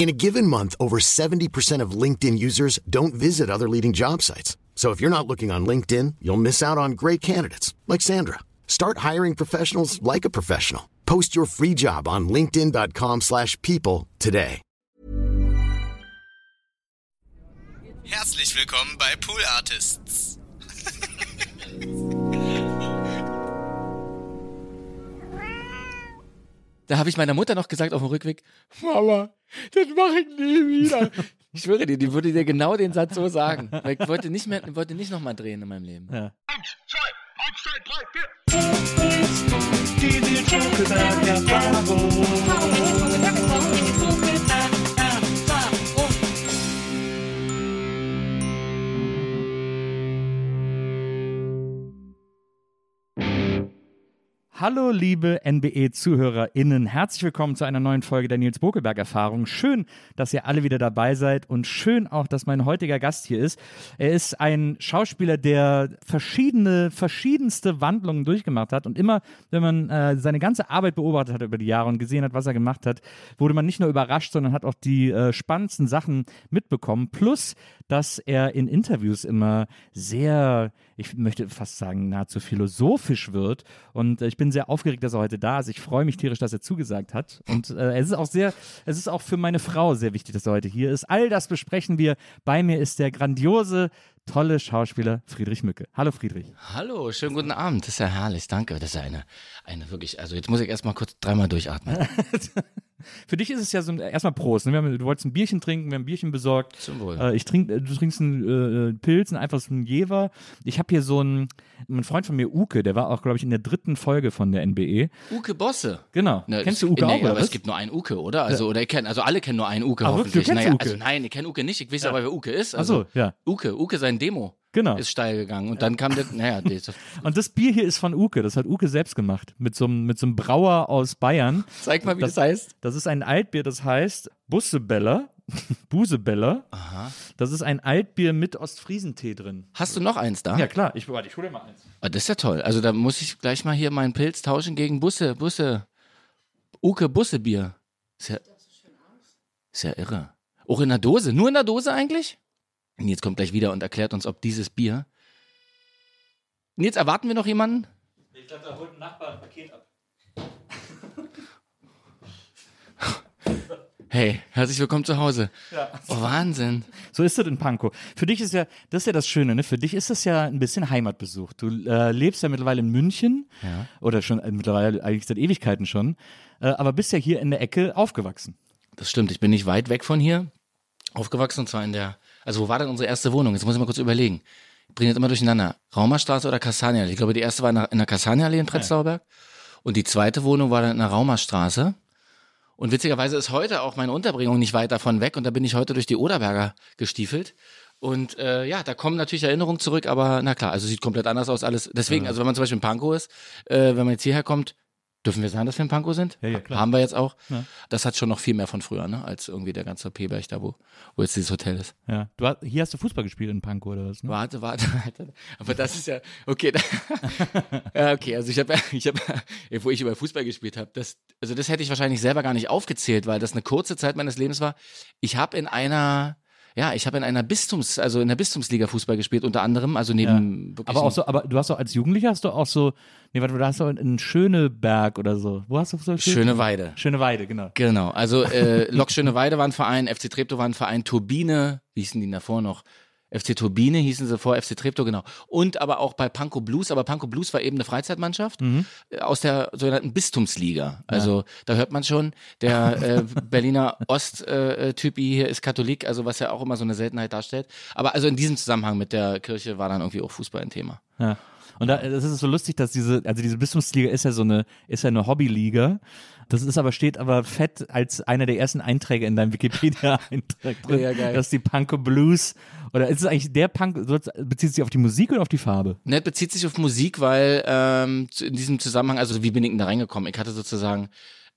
In a given month, over 70% of LinkedIn users don't visit other leading job sites. So if you're not looking on LinkedIn, you'll miss out on great candidates like Sandra. Start hiring professionals like a professional. Post your free job on linkedin.com/people slash people today. Herzlich willkommen bei Pool Artists. Da habe ich meiner Mutter noch gesagt auf dem Rückweg, Mama, das mache ich nie wieder. Ich schwöre dir, die würde dir genau den Satz so sagen. Weil ich wollte nicht mehr, wollte nicht nochmal drehen in meinem Leben. Ja. Hallo, liebe NBE-ZuhörerInnen. Herzlich willkommen zu einer neuen Folge der Nils Bokelberg-Erfahrung. Schön, dass ihr alle wieder dabei seid und schön auch, dass mein heutiger Gast hier ist. Er ist ein Schauspieler, der verschiedene, verschiedenste Wandlungen durchgemacht hat und immer, wenn man äh, seine ganze Arbeit beobachtet hat über die Jahre und gesehen hat, was er gemacht hat, wurde man nicht nur überrascht, sondern hat auch die äh, spannendsten Sachen mitbekommen. Plus, dass er in Interviews immer sehr, ich möchte fast sagen, nahezu philosophisch wird. Und äh, ich bin sehr aufgeregt, dass er heute da ist. Ich freue mich tierisch, dass er zugesagt hat. Und äh, es ist auch sehr, es ist auch für meine Frau sehr wichtig, dass er heute hier ist. All das besprechen wir. Bei mir ist der grandiose, tolle Schauspieler Friedrich Mücke. Hallo Friedrich. Hallo, schönen guten Abend. Das ist ja herrlich, danke. Das ist ja eine, eine wirklich, also jetzt muss ich erstmal kurz dreimal durchatmen. Für dich ist es ja so, erstmal Prost. Ne? Wir haben, du wolltest ein Bierchen trinken, wir haben ein Bierchen besorgt. Zum Wohl. Äh, ich trink, äh, du trinkst einen äh, Pilz, ein einfaches ein Jever. Ich habe hier so einen, ein Freund von mir, Uke, der war auch, glaube ich, in der dritten Folge von der NBE. Uke Bosse. Genau. Ne, Kennst du Uke nee, auch, oder aber was? es gibt nur einen Uke, oder? Also, oder ich kenn, also alle kennen nur einen Uke, Ah, wirklich? hoffentlich. Du kennst naja, Uke? Also nein, ich kenne Uke nicht. Ich weiß aber, wer Uke ist. Ach so, ja. Uke, Uke sein Demo Genau. ist steil gegangen. Und dann kam der, naja, ist, Und das Bier hier ist von Uke, das hat Uke selbst gemacht. Mit so einem, mit so einem Brauer aus Bayern. zeig mal, wie das, Das- heißt. Das ist ein Altbier, das heißt Bussebeller. Busebeller. Aha. Das ist ein Altbier mit Ostfriesentee drin. Hast du noch eins da? Ja, klar. Ich, warte, ich hole dir mal eins. Ah, das ist ja toll. Also da muss ich gleich mal hier meinen Pilz tauschen gegen Busse, Busse. Uke Bussebier. Ist ja, ist ja irre. Auch in der Dose. Nur in der Dose eigentlich? Nils kommt gleich wieder und erklärt uns, ob dieses Bier. Nils, erwarten wir noch jemanden? Ich glaube, da holt ein Nachbar ein Paket ab. Hey, herzlich willkommen zu Hause. Oh, Wahnsinn. So ist es in Pankow. Für dich ist ja, das ist ja das Schöne, ne? Für dich ist das ja ein bisschen Heimatbesuch. Du äh, lebst ja mittlerweile in München Ja. oder schon äh, mittlerweile eigentlich seit Ewigkeiten schon, äh, aber bist ja hier in der Ecke aufgewachsen. Das stimmt, ich bin nicht weit weg von hier. Aufgewachsen und zwar in der. Also, wo war denn unsere erste Wohnung? Jetzt muss ich mal kurz überlegen. Ich bringe das immer durcheinander. Raumerstraße oder Kastanienallee? Ich glaube, die erste war in der, Kastanienallee in Prenzlauer Berg. Und die zweite Wohnung war dann in der Raumerstraße. Und witzigerweise ist heute auch meine Unterbringung nicht weit davon weg. Und da bin ich heute durch die Oderberger gestiefelt. Und äh, ja, da kommen natürlich Erinnerungen zurück, aber na klar, also sieht komplett anders aus alles. Deswegen, also wenn man zum Beispiel in Pankow ist, äh, wenn man jetzt hierher kommt, dürfen wir sagen, dass wir in Pankow sind? Ja, ja, klar. Haben wir jetzt auch. Ja. Das hat schon noch viel mehr von früher, ne? Als irgendwie der ganze P-Berg da, wo, wo jetzt dieses Hotel ist. Ja. Du hast, hier hast du Fußball gespielt in Pankow oder was? Ne? Warte, warte, warte. Aber das ist ja, okay. Da, ja, okay, also ich habe, ich habe, wo ich über Fußball gespielt habe, das, also das hätte ich wahrscheinlich selber gar nicht aufgezählt, weil das eine kurze Zeit meines Lebens war. Ich habe in einer, ja, ich habe in einer Bistums, also in der Bistumsliga Fußball gespielt, unter anderem, also neben wirklich Aber auch so, aber du hast doch als Jugendlicher hast du auch so, nee, warte, du hast doch in Schöneberg oder so. Wo hast du so gespielt? Schöne Weide. Schöne Weide, genau. Genau, also äh, Lok Schöneweide war ein Verein, FC Treptow war ein Verein, Turbine, wie hießen die davor noch? FC Turbine hießen sie vor, FC Treptow, genau. Und aber auch bei Pankow Blues, aber Pankow Blues war eben eine Freizeitmannschaft äh, aus der sogenannten Bistumsliga. Also da hört man schon, der äh, Berliner Ost-Typi hier ist Katholik, also was ja auch immer so eine Seltenheit darstellt. Aber also in diesem Zusammenhang mit der Kirche war dann irgendwie auch Fußball ein Thema. Ja. Und da, das ist so lustig, dass diese, also diese Bistumsliga ist ja so eine, ist ja eine Hobbyliga. Das ist aber, steht aber fett als einer der ersten Einträge in deinem Wikipedia-Eintrag drin, Ja, geil. dass die Panko Blues, oder ist es eigentlich der Punk, bezieht sich auf die Musik oder auf die Farbe? Ne, bezieht sich auf Musik, weil ähm, in diesem Zusammenhang, also wie bin ich denn da reingekommen? Ich hatte sozusagen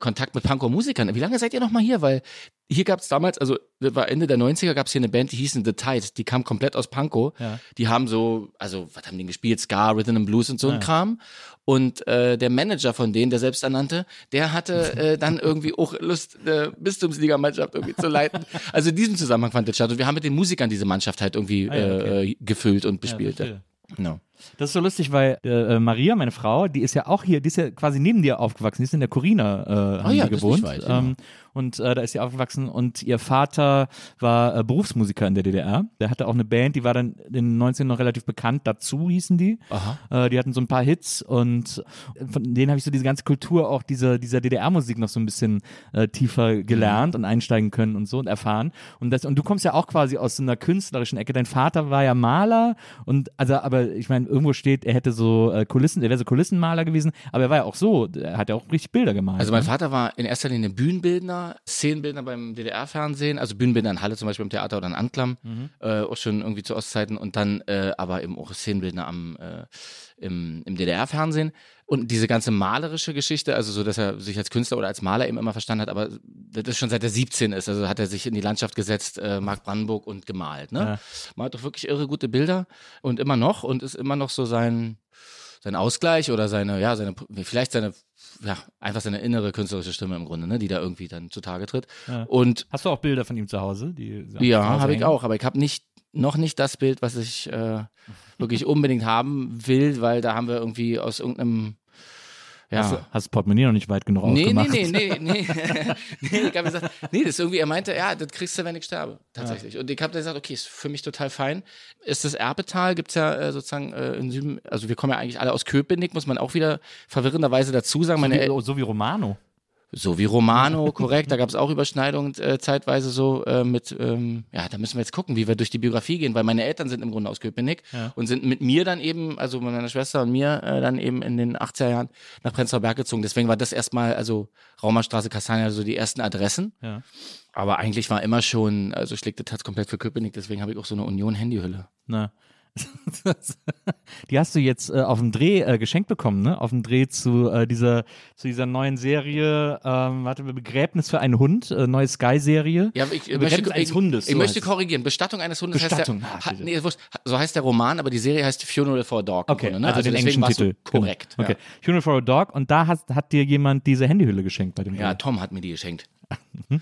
Kontakt mit Pankow-Musikern. Wie lange seid ihr noch mal hier? Weil hier gab es damals, also das war Ende der 90er, gab es hier eine Band, die hießen The Tide. Die kam komplett aus Pankow. Ja. Die haben so, also was haben die gespielt? Ska, Rhythm and Blues und so ein Kram. Und äh, der Manager von denen, der selbsternannte, der hatte äh, dann irgendwie auch Lust, eine Bistumsliga-Mannschaft irgendwie zu leiten. Also in diesem Zusammenhang fand das statt. Und wir haben mit den Musikern diese Mannschaft halt irgendwie Ah ja, okay. äh, gefüllt und bespielt. verstehe. Genau. Das ist so lustig, weil äh, Maria, meine Frau, die ist ja auch hier, die ist ja quasi neben dir aufgewachsen, die ist in der Corina äh, Ah ja, gewohnt. weit, genau. ähm, und äh, da ist sie aufgewachsen und ihr Vater war äh, Berufsmusiker in der DDR. Der hatte auch eine Band, die war dann in den 90ern noch relativ bekannt, dazu hießen die. Äh, die hatten so ein paar Hits und von denen habe ich so diese ganze Kultur auch dieser, dieser DDR-Musik noch so ein bisschen äh, tiefer gelernt und einsteigen können und so und erfahren. Und, das, und du kommst ja auch quasi aus so einer künstlerischen Ecke. Dein Vater war ja Maler und also, aber ich meine, irgendwo steht, er hätte so äh, Kulissen, er wäre so Kulissenmaler gewesen, aber er war ja auch so, er hat ja auch richtig Bilder gemalt. Also mein ne? Vater war in erster Linie Bühnenbildner, Szenenbildner beim DDR-Fernsehen, also Bühnenbildner in Halle zum Beispiel im Theater oder in Anklam, äh, auch schon irgendwie zu Ostzeiten und dann äh, aber eben auch Szenenbildner am, äh, im, im DDR-Fernsehen. Und diese ganze malerische Geschichte, also so, dass er sich als Künstler oder als Maler eben immer verstanden hat, aber das ist schon seit er 17 ist, also hat er sich in die Landschaft gesetzt, äh, Mark Brandenburg und gemalt. Ne? Ja. Malt doch wirklich irre gute Bilder und immer noch und ist immer noch so sein, sein Ausgleich oder seine, ja, seine, vielleicht seine, ja, einfach seine innere künstlerische Stimme im Grunde, ne, die da irgendwie dann zutage tritt. Ja. Und Hast du auch Bilder von ihm zu Hause? Die ja, habe ich auch, aber ich habe nicht, noch nicht das Bild, was ich äh, wirklich unbedingt haben will, weil da haben wir irgendwie aus irgendeinem, ja. Hast, du, hast das Portemonnaie noch nicht weit genug Nee, nee, aufgemacht? nee, nee, nee. nee, ich habe gesagt, nee, das ist irgendwie, er meinte, ja, das kriegst du, wenn ich sterbe, tatsächlich. Und ich habe dann gesagt, okay, ist für mich total fein. Ist das Erbetal, gibt's ja äh, sozusagen äh, in Süden, also wir kommen ja eigentlich alle aus Köpenick, muss man auch wieder verwirrenderweise dazu sagen. Meine, so, wie, so wie Romano. So wie Romano, korrekt, da gab es auch Überschneidungen äh, zeitweise so äh, mit, ähm, ja, da müssen wir jetzt gucken, wie wir durch die Biografie gehen, weil meine Eltern sind im Grunde aus Köpenick und sind mit mir dann eben, also mit meiner Schwester und mir, äh, dann eben in den 80er Jahren nach Prenzlauer Berg gezogen. Deswegen war das erstmal, also Raumerstraße, Kastania, so die ersten Adressen. Ja. Aber eigentlich war immer schon, also schlägt das Herz komplett für Köpenick, deswegen habe ich auch so eine Union-Handyhülle. Na. Die hast du jetzt äh, auf dem Dreh äh, geschenkt bekommen, ne? Auf dem Dreh zu äh, dieser zu dieser neuen Serie, ähm, warte, Begräbnis für einen Hund, äh, neue Sky-Serie. Ja, ich, Begräbnis möchte, eines ich, Hundes. Ich so möchte heißt korrigieren. Bestattung eines Hundes Bestattung, heißt ah, der, ha, bitte. nee, so heißt der Roman, aber die Serie heißt Funeral for a Dog. Okay, Grunde, ne? also, den deswegen englischen Titel. Genau. Korrekt. Okay. Funeral for a Dog und da hat, hat dir jemand diese Handyhülle geschenkt bei dem Ja. ja, Dreh. Tom hat mir die geschenkt. Mhm.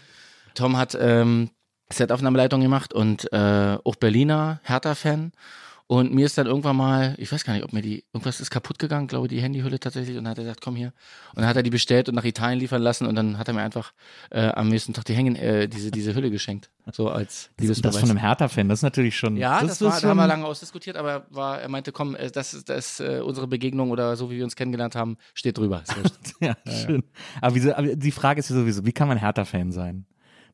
Tom hat ähm, Set-Aufnahmeleitung gemacht und äh, auch Berliner Hertha-Fan. Und mir ist dann irgendwann mal, ich weiß gar nicht, ob mir die, irgendwas ist kaputt gegangen, glaube die Handyhülle tatsächlich. Und dann hat er gesagt, komm hier. Und dann hat er die bestellt und nach Italien liefern lassen. Und dann hat er mir einfach äh, am nächsten Tag die Hängen, äh, diese, diese Hülle geschenkt. So als Das Liebesbeweis. von einem Hertha-Fan, das ist natürlich schon. Ja, das, das war, da haben wir schon- lange ausdiskutiert, aber war, er meinte, komm, äh, das ist das, äh, unsere Begegnung oder so wie wir uns kennengelernt haben, steht drüber. Wurscht. Ja, schön. Aber, wieso, aber die Frage ist ja sowieso, wie kann man Hertha-Fan sein?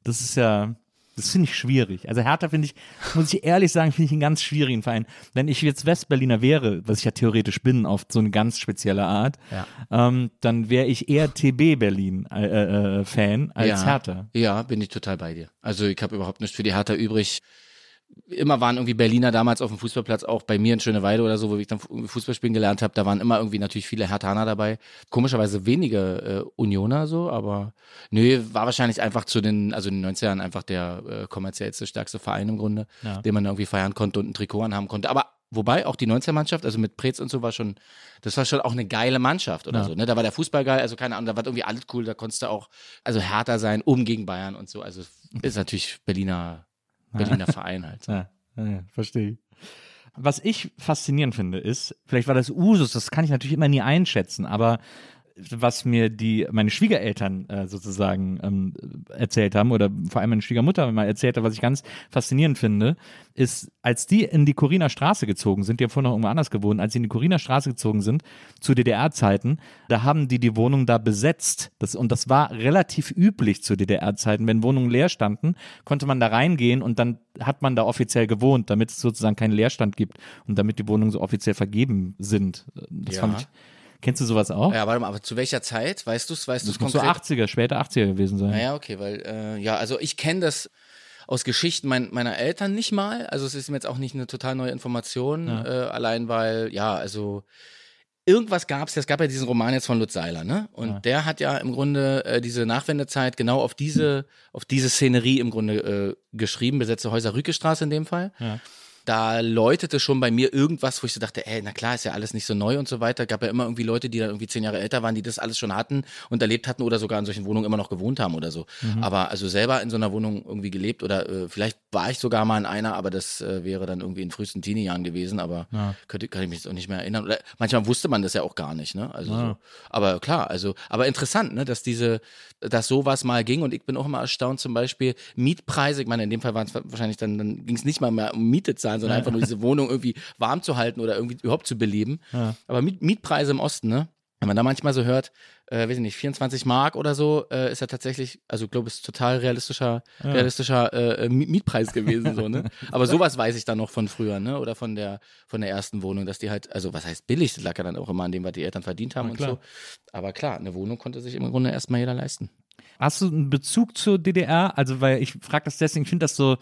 Das ist ja, das finde ich schwierig. Also Hertha finde ich, muss ich ehrlich sagen, finde ich einen ganz schwierigen Verein. Wenn ich jetzt Westberliner wäre, was ich ja theoretisch bin, auf so eine ganz spezielle Art, ähm, dann wäre ich eher TB Berlin äh, äh, äh, Fan als ja, Hertha. Ja, bin ich total bei dir. Also ich habe überhaupt nichts für die Hertha übrig. Immer waren irgendwie Berliner damals auf dem Fußballplatz, auch bei mir in Schöneweide oder so, wo ich dann irgendwie Fußball spielen gelernt habe, da waren immer irgendwie natürlich viele Herthaner dabei. Komischerweise wenige äh, Unioner so, aber nö, war wahrscheinlich einfach zu den, also in den 90er Jahren einfach der äh, kommerziellste, stärkste Verein im Grunde, Ja. den man irgendwie feiern konnte und ein Trikot anhaben konnte. Aber Wobei auch die 90er-Mannschaft, also mit Preetz und so, war schon, das war schon auch eine geile Mannschaft oder Ja. so. Ne? Da war der Fußball geil, also keine Ahnung, da war irgendwie alles cool, da konntest du auch, also härter sein, um gegen Bayern und so. Also ist natürlich Berliner, Berliner Verein halt. Ja, ja verstehe ich. Was ich faszinierend finde, ist, vielleicht war das Usus, das kann ich natürlich immer nie einschätzen, aber was mir die meine Schwiegereltern äh, sozusagen ähm, erzählt haben oder vor allem meine Schwiegermutter mal erzählt hat, was ich ganz faszinierend finde, ist, als die in die Coriner Straße gezogen sind, die haben vorher noch irgendwo anders gewohnt, als sie in die Coriner Straße gezogen sind zu DDR-Zeiten, da haben die die Wohnung da besetzt. Das, und das war relativ üblich zu DDR-Zeiten. Wenn Wohnungen leer standen, konnte man da reingehen und dann hat man da offiziell gewohnt, damit es sozusagen keinen Leerstand gibt und damit die Wohnungen so offiziell vergeben sind. Das Ja. fand ich. Kennst du sowas auch? Ja, warte mal, aber zu welcher Zeit? Weißt du es? Weißt du es das muss so konkret? 80er, später 80er gewesen sein. Naja, okay, weil, äh, ja, also ich kenne das aus Geschichten mein, meiner Eltern nicht mal. Also es ist mir jetzt auch nicht eine total neue Information, Ja. äh, allein weil, ja, also irgendwas gab es, es gab ja diesen Roman jetzt von Lutz Seiler, ne? Und Ja. der hat ja im Grunde äh, diese Nachwendezeit genau auf diese, auf diese Szenerie im Grunde äh, geschrieben, besetzte Häuser Rükestraße in dem Fall. Ja. Da läutete schon bei mir irgendwas, wo ich so dachte, ey, na klar, ist ja alles nicht so neu und so weiter. Gab ja immer irgendwie Leute, die dann irgendwie zehn Jahre älter waren, die das alles schon hatten und erlebt hatten oder sogar in solchen Wohnungen immer noch gewohnt haben oder so. Mhm. Aber also selber in so einer Wohnung irgendwie gelebt oder äh, vielleicht war ich sogar mal in einer, aber das äh, wäre dann irgendwie in frühesten Teenie-Jahren gewesen, aber Ja. könnte, kann ich mich jetzt auch nicht mehr erinnern. Oder manchmal wusste man das ja auch gar nicht, ne? Also Ja. so. aber klar, also, aber interessant, ne, dass diese, dass sowas mal ging und ich bin auch immer erstaunt, zum Beispiel Mietpreise, ich meine, in dem Fall waren es wahrscheinlich dann, dann ging es nicht mal mehr um Miete zahlen, sondern einfach nur diese Wohnung irgendwie warm zu halten oder irgendwie überhaupt zu beleben. Ja. Aber Miet, Mietpreise im Osten, ne? Wenn man da manchmal so hört, äh, weiß ich nicht, 24 Mark oder so, äh, ist ja tatsächlich, also ich glaube, es ist total realistischer, Ja. realistischer äh, äh, Miet- Mietpreis gewesen, so, ne? Aber sowas weiß ich dann noch von früher, ne? Oder von der, von der ersten Wohnung, dass die halt, also was heißt billig, das lag ja dann auch immer an dem, was die Eltern verdient haben und so. Aber klar, eine Wohnung konnte sich im Grunde erstmal jeder leisten. Hast du einen Bezug zur DDR? Also, weil ich frage das deswegen, ich finde das so,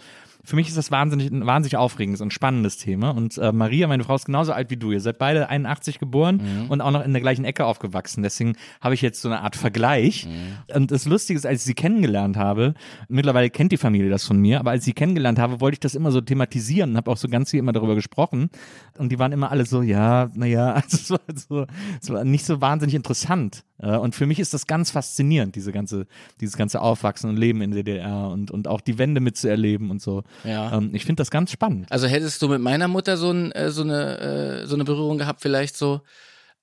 für mich ist das wahnsinnig, ein wahnsinnig aufregendes und spannendes Thema. Und äh, Maria, meine Frau, ist genauso alt wie du. Ihr seid beide 81 geboren und auch noch in der gleichen Ecke aufgewachsen. Deswegen habe ich jetzt so eine Art Vergleich. Und das Lustige ist, als ich sie kennengelernt habe, mittlerweile kennt die Familie das von mir, aber als ich sie kennengelernt habe, wollte ich das immer so thematisieren und habe auch so ganz viel immer darüber gesprochen. Und die waren immer alle so, ja, naja, also es war, so, es war nicht so wahnsinnig interessant. Äh, Und für mich ist das ganz faszinierend, diese ganze, dieses ganze Aufwachsen und Leben in der DDR und, und auch die Wende mitzuerleben und so. Ja. Ähm, ich finde das ganz spannend. Also hättest du mit meiner Mutter so, ein, äh, so, eine, äh, so eine Berührung gehabt, vielleicht so,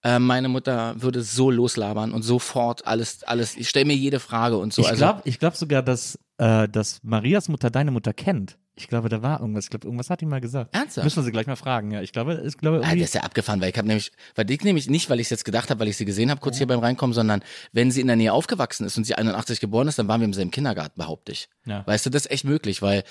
äh, meine Mutter würde so loslabern und sofort alles, alles, ich stelle mir jede Frage und so. ich also, glaube ich glaub sogar, dass, äh, dass Marias Mutter deine Mutter kennt. Ich glaube, da war irgendwas. Ich glaube, irgendwas hat die mal gesagt. Ernsthaft? Müssen wir sie gleich mal fragen, ja. Ich glaube, ich glaube Ah, irgendwie. der ist ja abgefahren, weil ich habe nämlich, weil ich nämlich nicht, weil ich es jetzt gedacht habe, weil ich sie gesehen habe, kurz hier beim Reinkommen, sondern wenn sie in der Nähe aufgewachsen ist und sie 81 geboren ist, dann waren wir im selben Kindergarten, behaupte ich. Ja. Weißt du, das ist echt möglich, weil,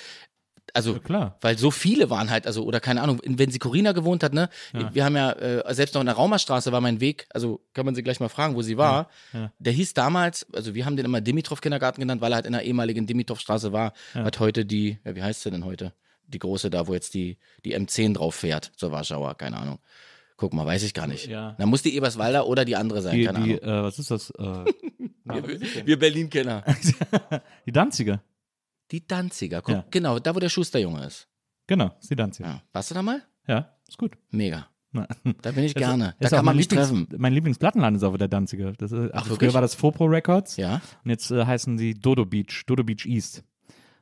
also, Ja, klar. weil so viele waren halt, also, oder keine Ahnung, wenn sie Corina gewohnt hat, ne, wir haben ja, äh, selbst noch in der Raumerstraße war mein Weg, also kann man sie gleich mal fragen, wo sie war. Ja. Der hieß damals, also wir haben den immer Dimitrov-Kindergarten genannt, weil er halt in der ehemaligen Dimitrov-Straße war, hat heute die, ja, wie heißt sie denn heute? Die große da, wo jetzt die, die M10 drauf fährt, zur Warschauer, keine Ahnung. Guck mal, weiß ich gar nicht. Ja. Dann muss die Eberswalder oder die andere sein, die, keine die Ahnung. äh, was ist das? Äh, Wir, wir Berlin-Kenner. die Danziger. Die Danziger, guck, Ja. genau, da wo der Schusterjunge ist. Genau, ist die Danziger. Ja. Warst du da mal? Ja, ist gut. Mega. Na. Da bin ich Das gerne. Da ist auch kann man mein mich Lieblings- treffen. Mein Lieblingsplattenladen ist auch der Danziger. Das ist, also früher wirklich? war das Fopro Records Ja. und jetzt äh, heißen sie Dodo Beach, Dodo Beach East. Äh,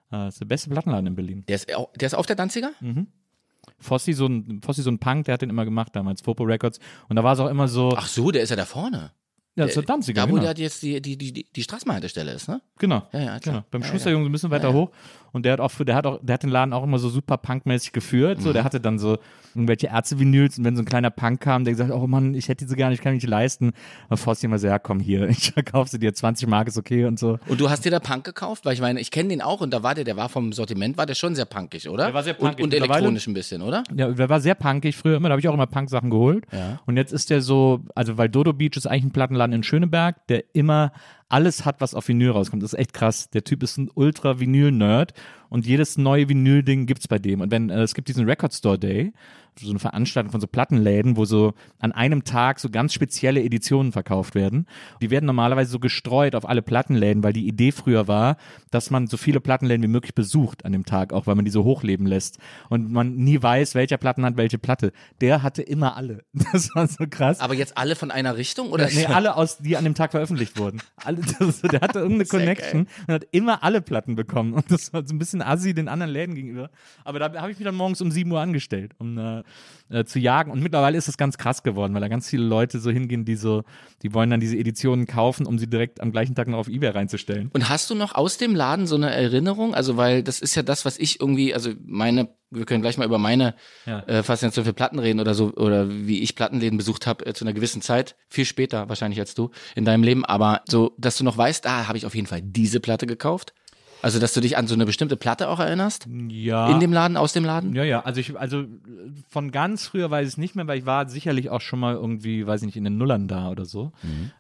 das ist der beste Plattenladen in Berlin. Der ist, au- der ist auf der Danziger? Mhm. Fossi, so ein, Fossi, so ein Punk, der hat den immer gemacht damals, Fopro Records. Und da war es auch immer so, Ach so, der ist ja da vorne. Ja, ist der Danziger, Da, wo genau. der jetzt die, die, die, die, Straßenbahnhaltestelle ist, ne? Genau. Ja, ja, klar. genau. Beim Ja, Schusterjungen so ein bisschen weiter Ja, ja. hoch. Und der hat auch, für- der hat auch, der hat den Laden auch immer so super punkmäßig geführt. Mhm. So, der hatte dann so irgendwelche Ärzte-Vinyls und wenn so ein kleiner Punk kam, der gesagt, oh Mann, ich hätte diese gar nicht, ich kann mich nicht leisten. Und Fossi immer so, ja, komm hier, ich verkaufe sie dir, 20 Mark ist okay und so. Und du hast dir da Punk gekauft? Weil ich meine, ich kenne den auch und da war der, der war vom Sortiment, war der schon sehr punkig, oder? Der war sehr punkig. Und, und elektronisch ein bisschen, oder? Ja, der war sehr punkig früher immer, da habe ich auch immer Punk-Sachen geholt. Ja. Und jetzt ist der so, also weil Dodo Beach ist eigentlich ein Plattenladen in Schöneberg, der immer alles hat, was auf Vinyl rauskommt. Das ist echt krass. Der Typ ist ein Ultra-Vinyl-Nerd und jedes neue Vinyl-Ding gibt's bei dem. Und wenn, äh, es gibt diesen Record Store Day, so eine Veranstaltung von so Plattenläden, wo so an einem Tag so ganz spezielle Editionen verkauft werden. Die werden normalerweise so gestreut auf alle Plattenläden, weil die Idee früher war, dass man so viele Plattenläden wie möglich besucht an dem Tag, auch weil man die so hochleben lässt. Und man nie weiß, welcher Platten hat welche Platte. Der hatte immer alle. Das war so krass. Aber jetzt alle von einer Richtung? Oder? Nee, alle aus, die an dem Tag veröffentlicht wurden. Alle, das, der hatte irgendeine Connection und hat immer alle Platten bekommen. Und das war so ein bisschen assi den anderen Läden gegenüber. Aber da habe ich mich dann morgens um 7 Uhr angestellt, um äh, äh, zu jagen. Und mittlerweile ist das ganz krass geworden, weil da ganz viele Leute so hingehen, die so, die wollen dann diese Editionen kaufen, um sie direkt am gleichen Tag noch auf Ebay reinzustellen. Und hast du noch aus dem Laden so eine Erinnerung? Also, weil das ist ja das, was ich irgendwie, also meine, wir können gleich mal über meine Ja. äh, Faszination für Platten reden oder so, oder wie ich Plattenläden besucht habe äh, zu einer gewissen Zeit, viel später wahrscheinlich als du in deinem Leben, aber so, dass du noch weißt, da habe ich auf jeden Fall diese Platte gekauft. Also, dass du dich an so eine bestimmte Platte auch erinnerst? Ja. In dem Laden, aus dem Laden? Ja, ja, also ich, also von ganz früher weiß ich es nicht mehr, weil ich war sicherlich auch schon mal irgendwie, weiß ich nicht, in den Nullern da oder so.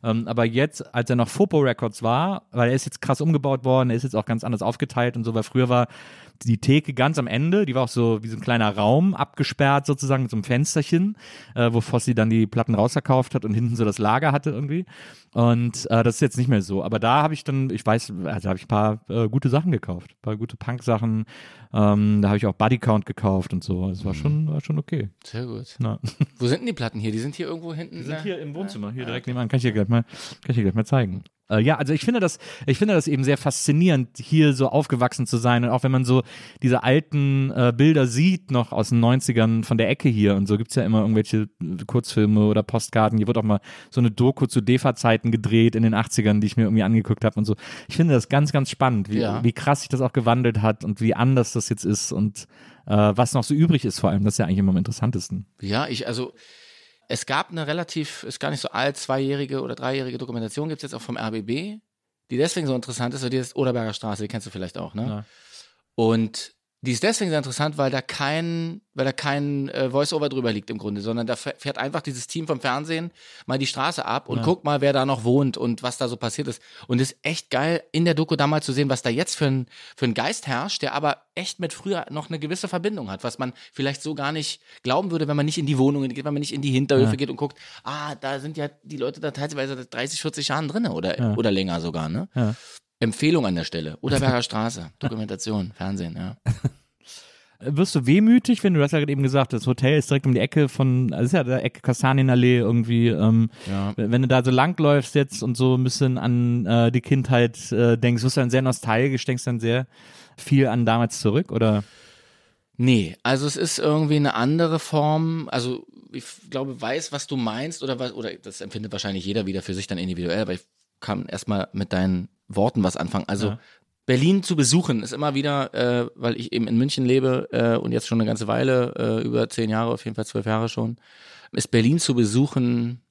Ähm, aber jetzt, als er noch Fopo Records war, weil er ist jetzt krass umgebaut worden, er ist jetzt auch ganz anders aufgeteilt und so, weil früher war die Theke ganz am Ende, die war auch so wie so ein kleiner Raum abgesperrt sozusagen mit so einem Fensterchen, äh, wo Fossi dann die Platten rausverkauft hat und hinten so das Lager hatte irgendwie. Und äh, das ist jetzt nicht mehr so. Aber da habe ich dann, ich weiß, also habe ich ein paar äh, gute Sachen gekauft, ein paar gute Punk-Sachen. Ähm, da habe ich auch Bodycount gekauft und so. Es war schon, war schon okay. Sehr gut. Na. Wo sind denn die Platten hier? Die sind hier irgendwo hinten. Wir sind hier im Wohnzimmer, hier direkt nebenan. Kann ich dir gleich mal, kann ich dir gleich mal zeigen. Äh, ja, also ich finde das, ich finde das eben sehr faszinierend, hier so aufgewachsen zu sein. Und auch wenn man so diese alten äh, Bilder sieht, noch aus den 90ern von der Ecke hier und so gibt's ja immer irgendwelche äh, Kurzfilme oder Postkarten. Hier wird auch mal so eine Doku zu DEFA-Zeiten gedreht in den 80ern, die ich mir irgendwie angeguckt habe und so. Ich finde das ganz, ganz spannend, wie, Ja. wie krass sich das auch gewandelt hat und wie anders das jetzt ist und äh, was noch so übrig ist vor allem. Das ist ja eigentlich immer am interessantesten. Ja, ich, also, es gab eine relativ, ist gar nicht so alt, zweijährige oder dreijährige Dokumentation, gibt's jetzt auch vom RBB, die deswegen so interessant ist, weil die ist Oderberger Straße, die kennst du vielleicht auch, ne? Ja. Und die ist deswegen sehr interessant, weil da kein, weil da kein äh, Voice-Over drüber liegt im Grunde, sondern da fäh- fährt einfach dieses Team vom Fernsehen mal die Straße ab und Ja. guckt mal, wer da noch wohnt und was da so passiert ist. Und es ist echt geil, in der Doku da mal zu sehen, was da jetzt für ein, für ein Geist herrscht, der aber echt mit früher noch eine gewisse Verbindung hat, was man vielleicht so gar nicht glauben würde, wenn man nicht in die Wohnungen geht, wenn man nicht in die Hinterhöfe Ja. geht und guckt, ah, da sind ja die Leute da teilweise seit 30, 40 Jahren drin oder, Ja. oder länger sogar, ne? Ja. Empfehlung an der Stelle. Oderberger Straße, Dokumentation, Fernsehen, ja. Wirst du wehmütig, wenn du das ja gerade eben gesagt hast, das Hotel ist direkt um die Ecke von, also ist ja der Ecke Kastanienallee irgendwie, ähm, Ja. wenn du da so langläufst jetzt und so ein bisschen an äh, die Kindheit äh, denkst, wirst du dann sehr nostalgisch, denkst dann sehr viel an damals zurück oder? Nee, also es ist irgendwie eine andere Form. Also ich glaube, weiß, was du meinst oder was, oder das empfindet wahrscheinlich jeder wieder für sich dann individuell, aber ich kann erstmal mit deinen Worten was anfangen. Also Ja. Berlin zu besuchen ist immer wieder, äh, weil ich eben in München lebe äh, und jetzt schon eine ganze Weile, äh, über zehn Jahre, auf jeden Fall zwölf Jahre schon, ist Berlin zu besuchen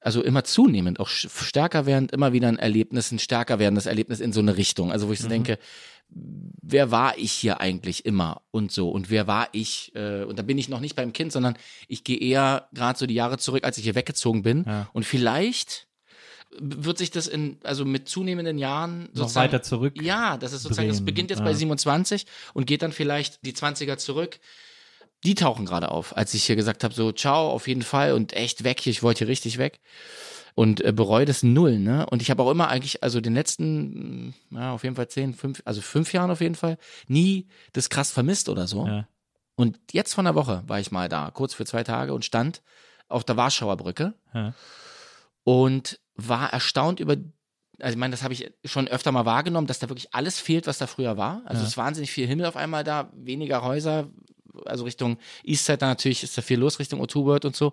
also immer zunehmend, auch stärker werdend, immer wieder ein Erlebnis, ein stärker werdendes Erlebnis in so eine Richtung. Also wo ich so denke, wer war ich hier eigentlich immer und so und wer war ich äh, und da bin ich noch nicht beim Kind, sondern ich gehe eher gerade so die Jahre zurück, als ich hier weggezogen bin Ja. und vielleicht wird sich das in also mit zunehmenden Jahren Noch sozusagen weiter zurück? ja, das ist sozusagen, das drehen, beginnt jetzt ja. bei 27 und geht dann vielleicht die 20er zurück. Die tauchen gerade auf, als ich hier gesagt habe, so ciao, auf jeden Fall und echt weg hier, ich wollte hier richtig weg und äh, bereue das null, ne? Und ich habe auch immer eigentlich, also den letzten, mh, ja, auf jeden Fall zehn, fünf, also fünf Jahren auf jeden Fall, nie das krass vermisst oder so. Ja. Und jetzt von der Woche war ich mal da, kurz für zwei Tage und stand auf der Warschauer Brücke Ja. und war erstaunt über, also ich meine, das habe ich schon öfter mal wahrgenommen, dass da wirklich alles fehlt, was da früher war. Also Ja. es ist wahnsinnig viel Himmel auf einmal da, weniger Häuser, also Richtung Eastside da natürlich ist da viel los, Richtung O2-World und so.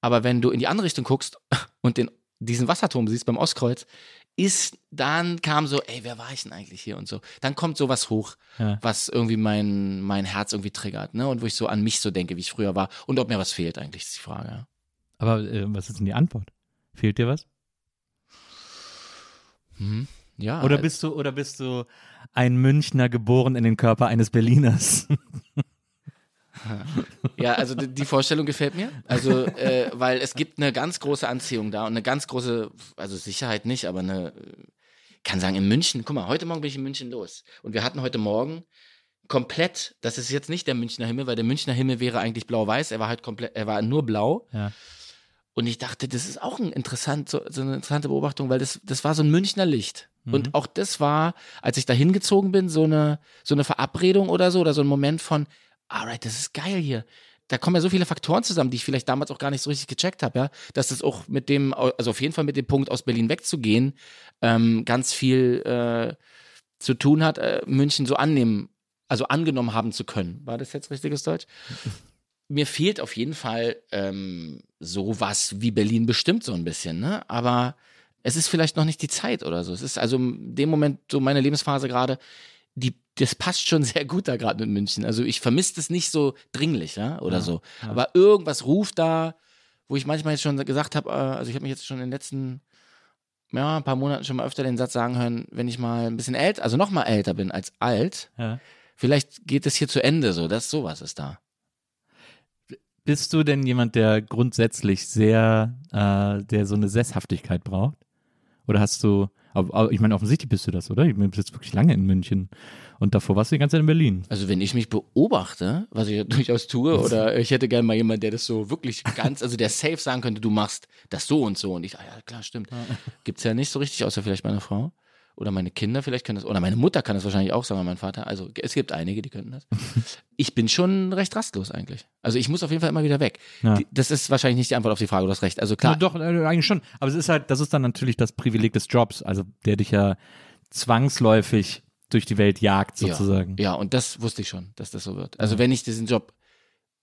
Aber wenn du in die andere Richtung guckst und den, diesen Wasserturm siehst beim Ostkreuz, ist, dann kam so, ey, wer war ich denn eigentlich hier und so. Dann kommt sowas hoch, Ja. was irgendwie mein, mein Herz irgendwie triggert, ne? Und wo ich so an mich so denke, wie ich früher war und ob mir was fehlt eigentlich, ist die Frage. Aber äh, was ist denn die Antwort? Fehlt dir was? Mhm. Ja. Oder bist du, oder bist du ein Münchner geboren in den Körper eines Berliners? Ja, also die, die Vorstellung gefällt mir. Also, äh, weil es gibt eine ganz große Anziehung da und eine ganz große, also Sicherheit nicht, aber eine, äh, kann sagen, in München, guck mal, heute Morgen bin ich in München los. Und wir hatten heute Morgen komplett, das ist jetzt nicht der Münchner Himmel, weil der Münchner Himmel wäre eigentlich blau-weiß, er war halt komplett, er war nur blau. Ja. Und ich dachte, das ist auch ein interessant, so, so eine interessante Beobachtung, weil das, das war so ein Münchner Licht. Und auch das war, als ich da hingezogen bin, so eine, so eine Verabredung oder so, oder so ein Moment von, alright, das ist geil hier. da kommen ja so viele Faktoren zusammen, die ich vielleicht damals auch gar nicht so richtig gecheckt habe, ja, dass das auch mit dem, also auf jeden Fall mit dem Punkt aus Berlin wegzugehen, ähm, ganz viel äh, zu tun hat, äh, München so annehmen, also angenommen haben zu können. War das jetzt richtiges Deutsch? Mir fehlt auf jeden Fall ähm, sowas wie Berlin bestimmt so ein bisschen, ne? Aber es ist vielleicht noch nicht die Zeit oder so. Es ist also in dem Moment so meine Lebensphase gerade, die, das passt schon sehr gut da gerade mit München. Also ich vermisse das nicht so dringlich, ja, oder Ja, so. ja. Aber irgendwas ruft da, wo ich manchmal jetzt schon gesagt habe, äh, also ich habe mich jetzt schon in den letzten ja, ein paar Monaten schon mal öfter den Satz sagen hören, wenn ich mal ein bisschen älter, also noch mal älter bin als alt, Ja. vielleicht geht es hier zu Ende so, das sowas ist da. Bist du denn jemand, der grundsätzlich sehr, äh, der so eine Sesshaftigkeit braucht? Oder hast du, ich meine, offensichtlich bist du das, oder? Ich bin jetzt wirklich lange in München und davor warst du die ganze Zeit in Berlin. Also wenn ich mich beobachte, was ich durchaus tue, oder ich hätte gerne mal jemanden, der das so wirklich ganz, also der safe sagen könnte, du machst das so und so. Und ich, ah ja, klar, stimmt. Gibt's ja nicht so richtig, außer vielleicht meine Frau. Oder meine Kinder vielleicht können das, oder meine Mutter kann das wahrscheinlich auch sagen, mein Vater. Also es gibt einige, die könnten das. Ich bin schon recht rastlos eigentlich. Also ich muss auf jeden Fall immer wieder weg. Ja. Das ist wahrscheinlich nicht die Antwort auf die Frage, du hast recht. Also klar, Ja, doch, äh, eigentlich schon. Aber es ist halt, das ist dann natürlich das Privileg des Jobs, also der dich ja zwangsläufig durch die Welt jagt, sozusagen. Ja, ja, und das wusste ich schon, dass das so wird. Also wenn ich diesen Job,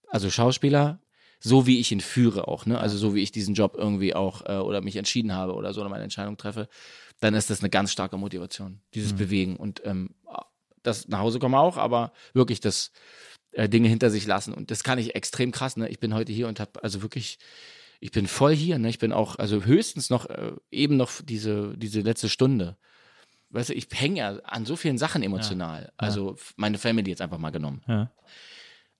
also Schauspieler, so wie ich ihn führe auch, ne? Also so wie ich diesen Job irgendwie auch äh, oder mich entschieden habe oder so oder meine Entscheidung treffe, dann ist das eine ganz starke Motivation, dieses Bewegen und ähm, das nach Hause kommen auch, aber wirklich das äh, Dinge hinter sich lassen und das kann ich extrem krass. Ne? Ich bin heute hier und habe also wirklich ich bin voll hier, ne? Ich bin auch, also höchstens noch, äh, eben noch diese, diese letzte Stunde. Weißt du, ich hänge ja an so vielen Sachen emotional. Also f- meine Family jetzt einfach mal genommen. Ja.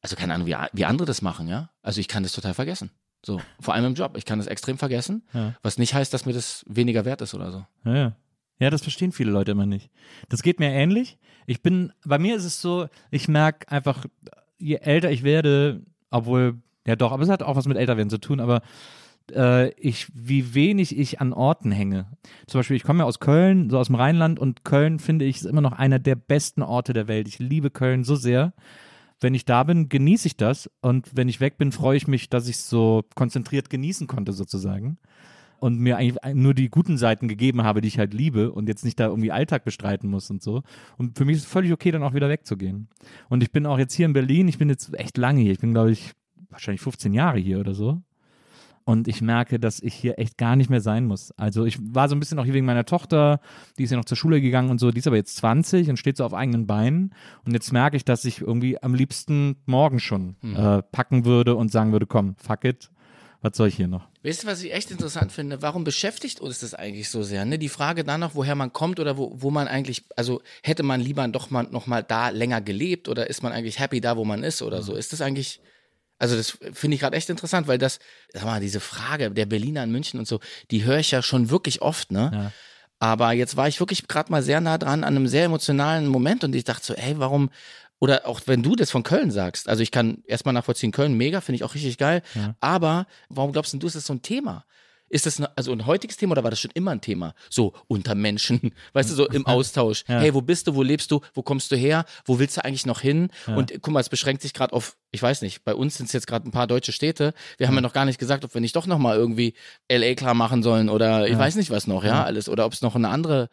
Also keine Ahnung, wie, wie andere das machen, ja. Also ich kann das total vergessen. So, vor allem im Job. Ich kann das extrem vergessen, Ja. was nicht heißt, dass mir das weniger wert ist oder so. Ja, ja. Ja, das verstehen viele Leute immer nicht. Das geht mir ähnlich. Ich bin, bei mir ist es so, ich merke einfach, je älter ich werde, obwohl, ja doch, aber es hat auch was mit Älterwerden zu tun, aber äh, ich, wie wenig ich an Orten hänge. Zum Beispiel, ich komme ja aus Köln, so aus dem Rheinland und Köln finde ich ist immer noch einer der besten Orte der Welt. Ich liebe Köln so sehr. Wenn ich da bin, genieße ich das und wenn ich weg bin, freue ich mich, dass ich es so konzentriert genießen konnte sozusagen und mir eigentlich nur die guten Seiten gegeben habe, die ich halt liebe und jetzt nicht da irgendwie Alltag bestreiten muss und so. Und für mich ist es völlig okay, dann auch wieder wegzugehen. Und ich bin auch jetzt hier in Berlin, ich bin jetzt echt lange hier. Ich bin, glaube ich, wahrscheinlich 15 Jahre hier oder so. Und ich merke, dass ich hier echt gar nicht mehr sein muss. Also ich war so ein bisschen auch hier wegen meiner Tochter, die ist ja noch zur Schule gegangen und so, die ist aber jetzt 20 und steht so auf eigenen Beinen. Und jetzt merke ich, dass ich irgendwie am liebsten morgen schon äh, packen würde und sagen würde, komm, fuck it, was soll ich hier noch? Weißt du, was ich echt interessant finde? Warum beschäftigt uns das eigentlich so sehr? Ne? Die Frage danach, woher man kommt oder wo, wo man eigentlich, also hätte man lieber doch mal noch mal da länger gelebt oder ist man eigentlich happy da, wo man ist oder so? Ist das eigentlich, also das finde ich gerade echt interessant, weil das, sag mal, diese Frage der Berliner in München und so, die höre ich ja schon wirklich oft, ne? Ja. Aber jetzt war ich wirklich gerade mal sehr nah dran an einem sehr emotionalen Moment und ich dachte so, ey, warum, oder auch wenn du das von Köln sagst, also ich kann erstmal nachvollziehen, Köln mega, finde ich auch richtig geil, aber warum glaubst denn du, ist das so ein Thema? Ist das eine, also ein heutiges Thema oder war das schon immer ein Thema? So unter Menschen, weißt du, so im Austausch. Ja. Hey, wo bist du, wo lebst du, wo kommst du her, wo willst du eigentlich noch hin? Und guck mal, es beschränkt sich gerade auf, ich weiß nicht, bei uns sind es jetzt gerade ein paar deutsche Städte. Wir haben ja noch gar nicht gesagt, ob wir nicht doch nochmal irgendwie LA klar machen sollen oder ich weiß nicht was noch, ja, alles. Oder ob es noch eine andere.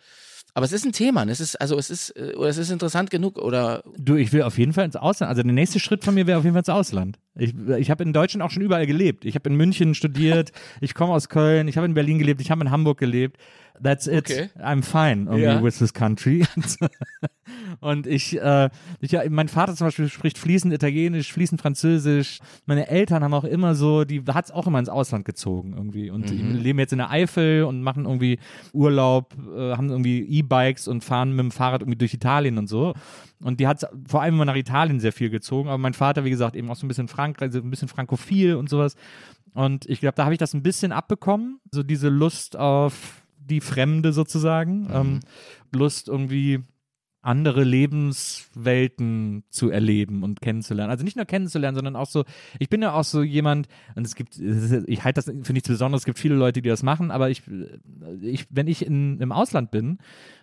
Aber es ist ein Thema, ne? es ist, also es ist, äh, oder es ist interessant genug, oder Du, ich will auf jeden Fall ins Ausland. Also der nächste Schritt von mir wäre auf jeden Fall ins Ausland. Ich, ich habe in Deutschland auch schon überall gelebt. Ich habe in München studiert, ich komme aus Köln, ich habe in Berlin gelebt, ich habe in Hamburg gelebt. That's it. Okay. I'm fine irgendwie Ja. with this country. Und ich, äh, ich, ja, mein Vater zum Beispiel spricht fließend Italienisch, fließend Französisch. Meine Eltern haben auch immer so, die hat's auch immer ins Ausland gezogen irgendwie. Und die leben jetzt in der Eifel und machen irgendwie Urlaub, äh, haben irgendwie E-Bikes und fahren mit dem Fahrrad irgendwie durch Italien und so. Und die hat vor allem immer nach Italien sehr viel gezogen. Aber mein Vater, wie gesagt, eben auch so ein bisschen Frankreich, so ein bisschen frankophil und sowas. Und ich glaube, da habe ich das ein bisschen abbekommen. So diese Lust auf die Fremde sozusagen. Ähm, Lust irgendwie andere Lebenswelten zu erleben und kennenzulernen. Also nicht nur kennenzulernen, sondern auch so, ich bin ja auch so jemand, und es gibt, ich halte das für nichts Besonderes, es gibt viele Leute, die das machen, aber ich, ich wenn ich in, im Ausland bin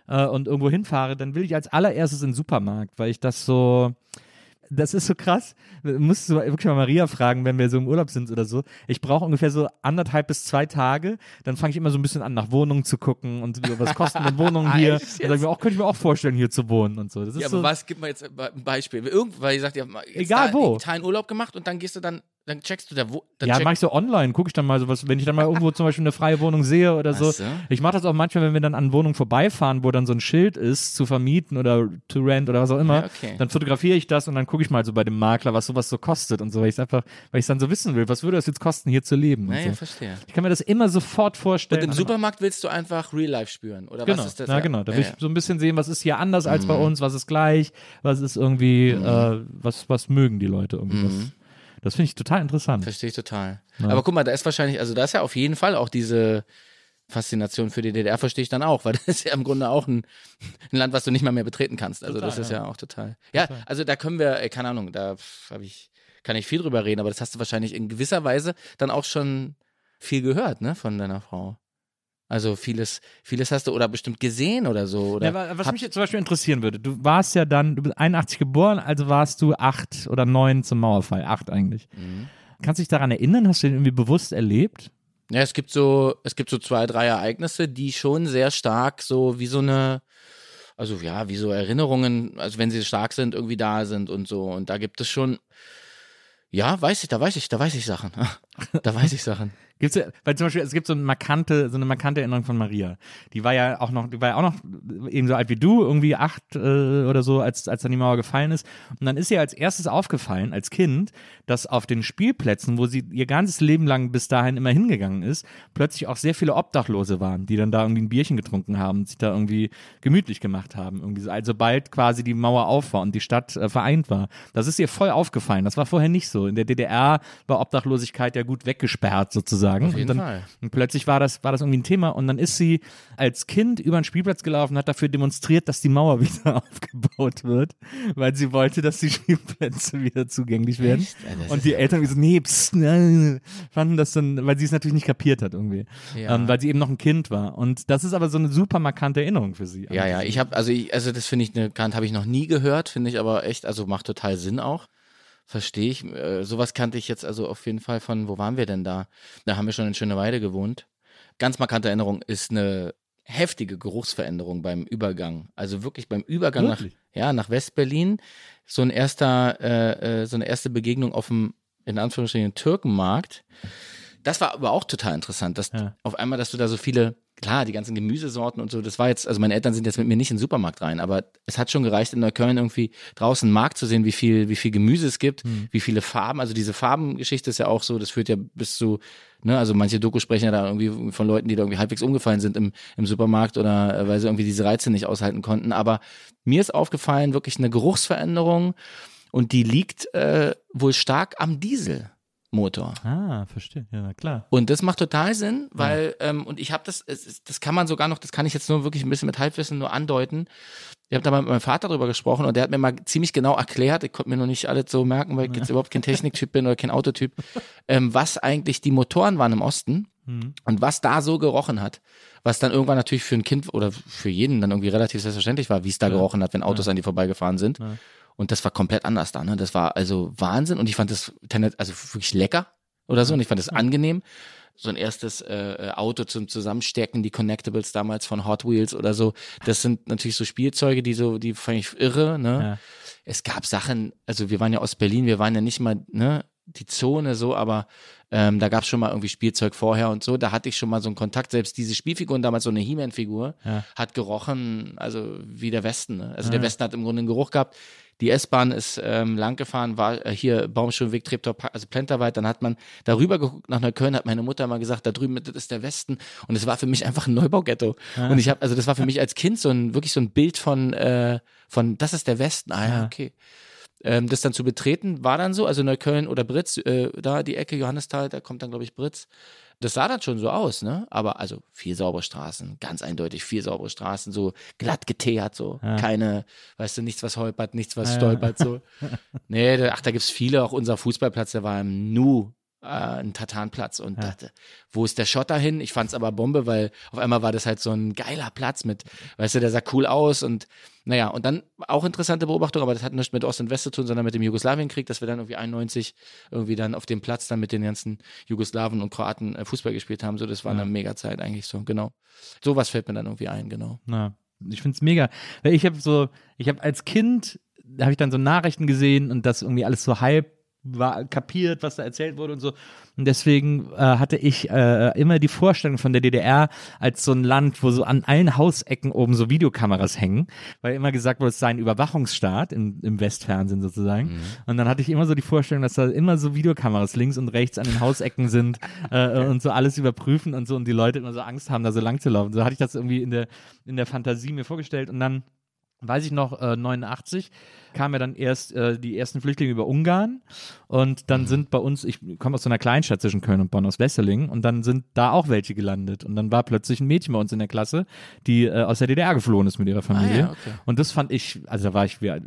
äh, und irgendwo hinfahre, dann will ich als allererstes in den Supermarkt, weil ich das so, das ist so krass. Musst du wirklich mal Maria fragen, wenn wir so im Urlaub sind oder so. Ich brauche ungefähr so anderthalb bis zwei Tage. Dann fange ich immer so ein bisschen an, nach Wohnungen zu gucken und so, was kosten denn Wohnungen hier? Echt Und dann auch, könnte ich mir auch vorstellen, hier zu wohnen und so. Das ist Ja, so, aber was, gib mal jetzt ein Beispiel. Irgend, weil ihr sagt, ja, jetzt Egal da wo. in Italien Urlaub gemacht und dann gehst du dann, dann checkst du da, wo, Ja, mache ich so online, gucke ich dann mal sowas, wenn ich dann mal irgendwo zum Beispiel eine freie Wohnung sehe oder so. So. Ich mache das auch manchmal, wenn wir dann an Wohnungen vorbeifahren, wo dann so ein Schild ist, zu vermieten oder to rent oder was auch immer. Ja, okay. Dann fotografiere ich das und dann gucke ich mal so bei dem Makler, was sowas so kostet und so, weil ich einfach, weil ich dann so wissen will, was würde das jetzt kosten, hier zu leben. Naja, so. verstehe. Ich kann mir das immer sofort vorstellen. Und im einem- Supermarkt willst du einfach Real Life spüren, oder Genau, was ist das? ja, genau. Da will ja. ich so ein bisschen sehen, was ist hier anders als Mhm. bei uns, was ist gleich, was ist irgendwie, äh, was, was mögen die Leute irgendwie. Mhm. Was, das finde ich total interessant. Verstehe ich total. Aber guck mal, da ist wahrscheinlich, also da ist ja auf jeden Fall auch diese Faszination für die DDR, verstehe ich dann auch, weil das ist ja im Grunde auch ein, ein Land, was du nicht mal mehr betreten kannst. Also das ist ja, auch total. Ja, also da können wir, ey, keine Ahnung, da habe ich, kann ich viel drüber reden, aber das hast du wahrscheinlich in gewisser Weise dann auch schon viel gehört, ne, von deiner Frau. Also vieles, vieles hast du oder bestimmt gesehen oder so. Oder Ja, wa- was mich jetzt zum Beispiel interessieren würde, du warst ja dann, du bist 81 geboren, also warst du acht oder neun zum Mauerfall, acht eigentlich. Mhm. Kannst du dich daran erinnern? Hast du den irgendwie bewusst erlebt? Ja, es gibt so, es gibt so zwei, drei Ereignisse, die schon sehr stark so wie so eine, also ja, wie so Erinnerungen, also wenn sie stark sind, irgendwie da sind und so. Und da gibt es schon, ja, weiß ich, da weiß ich, da weiß ich Sachen. Da weiß ich Sachen. Gibt's ja, weil zum Beispiel, es gibt so eine markante, so eine markante Erinnerung von Maria. Die war ja auch noch, die war ja auch noch eben so alt wie du, irgendwie acht äh, oder so, als, als dann die Mauer gefallen ist. Und dann ist ihr als erstes aufgefallen, als Kind, dass auf den Spielplätzen, wo sie ihr ganzes Leben lang bis dahin immer hingegangen ist, plötzlich auch sehr viele Obdachlose waren, die dann da irgendwie ein Bierchen getrunken haben, sich da irgendwie gemütlich gemacht haben. Irgendwie so. Also bald quasi die Mauer auf war und die Stadt äh, vereint war. Das ist ihr voll aufgefallen. Das war vorher nicht so. In der DDR war Obdachlosigkeit ja gut weggesperrt sozusagen. Auf jeden und dann, Fall. Und plötzlich war das, war das irgendwie ein Thema und dann ist sie als Kind über den Spielplatz gelaufen und hat dafür demonstriert, dass die Mauer wieder aufgebaut wird, weil sie wollte, dass die Spielplätze wieder zugänglich werden. Echt? Und die Eltern so, nee, pst, nein, fanden das dann, weil sie es natürlich nicht kapiert hat irgendwie, Ja. ähm, weil sie eben noch ein Kind war. Und das ist aber so eine super markante Erinnerung für sie. Ja, ja, ich habe, also ich, also das finde ich eine Kant habe ich noch nie gehört, finde ich aber echt, also macht total Sinn auch. Verstehe ich. Äh, sowas kannte ich jetzt also auf jeden Fall von, wo waren wir denn da? Da haben wir schon in Schöneweide gewohnt. Ganz markante Erinnerung ist eine heftige Geruchsveränderung beim Übergang. Also wirklich beim Übergang Wirklich? nach, ja, nach Westberlin. So ein erster, äh, äh, so eine erste Begegnung auf dem, in Anführungsstrichen, Türkenmarkt. Das war aber auch total interessant, dass Ja. auf einmal, dass du da so viele, klar, die ganzen Gemüsesorten und so, das war jetzt, also meine Eltern sind jetzt mit mir nicht in den Supermarkt rein, aber es hat schon gereicht, in Neukölln irgendwie draußen einen Markt zu sehen, wie viel, wie viel Gemüse es gibt, Hm. wie viele Farben, also diese Farbengeschichte ist ja auch so, das führt ja bis zu, ne, also manche Doku sprechen ja da irgendwie von Leuten, die da irgendwie halbwegs umgefallen sind im, im Supermarkt oder äh, weil sie irgendwie diese Reize nicht aushalten konnten, aber mir ist aufgefallen, wirklich eine Geruchsveränderung und die liegt äh, wohl stark am Dieselmotor. Ah, verstehe. Ja, na klar. Und das macht total Sinn, weil, ähm, und ich habe das, ist- das kann man sogar noch, das kann ich jetzt nur wirklich ein bisschen mit Halbwissen nur andeuten. Ich habe da mal mit meinem Vater drüber gesprochen und der hat mir mal ziemlich genau erklärt, ich konnte mir noch nicht alles so merken, weil ich jetzt überhaupt kein Techniktyp bin oder kein Autotyp, ähm, was eigentlich die Motoren waren im Osten Mhm. und was da so gerochen hat. Was dann irgendwann natürlich für ein Kind oder für jeden dann irgendwie relativ selbstverständlich war, wie es da gerochen hat, wenn Autos an die vorbeigefahren sind. Und das war komplett anders da, ne? Das war also Wahnsinn und ich fand das also wirklich lecker oder so und ich fand das angenehm. So ein erstes äh, äh, Auto zum Zusammenstecken, die Connectables damals von Hot Wheels oder so. Das sind natürlich so Spielzeuge, die so, die fand ich irre, ne? Ja. Es gab Sachen, also wir waren ja aus Berlin, wir waren ja nicht mal, ne, die Zone so, aber ähm, da gab es schon mal irgendwie Spielzeug vorher und so. Da hatte ich schon mal so einen Kontakt. Selbst diese Spielfiguren, damals so eine He-Man-Figur, Ja. hat gerochen, also wie der Westen. Ne? Also der Westen hat im Grunde einen Geruch gehabt. Die S-Bahn ist ähm, lang gefahren, war äh, hier Baumschulenweg, Treptow, also Plenterwald. Dann hat man darüber geguckt nach Neukölln, hat meine Mutter mal gesagt, da drüben das ist der Westen. Und es war für mich einfach ein Neubaughetto. Und ich habe, also das war für mich als Kind so ein wirklich so ein Bild von äh, von das ist der Westen. Ah ja, Ja. okay. Ähm, das dann zu betreten war dann so, also Neukölln oder Britz, äh, da die Ecke Johannisthal, da kommt dann glaube ich Britz. Das sah dann schon so aus, ne? Aber also vier saubere Straßen, ganz eindeutig vier saubere Straßen, so glatt geteert, so Ja. keine, weißt du, nichts was holpert, nichts was Ja, stolpert, so. nee, ach, da gibt's viele, auch unser Fußballplatz, der war im Nu einen Tatanplatz und dachte, wo ist der Schotter hin? Ich fand es aber Bombe, weil auf einmal war das halt so ein geiler Platz mit, weißt du, der sah cool aus und naja, und dann auch interessante Beobachtung, aber das hat nichts mit Ost und West zu tun, sondern mit dem Jugoslawienkrieg, dass wir dann irgendwie 91 irgendwie dann auf dem Platz dann mit den ganzen Jugoslawen und Kroaten äh, Fußball gespielt haben. So, das war Ja. eine mega Zeit eigentlich so, genau. Sowas fällt mir dann irgendwie ein, genau. Na, ich find's mega. Ich habe so, ich habe als Kind, da habe ich dann so Nachrichten gesehen und das irgendwie alles so halb war kapiert, was da erzählt wurde und so. Und deswegen äh, hatte ich äh, immer die Vorstellung von der DDR als so ein Land, wo so an allen Hausecken oben so Videokameras hängen, weil immer gesagt wurde, es sei ein Überwachungsstaat im, im Westfernsehen sozusagen. Und dann hatte ich immer so die Vorstellung, dass da immer so Videokameras links und rechts an den Hausecken sind äh, und so alles überprüfen und so und die Leute immer so Angst haben, da so lang zu laufen. So hatte ich das irgendwie in der, in der Fantasie mir vorgestellt und dann weiß ich noch, äh, 89 kamen ja dann erst äh, die ersten Flüchtlinge über Ungarn und dann sind bei uns, ich komme aus so einer Kleinstadt zwischen Köln und Bonn, aus Wesseling und dann sind da auch welche gelandet und dann war plötzlich ein Mädchen bei uns in der Klasse, die äh, aus der DDR geflohen ist mit ihrer Familie Ah ja, okay. und das fand ich, also da war ich, wie, äh,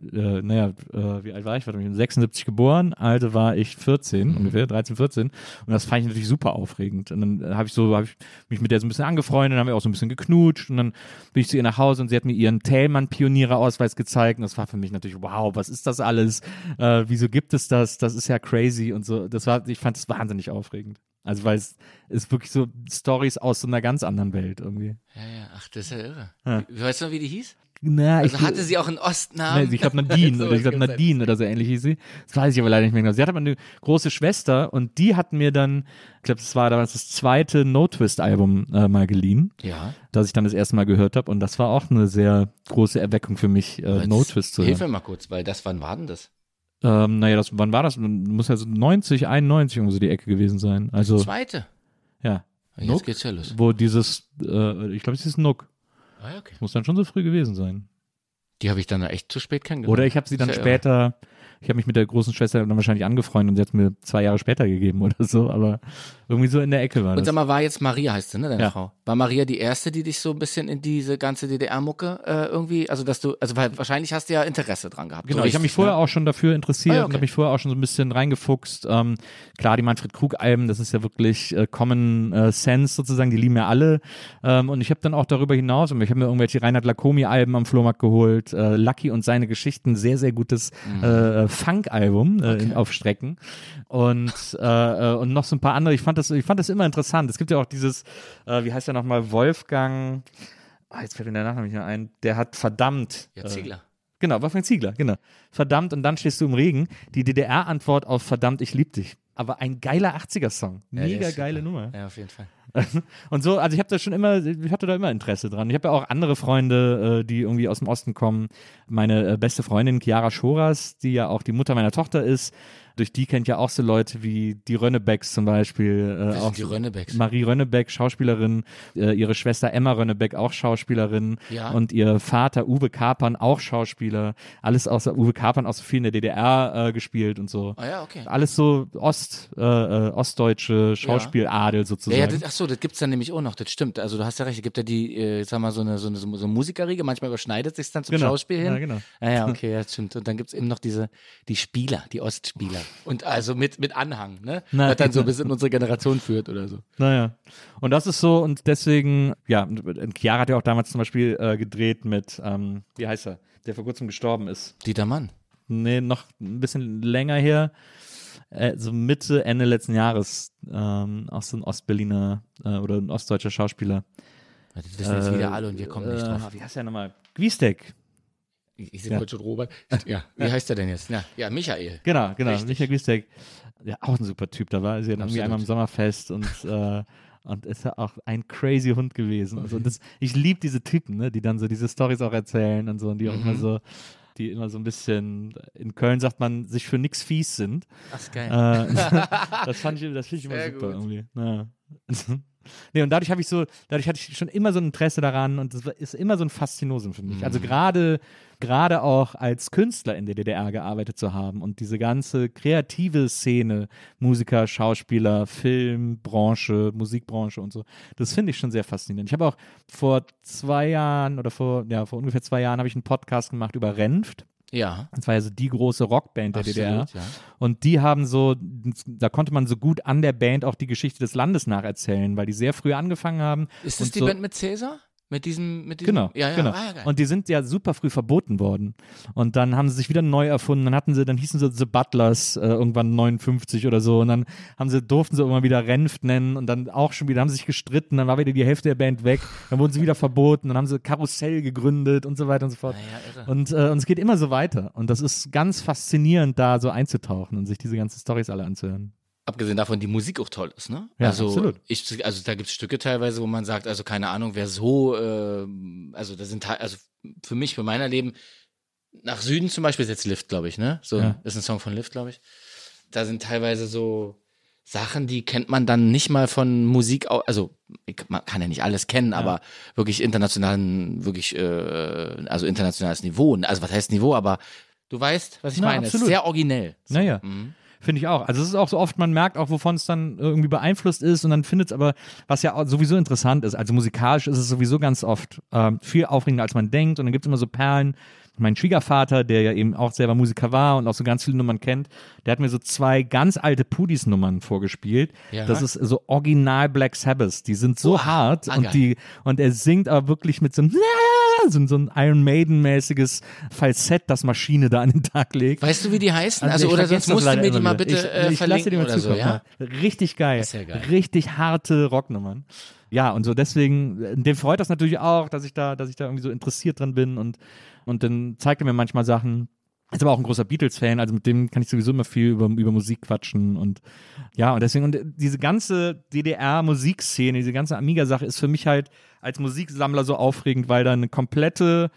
naja, äh, wie alt war ich? Warte, ich bin 76 geboren, also war ich 14 Mhm. ungefähr, 13, 14 und das fand ich natürlich super aufregend und dann habe ich so, habe ich mich mit der so ein bisschen angefreundet, dann haben wir auch so ein bisschen geknutscht und dann bin ich zu ihr nach Hause und sie hat mir ihren Thälmann-Pioniererausweis gezeigt und das war für mich natürlich, wow, was ist das alles? Äh, wieso gibt es das? Das ist ja crazy und so. Das war, ich fand es wahnsinnig aufregend. Also weil es ist wirklich so Stories aus so einer ganz anderen Welt irgendwie. Ja, ja, ach, das ist ja irre. Ja. Weißt du noch, wie die hieß? Na, Also ich, hatte sie auch einen Ostnamen? Nee, ich glaube Nadine, So, oder ich glaube das Nadine oder so ähnlich hieß sie. Das weiß ich aber leider nicht mehr genau. Sie hatte aber eine große Schwester und die hat mir dann, ich glaube, das war damals das zweite No Twist Album äh, mal geliehen. Ja. das ich dann das erste Mal gehört habe und das war auch eine sehr große Erweckung für mich, äh, No Twist zu Hilf hören. mir mal kurz, weil das, wann war denn das? Ähm, naja, das, wann war das? Muss ja so 90, 91 irgendwo so die Ecke gewesen sein. Also, Zweite. ja. Jetzt Nook, geht's ja los. wo dieses, äh, ich glaube, es ist Nook. Ah, okay. Muss dann schon so früh gewesen sein. Die habe ich dann echt zu spät kennengelernt. Oder ich habe sie dann ja irre. Ich habe mich mit der großen Schwester dann wahrscheinlich angefreundet und sie hat mir zwei Jahre später gegeben oder so, aber irgendwie so in der Ecke war Und das. sag mal, war jetzt Maria, heißt sie, ne, deine Ja. Frau? War Maria die erste, die dich so ein bisschen in diese ganze DDR-Mucke äh, irgendwie, also dass du, also weil wahrscheinlich hast du ja Interesse dran gehabt. Genau, so ich habe mich vorher ne? auch schon dafür interessiert Ah, ja, und okay. habe mich vorher auch schon so ein bisschen reingefuchst. Ähm, klar, die Manfred Krug-Alben, das ist ja wirklich äh, Common äh, Sense sozusagen, die lieben ja alle. Ähm, und ich habe dann auch darüber hinaus, und ich habe mir irgendwelche Reinhard Lacomi-Alben am Flohmarkt geholt, äh, Lucky und seine Geschichten, sehr, sehr gutes Mhm. Funk-Album äh, in- auf Strecken. Und, äh, äh, und noch so ein paar andere. Ich fand das, ich fand das immer interessant. Es gibt ja auch dieses, wie heißt der nochmal, Wolfgang, ah, jetzt fällt mir der Nachname nicht mehr ein, der hat verdammt. Ja, Ziegler. Genau, Wolfgang Ziegler, genau. Verdammt und dann stehst du im Regen. Die DDR-Antwort auf Verdammt, ich lieb dich. Aber ein geiler 80er-Song. Ja, der Mega ist geile super. Nummer. Ja, auf jeden Fall. Und so, also ich habe da schon immer, ich hatte da immer Interesse dran. Ich habe ja auch andere Freunde, äh, die irgendwie aus dem Osten kommen. Meine äh, beste Freundin Chiara Schoras, die ja auch die Mutter meiner Tochter ist, durch die kennt ja auch so Leute wie die Rönnebecks zum Beispiel. Äh, auch die Rönnebecks? Marie Rönnebeck, Schauspielerin, äh, ihre Schwester Emma Rönnebeck, auch Schauspielerin. Ja. Und ihr Vater Uwe Kapern, auch Schauspieler. Alles außer Uwe Kapern auch so viel in der DDR äh, gespielt und so. Ah ja, okay. Alles so Ost, äh, äh, ostdeutsche Schauspieladel Ja, sozusagen. ja, das, ach so, das gibt's dann nämlich auch noch, das stimmt. Also du hast ja recht, es gibt ja die, äh, sag mal, so eine, so eine, so eine Musikerriege, manchmal überschneidet sich dann zum Genau. Schauspiel hin. Ja, genau. Ja, ja, okay, ja, stimmt. Und dann gibt's eben noch diese, die Spieler, die Ostspieler. Und also mit, mit Anhang, ne? Na, Was dann so bis in unsere Generation führt oder so. Naja. Und das ist so, und deswegen, ja, Chiara hat ja auch damals zum Beispiel äh, gedreht mit, ähm, wie heißt er, der vor kurzem gestorben ist. Dieter Mann. Nee, noch ein bisschen länger her, äh, so Mitte, Ende letzten Jahres, ähm, auch so ein Ostberliner äh, oder ein ostdeutscher Schauspieler. Das wissen jetzt wieder alle und wir kommen nicht äh, drauf. Wie heißt der nochmal? Gwiestek. Ich, sehe ja. heute schon Robert. Ja, wie heißt der denn jetzt? Ja, ja Michael. Genau, genau, Richtig. Michael Gwiestek. Ja, auch ein super Typ. Da war sie ja irgendwie einmal im Sommerfest und äh, und ist ja auch ein crazy Hund gewesen. Also, das, ich liebe diese Typen, ne, die dann so diese Stories auch erzählen und so und die auch Mhm. immer so, die immer so ein bisschen, in Köln sagt man, sich für nix fies sind. Ach, geil. Äh, das fand ich, das finde ich immer Sehr super gut. irgendwie. Ja. Nee, und dadurch habe ich so, dadurch hatte ich schon immer so ein Interesse daran und das ist immer so ein Faszinosum für mich. Also Mhm. gerade, gerade auch als Künstler in der DDR gearbeitet zu haben und diese ganze kreative Szene, Musiker, Schauspieler, Filmbranche, Musikbranche und so, das finde ich schon sehr faszinierend. Ich habe auch vor zwei Jahren oder vor, ja, vor ungefähr zwei Jahren habe ich einen Podcast gemacht über Renft. Ja. Das war ja so die große Rockband der Absolut, DDR. ja. Und die haben so, da konnte man so gut an der Band auch die Geschichte des Landes nacherzählen, weil die sehr früh angefangen haben. Ist das die so, Band mit Cäsar? Mit diesem, mit diesem? Genau, Ja, ja. genau. Ah, ja und die sind ja super früh verboten worden. Und dann haben sie sich wieder neu erfunden. Dann hatten sie, dann hießen sie The Butlers äh, irgendwann 59 oder so. Und dann haben sie, durften sie irgendwann wieder Renft nennen und dann auch schon wieder, haben sie sich gestritten. Dann war wieder die Hälfte der Band weg. Dann wurden sie wieder verboten. Dann haben sie Karussell gegründet und so weiter und so fort. ja, irre. und, äh, und es geht immer so weiter. Und das ist ganz faszinierend, da so einzutauchen und sich diese ganzen Storys alle anzuhören. Abgesehen davon, die Musik auch toll ist, ne? Ja, also, absolut. Ich, also da gibt es Stücke teilweise, wo man sagt, also keine Ahnung, wer so, äh, also da sind, also für mich, für meiner Leben, nach Süden zum Beispiel ist jetzt Lift, glaube ich, ne? So, Ja. ist ein Song von Lift, glaube ich. Da sind teilweise so Sachen, die kennt man dann nicht mal von Musik, also man kann ja nicht alles kennen, aber wirklich internationalen, wirklich, äh, also internationales Niveau. Also was heißt Niveau, aber du weißt, was ich Na, meine. Es ist absolut. sehr originell. Naja. Mhm. Finde ich auch. Also es ist auch so oft, man merkt auch, wovon es dann irgendwie beeinflusst ist und dann findet es aber, was ja sowieso interessant ist, also musikalisch ist es sowieso ganz oft ähm, viel aufregender, als man denkt und dann gibt es immer so Perlen. Mein Schwiegervater, der ja eben auch selber Musiker war und auch so ganz viele Nummern kennt, der hat mir so zwei ganz alte Pudis-Nummern vorgespielt. Ja. Das ist so original Black Sabbath. Die sind so Wow. hart Ah, und geil. die und er singt aber wirklich mit so einem so, so ein Iron Maiden-mäßiges Falsett, das Maschine da an den Tag legt. Weißt du, wie die heißen? Also, ich oder sonst musst du mir die mal bitte ich, äh, ich verlinken lasse dir mal oder so, ja? Richtig geil. Ja geil. Richtig harte Rocknummern. Ja, und so deswegen, äh, dem freut das natürlich auch, dass ich da, dass ich da irgendwie so interessiert dran bin und, und dann zeigt er mir manchmal Sachen. Ist aber auch ein großer Beatles-Fan, also mit dem kann ich sowieso immer viel über, über Musik quatschen und ja, und deswegen, und diese ganze DDR-Musikszene, diese ganze Amiga-Sache ist für mich halt als Musiksammler so aufregend, weil da eine komplette,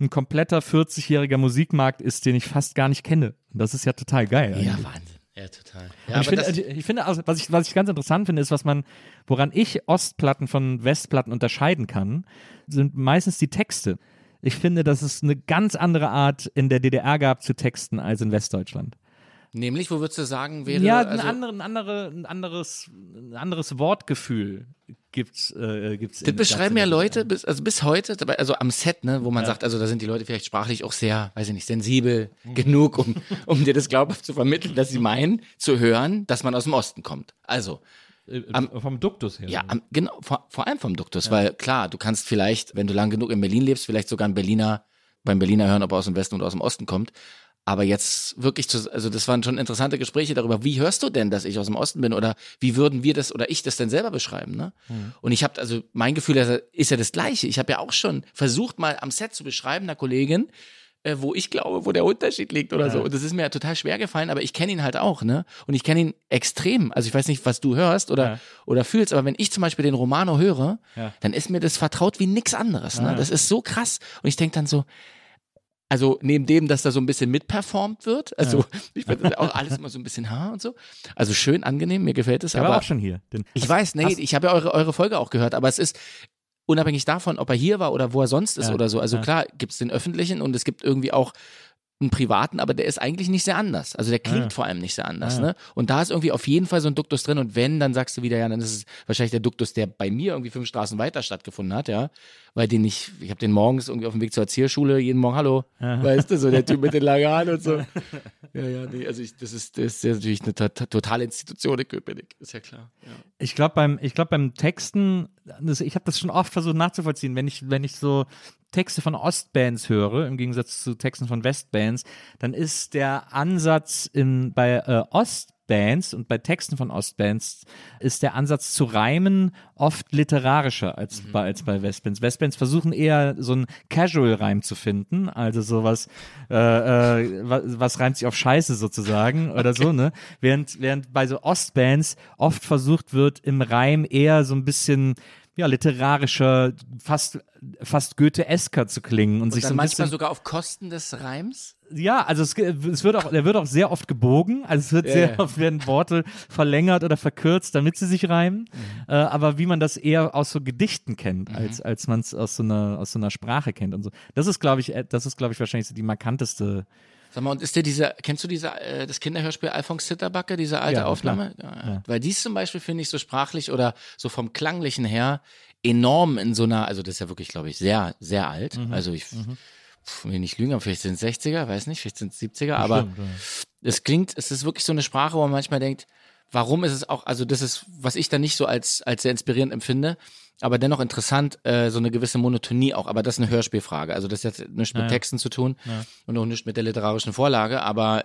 ein kompletter 40-jähriger Musikmarkt ist, den ich fast gar nicht kenne. Und das ist ja total geil. Ja, eigentlich. Wahnsinn. Ja, total. Ja, ich, finde, also, ich finde, also, was ich, was ich ganz interessant finde, ist, was man, woran ich Ostplatten von Westplatten unterscheiden kann, sind meistens die Texte. Ich finde, dass es eine ganz andere Art in der DDR gab zu Texten als in Westdeutschland. nämlich, wo würdest du sagen, wäre. ja, also, ein, andere, ein, andere, ein, anderes, ein anderes Wortgefühl gibt's, äh, gibt's. Das in- beschreiben ja Leute, bis, also bis heute, also am Set, ne, wo man sagt, also da sind die Leute vielleicht sprachlich auch sehr, weiß ich nicht, sensibel Mhm. genug, um, um dir das glaubhaft zu vermitteln, dass sie meinen, zu hören, dass man aus dem Osten kommt. Also. Am- Äh, vom Duktus her. Ja, am, genau, vor, vor allem vom Duktus, weil klar, du kannst vielleicht, wenn du lang genug in Berlin lebst, vielleicht sogar einen Berliner, beim Berliner hören, ob er aus dem Westen oder aus dem Osten kommt. Aber jetzt wirklich zu, also das waren schon interessante Gespräche darüber, wie hörst du denn, dass ich aus dem Osten bin oder wie würden wir das oder ich das denn selber beschreiben, ne? Und ich habe also mein Gefühl ist ja- ist ja das gleiche. Ich habe ja auch schon versucht mal am Set zu beschreiben einer Kollegin, äh, wo ich glaube, wo der Unterschied liegt oder so. Und das ist mir ja total schwer gefallen, aber ich kenne ihn halt auch, ne? Und ich kenne ihn extrem. Also ich weiß nicht, was du hörst oder, Ja. oder fühlst, aber wenn ich zum Beispiel den Romano höre, Ja. dann ist mir das vertraut wie nix anderes. Ne? Ja. Das ist so krass. Und ich denke dann so, also neben dem, dass da so ein bisschen mitperformt wird, also ich finde auch alles immer so ein bisschen ha und so. Also schön, angenehm, mir gefällt es, Der war aber auch schon hier. Den, ich weiß, nee, ich habe ja eure, eure Folge auch gehört, aber es ist unabhängig davon, ob er hier war oder wo er sonst ist Ja, oder so. Also ja. klar, gibt es den öffentlichen und es gibt irgendwie auch einen privaten, aber der ist eigentlich nicht sehr anders. Also der klingt Ja. vor allem nicht sehr anders. Ja. Ne? Und da ist irgendwie auf jeden Fall so ein Duktus drin. Und wenn, dann sagst du wieder, ja, dann ist es wahrscheinlich der Duktus, der bei mir irgendwie fünf Straßen weiter stattgefunden hat, ja. Weil den ich, ich habe den morgens irgendwie auf dem Weg zur Erzieherschule, jeden Morgen, hallo, weißt du, so der Typ mit den langen Haaren und so. Ja, ja, nee, also ich, das ist, das ist ja natürlich eine to- totale Institution in Köpenick, ist ja klar. Ja. Ich glaube beim, ich glaube beim Texten, ich habe das schon oft versucht nachzuvollziehen, wenn ich, wenn ich so Texte von Ostbands höre, im Gegensatz zu Texten von Westbands, dann ist der Ansatz in, bei äh, Ostbands und bei Texten von Ostbands ist der Ansatz zu reimen oft literarischer als, bei, als bei Westbands. Westbands versuchen eher so einen Casual-Reim zu finden, also sowas, äh, äh, was, was reimt sich auf Scheiße sozusagen oder so, ne? Während, während bei so Ostbands oft versucht wird, im Reim eher so ein bisschen ja, literarischer, fast, fast Goethe-esker zu klingen und, Und sich dann so ein manchmal bisschen, sogar auf Kosten des Reims? ja, also es, es wird auch, der wird auch sehr oft gebogen, also es wird Ja, sehr oft werden Worte verlängert oder verkürzt, damit sie sich reimen, Mhm. äh, aber wie man das eher aus so Gedichten kennt, als, als man es aus so einer, aus so einer Sprache kennt und so. Das ist, glaube ich, äh, das ist, glaube ich, wahrscheinlich so die markanteste, Sag mal, und ist dir dieser, kennst du diese, äh, das Kinderhörspiel Alfons Zitterbacke, diese alte Ja, Aufnahme? Ja. Weil dies zum Beispiel finde ich so sprachlich oder so vom Klanglichen her enorm in so einer, also das ist ja wirklich, glaube ich, sehr, sehr alt. Mhm. Also ich pf, will nicht lügen, aber vielleicht sind es 60er, weiß nicht, vielleicht sind es 70er, aber Bestimmt, ja. es klingt, es ist wirklich so eine Sprache, wo man manchmal denkt, warum ist es auch, also das ist, was ich dann nicht so als, als sehr inspirierend empfinde, aber dennoch interessant, äh, so eine gewisse Monotonie auch, aber das ist eine Hörspielfrage, also das hat nichts mit Ja. Texten zu tun Ja. und auch nichts mit der literarischen Vorlage, aber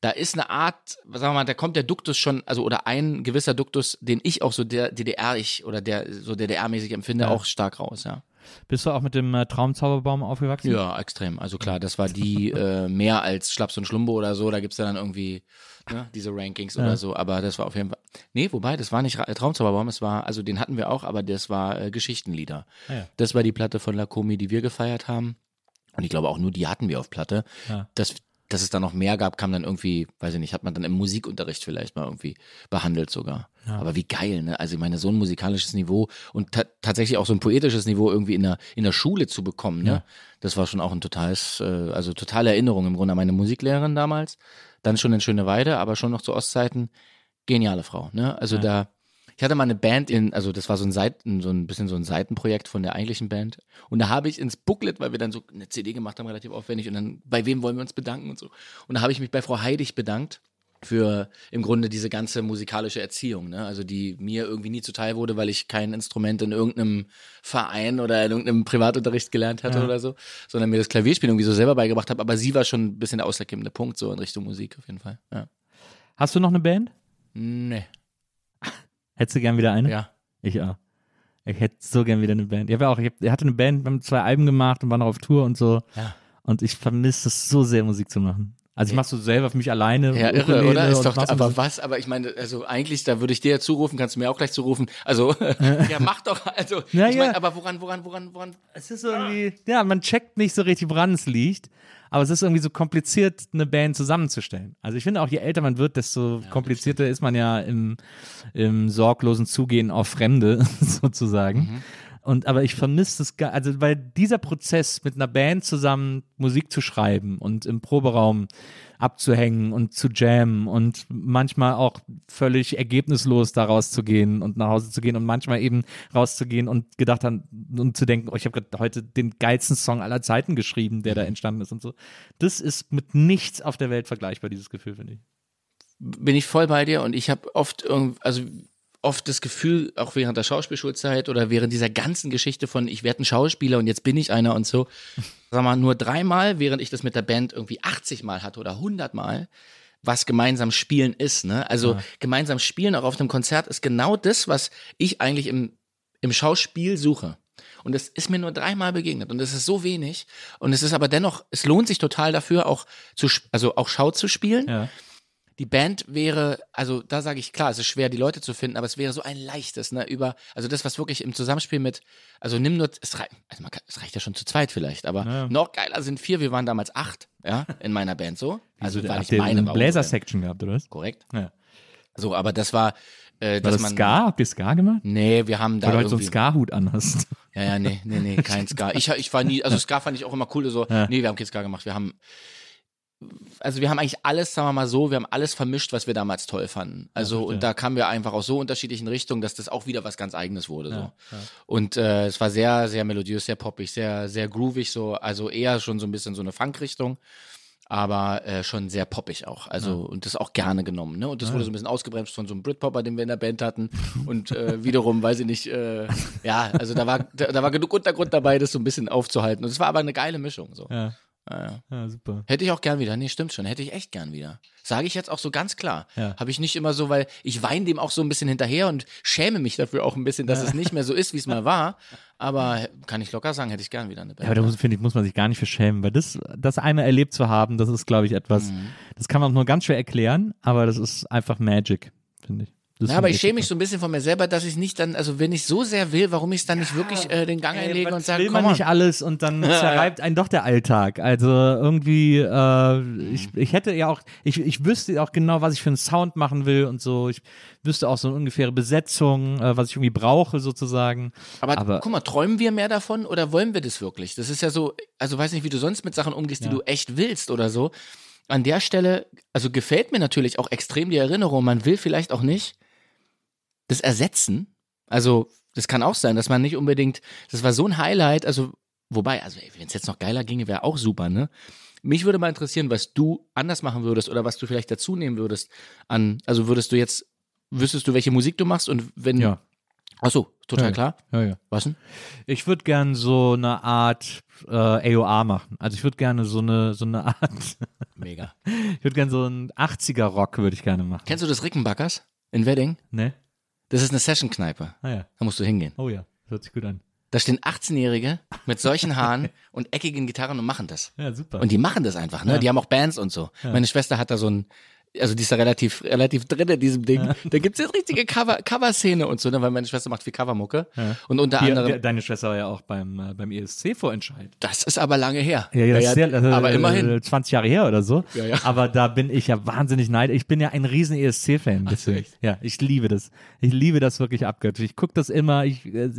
da ist eine Art, sagen wir mal, da kommt der Duktus schon, also oder ein gewisser Duktus, den ich auch so der DDR ich oder der so DDR-mäßig empfinde, Ja. auch stark raus, ja. Bist du auch mit dem äh, Traumzauberbaum aufgewachsen? Ja, extrem. Also klar, das war die äh, mehr als Schlaps und Schlumbo oder so. Da gibt's ja dann irgendwie ne, diese Rankings Ja. oder so. Aber das war auf jeden Fall. Nee, wobei, das war nicht Ra- Traumzauberbaum, es war, also den hatten wir auch, aber das war äh, Geschichtenlieder. Ah, ja. Das war die Platte von Lakomi, die wir gefeiert haben. Und ich glaube auch nur die hatten wir auf Platte. Ja. Das, dass es da noch mehr gab, kam dann irgendwie, weiß ich nicht, hat man dann im Musikunterricht vielleicht mal irgendwie behandelt sogar. Aber wie geil, ne? Also ich meine, so ein musikalisches Niveau und ta tatsächlich auch so ein poetisches Niveau irgendwie in der, in der Schule zu bekommen, ne? Ja. Das war schon auch ein totales, äh, also totale Erinnerung im Grunde an meine Musiklehrerin damals. Dann schon in Schöneweide, aber schon noch zu Ostzeiten. Geniale Frau, ne? Also Ja. da, ich hatte mal eine Band in, also das war so ein Seiten, so ein bisschen so ein Seitenprojekt von der eigentlichen Band. Und da habe ich ins Booklet, weil wir dann so eine CD gemacht haben, relativ aufwendig, und dann, bei wem wollen wir uns bedanken und so. Und da habe ich mich bei Frau Heidig bedankt für im Grunde diese ganze musikalische Erziehung, ne? Also die mir irgendwie nie zuteil wurde, weil ich kein Instrument in irgendeinem Verein oder in irgendeinem Privatunterricht gelernt hatte Ja. oder so, sondern mir das Klavierspielen irgendwie so selber beigebracht habe. Aber sie war schon ein bisschen der ausschlaggebende Punkt so in Richtung Musik auf jeden Fall. Ja. Hast du noch eine Band? Nee. Hättest du gern wieder eine? Ja. Ich auch. Ich hätte so gern wieder eine Band. Ich, auch, ich, hab, ich hatte eine Band, wir haben zwei Alben gemacht und waren noch auf Tour und so. Ja. Und ich vermisse es so sehr, Musik zu machen. Also ich mach so selber für mich alleine. Ja, irre, Ukulele oder? Ist doch, so aber was? Aber ich meine, also eigentlich, da würde ich dir ja zurufen, kannst du mir auch gleich zurufen. Also, ja, mach doch. Also, Ja, ich meine, ja. aber woran, woran, woran, woran? Es ist irgendwie, ja, man checkt nicht so richtig, woran es liegt. Aber es ist irgendwie so kompliziert, eine Band zusammenzustellen. Also ich finde auch, je älter man wird, desto komplizierter ist man ja im, im sorglosen Zugehen auf Fremde, sozusagen. Mhm. Und aber ich vermisse es, gar- also weil dieser Prozess mit einer Band zusammen Musik zu schreiben und im Proberaum abzuhängen und zu jammen und manchmal auch völlig ergebnislos da rauszugehen und nach Hause zu gehen und manchmal eben rauszugehen und gedacht haben und zu denken, oh, ich habe heute den geilsten Song aller Zeiten geschrieben, der da entstanden ist und so. Das ist mit nichts auf der Welt vergleichbar, dieses Gefühl, finde ich. bin ich voll bei dir und ich habe oft irgend, also oft das Gefühl, auch während der Schauspielschulzeit oder während dieser ganzen Geschichte von ich werde ein Schauspieler und jetzt bin ich einer und so, sag mal, nur dreimal, während ich das mit der Band irgendwie 80 Mal hatte oder 100 Mal, was gemeinsam spielen ist, ne? Also gemeinsam spielen auch auf einem Konzert ist genau das, was ich eigentlich im, im Schauspiel suche. Und es ist mir nur dreimal begegnet und es ist so wenig. Und es ist aber dennoch, es lohnt sich total dafür, auch zu, also auch Schau zu spielen. Ja. Die Band wäre, also da sage ich klar, es ist schwer, die Leute zu finden, aber es wäre so ein leichtes, ne, über, also das, was wirklich im Zusammenspiel mit, also nimm nur, es reicht, also kann, es reicht ja schon zu zweit vielleicht, aber Ja. noch geiler sind vier, wir waren damals acht, ja, in meiner Band so. Also war nicht meine, eine. Bläser-Section gehabt, oder was? Korrekt. Ja. So, aber das war, äh, War dass das man. Ska? Habt ihr Ska gemacht? Nee, wir haben da Weil du heute so einen Ska-Hut anhast. Ja, ja, nee, nee, nee, kein Ska. Ich, ich war nie, also Ska fand ich auch immer cool, so, Ja. nee, wir haben kein Ska gemacht, wir haben, also wir haben eigentlich alles, sagen wir mal so, wir haben alles vermischt, was wir damals toll fanden. Also, verstehe. und da kamen wir einfach aus so unterschiedlichen Richtungen, dass das auch wieder was ganz Eigenes wurde, so. Ja, ja. Und äh, es war sehr, sehr melodiös, sehr poppig, sehr, sehr groovig, so, also eher schon so ein bisschen so eine Funk-Richtung. Aber äh, schon sehr poppig auch. Also, und das auch gerne genommen. Ne? Und das wurde so ein bisschen ausgebremst von so einem Britpopper, den wir in der Band hatten. Und äh, wiederum, weiß ich nicht, äh, ja, also da war, da, da war genug Untergrund dabei, das so ein bisschen aufzuhalten. Und es war aber eine geile Mischung. So. Ja, Ja, ja. ja, super. Hätte ich auch gern wieder. Nee, stimmt schon. Hätte ich echt gern wieder. Sage ich jetzt auch so ganz klar. Ja. Habe ich nicht immer so, weil ich weine dem auch so ein bisschen hinterher und schäme mich dafür auch ein bisschen, dass es nicht mehr so ist, wie es mal war. Aber kann ich locker sagen, hätte ich gern wieder eine Band. Ja, aber da muss, finde ich, muss man sich gar nicht für schämen, weil das, das einmal erlebt zu haben, das ist, glaube ich, etwas, Mhm. das kann man nur ganz schwer erklären, aber das ist einfach Magic, finde ich. Das Ja, aber ich schäme mich so ein bisschen von mir selber, dass ich nicht dann, also wenn ich so sehr will, warum ich es dann nicht wirklich äh, den Gang Ey, einlege und sage, will komm man nicht alles und dann zerreibt einen doch der Alltag. Also irgendwie, äh, ich, ich hätte ja auch, ich, ich wüsste auch genau, was ich für einen Sound machen will und so. Ich wüsste auch so eine ungefähre Besetzung, äh, was ich irgendwie brauche sozusagen. Aber, aber- guck mal, träumen wir mehr davon oder wollen wir das wirklich? Das ist ja so, also weiß nicht, wie du sonst mit Sachen umgehst, die Ja. du echt willst oder so. An der Stelle, also gefällt mir natürlich auch extrem die Erinnerung. Man will vielleicht auch nicht das ersetzen. Also, das kann auch sein, dass man nicht unbedingt, das war so ein Highlight, also wobei, also wenn es jetzt noch geiler ginge, wäre auch super, ne? Mich würde mal interessieren, was du anders machen würdest oder was du vielleicht dazu nehmen würdest an, also würdest du jetzt, wüsstest du, welche Musik du machst und wenn. Ja. Ach so, total Ja, klar. Ja, ja. Was denn? Ich würde gern so eine Art äh, AOA machen. Also ich würde gerne so eine so eine Art. Mega. ich würde gerne so einen 80er Rock würde ich gerne machen. Kennst du das Rickenbackers in Wedding? Ne? Das ist eine Session-Kneipe. Ah ja. Da musst du hingehen. Oh ja. Hört sich gut an. Da stehen 18-Jährige mit solchen Haaren und eckigen Gitarren und machen das. Ja, super. Und die machen das einfach, ne? Ja. Die haben auch Bands und so. Meine Schwester hat da so ein, also die ist da relativ, relativ drin in diesem Ding. Da gibt's jetzt richtige Cover, Cover-Szene und so, ne? Weil meine Schwester macht viel Covermucke. Und unter die, anderem, deine Schwester war ja auch beim, äh, beim ESC vorentscheid. das ist aber lange her. Ja, ja, das ist sehr, also, aber äh, immerhin. 20 Jahre her oder so. Ja, ja. Aber da bin ich ja wahnsinnig neidisch. Ich bin ja ein riesen ESC-Fan. Ja, ich liebe das. Ich liebe das wirklich abgöttisch. Ich gucke das immer. Ich, äh,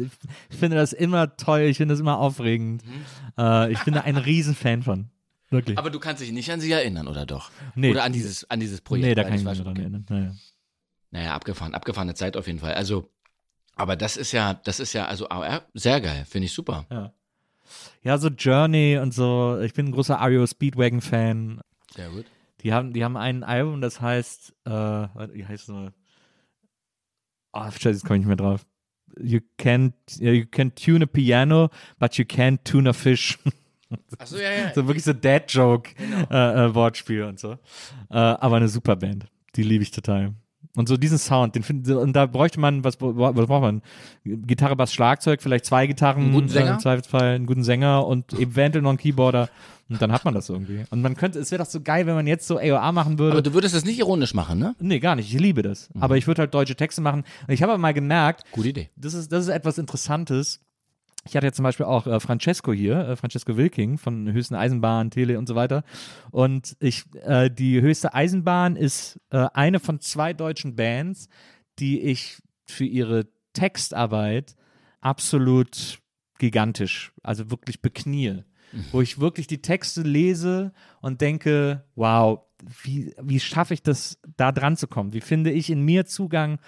ich finde das immer toll. Ich finde das immer aufregend. Mhm. Äh, ich bin da ein riesen Fan von. Wirklich. Aber du kannst dich nicht an sie erinnern, oder doch? Nee. Oder an dieses, an dieses Projekt. nee, da kann ich ich mich nicht dran okay. erinnern. Naja. Naja, abgefahren, abgefahrene Zeit auf jeden Fall. Also, aber das ist ja, das ist ja, also AR, sehr geil, finde ich super. Ja. ja, so Journey und so. Ich bin ein großer Ario Speedwagon-Fan. Sehr gut. Die haben, die haben ein Album, das heißt, äh, wie heißt es mal? Oh, scheiße, jetzt komme ich nicht mehr drauf. You can, you can tune a piano, but you can't tune a fish. Achso, ja, ja. so wirklich so Dad-Joke-Wortspiel und so. Äh, aber eine super Band. Die liebe ich total. Und so diesen Sound, den find, und da bräuchte man, was, was braucht man? Gitarre, Bass, Schlagzeug, vielleicht zwei Gitarren, Einen guten Sänger? äh, im Zweifelsfall einen guten Sänger und eventuell noch einen Keyboarder. Und dann hat man das irgendwie. Und man könnte, es wäre doch so geil, wenn man jetzt so AOA machen würde. Aber du würdest das nicht ironisch machen, ne? Nee, gar nicht. Ich liebe das. Aber ich würde halt deutsche Texte machen. Und ich habe aber mal gemerkt, Gute Idee. das ist, das ist etwas Interessantes. Ich hatte ja zum Beispiel auch äh, Francesco hier, äh, Francesco Wilking von Höchsten Eisenbahn, Tele und so weiter. Und ich, äh, die Höchste Eisenbahn ist äh, eine von zwei deutschen Bands, die ich für ihre Textarbeit absolut gigantisch, also wirklich beknie. Wo ich wirklich die Texte lese und denke, wow, wie, wie schaffe ich das, da dran zu kommen? Wie finde ich in mir Zugang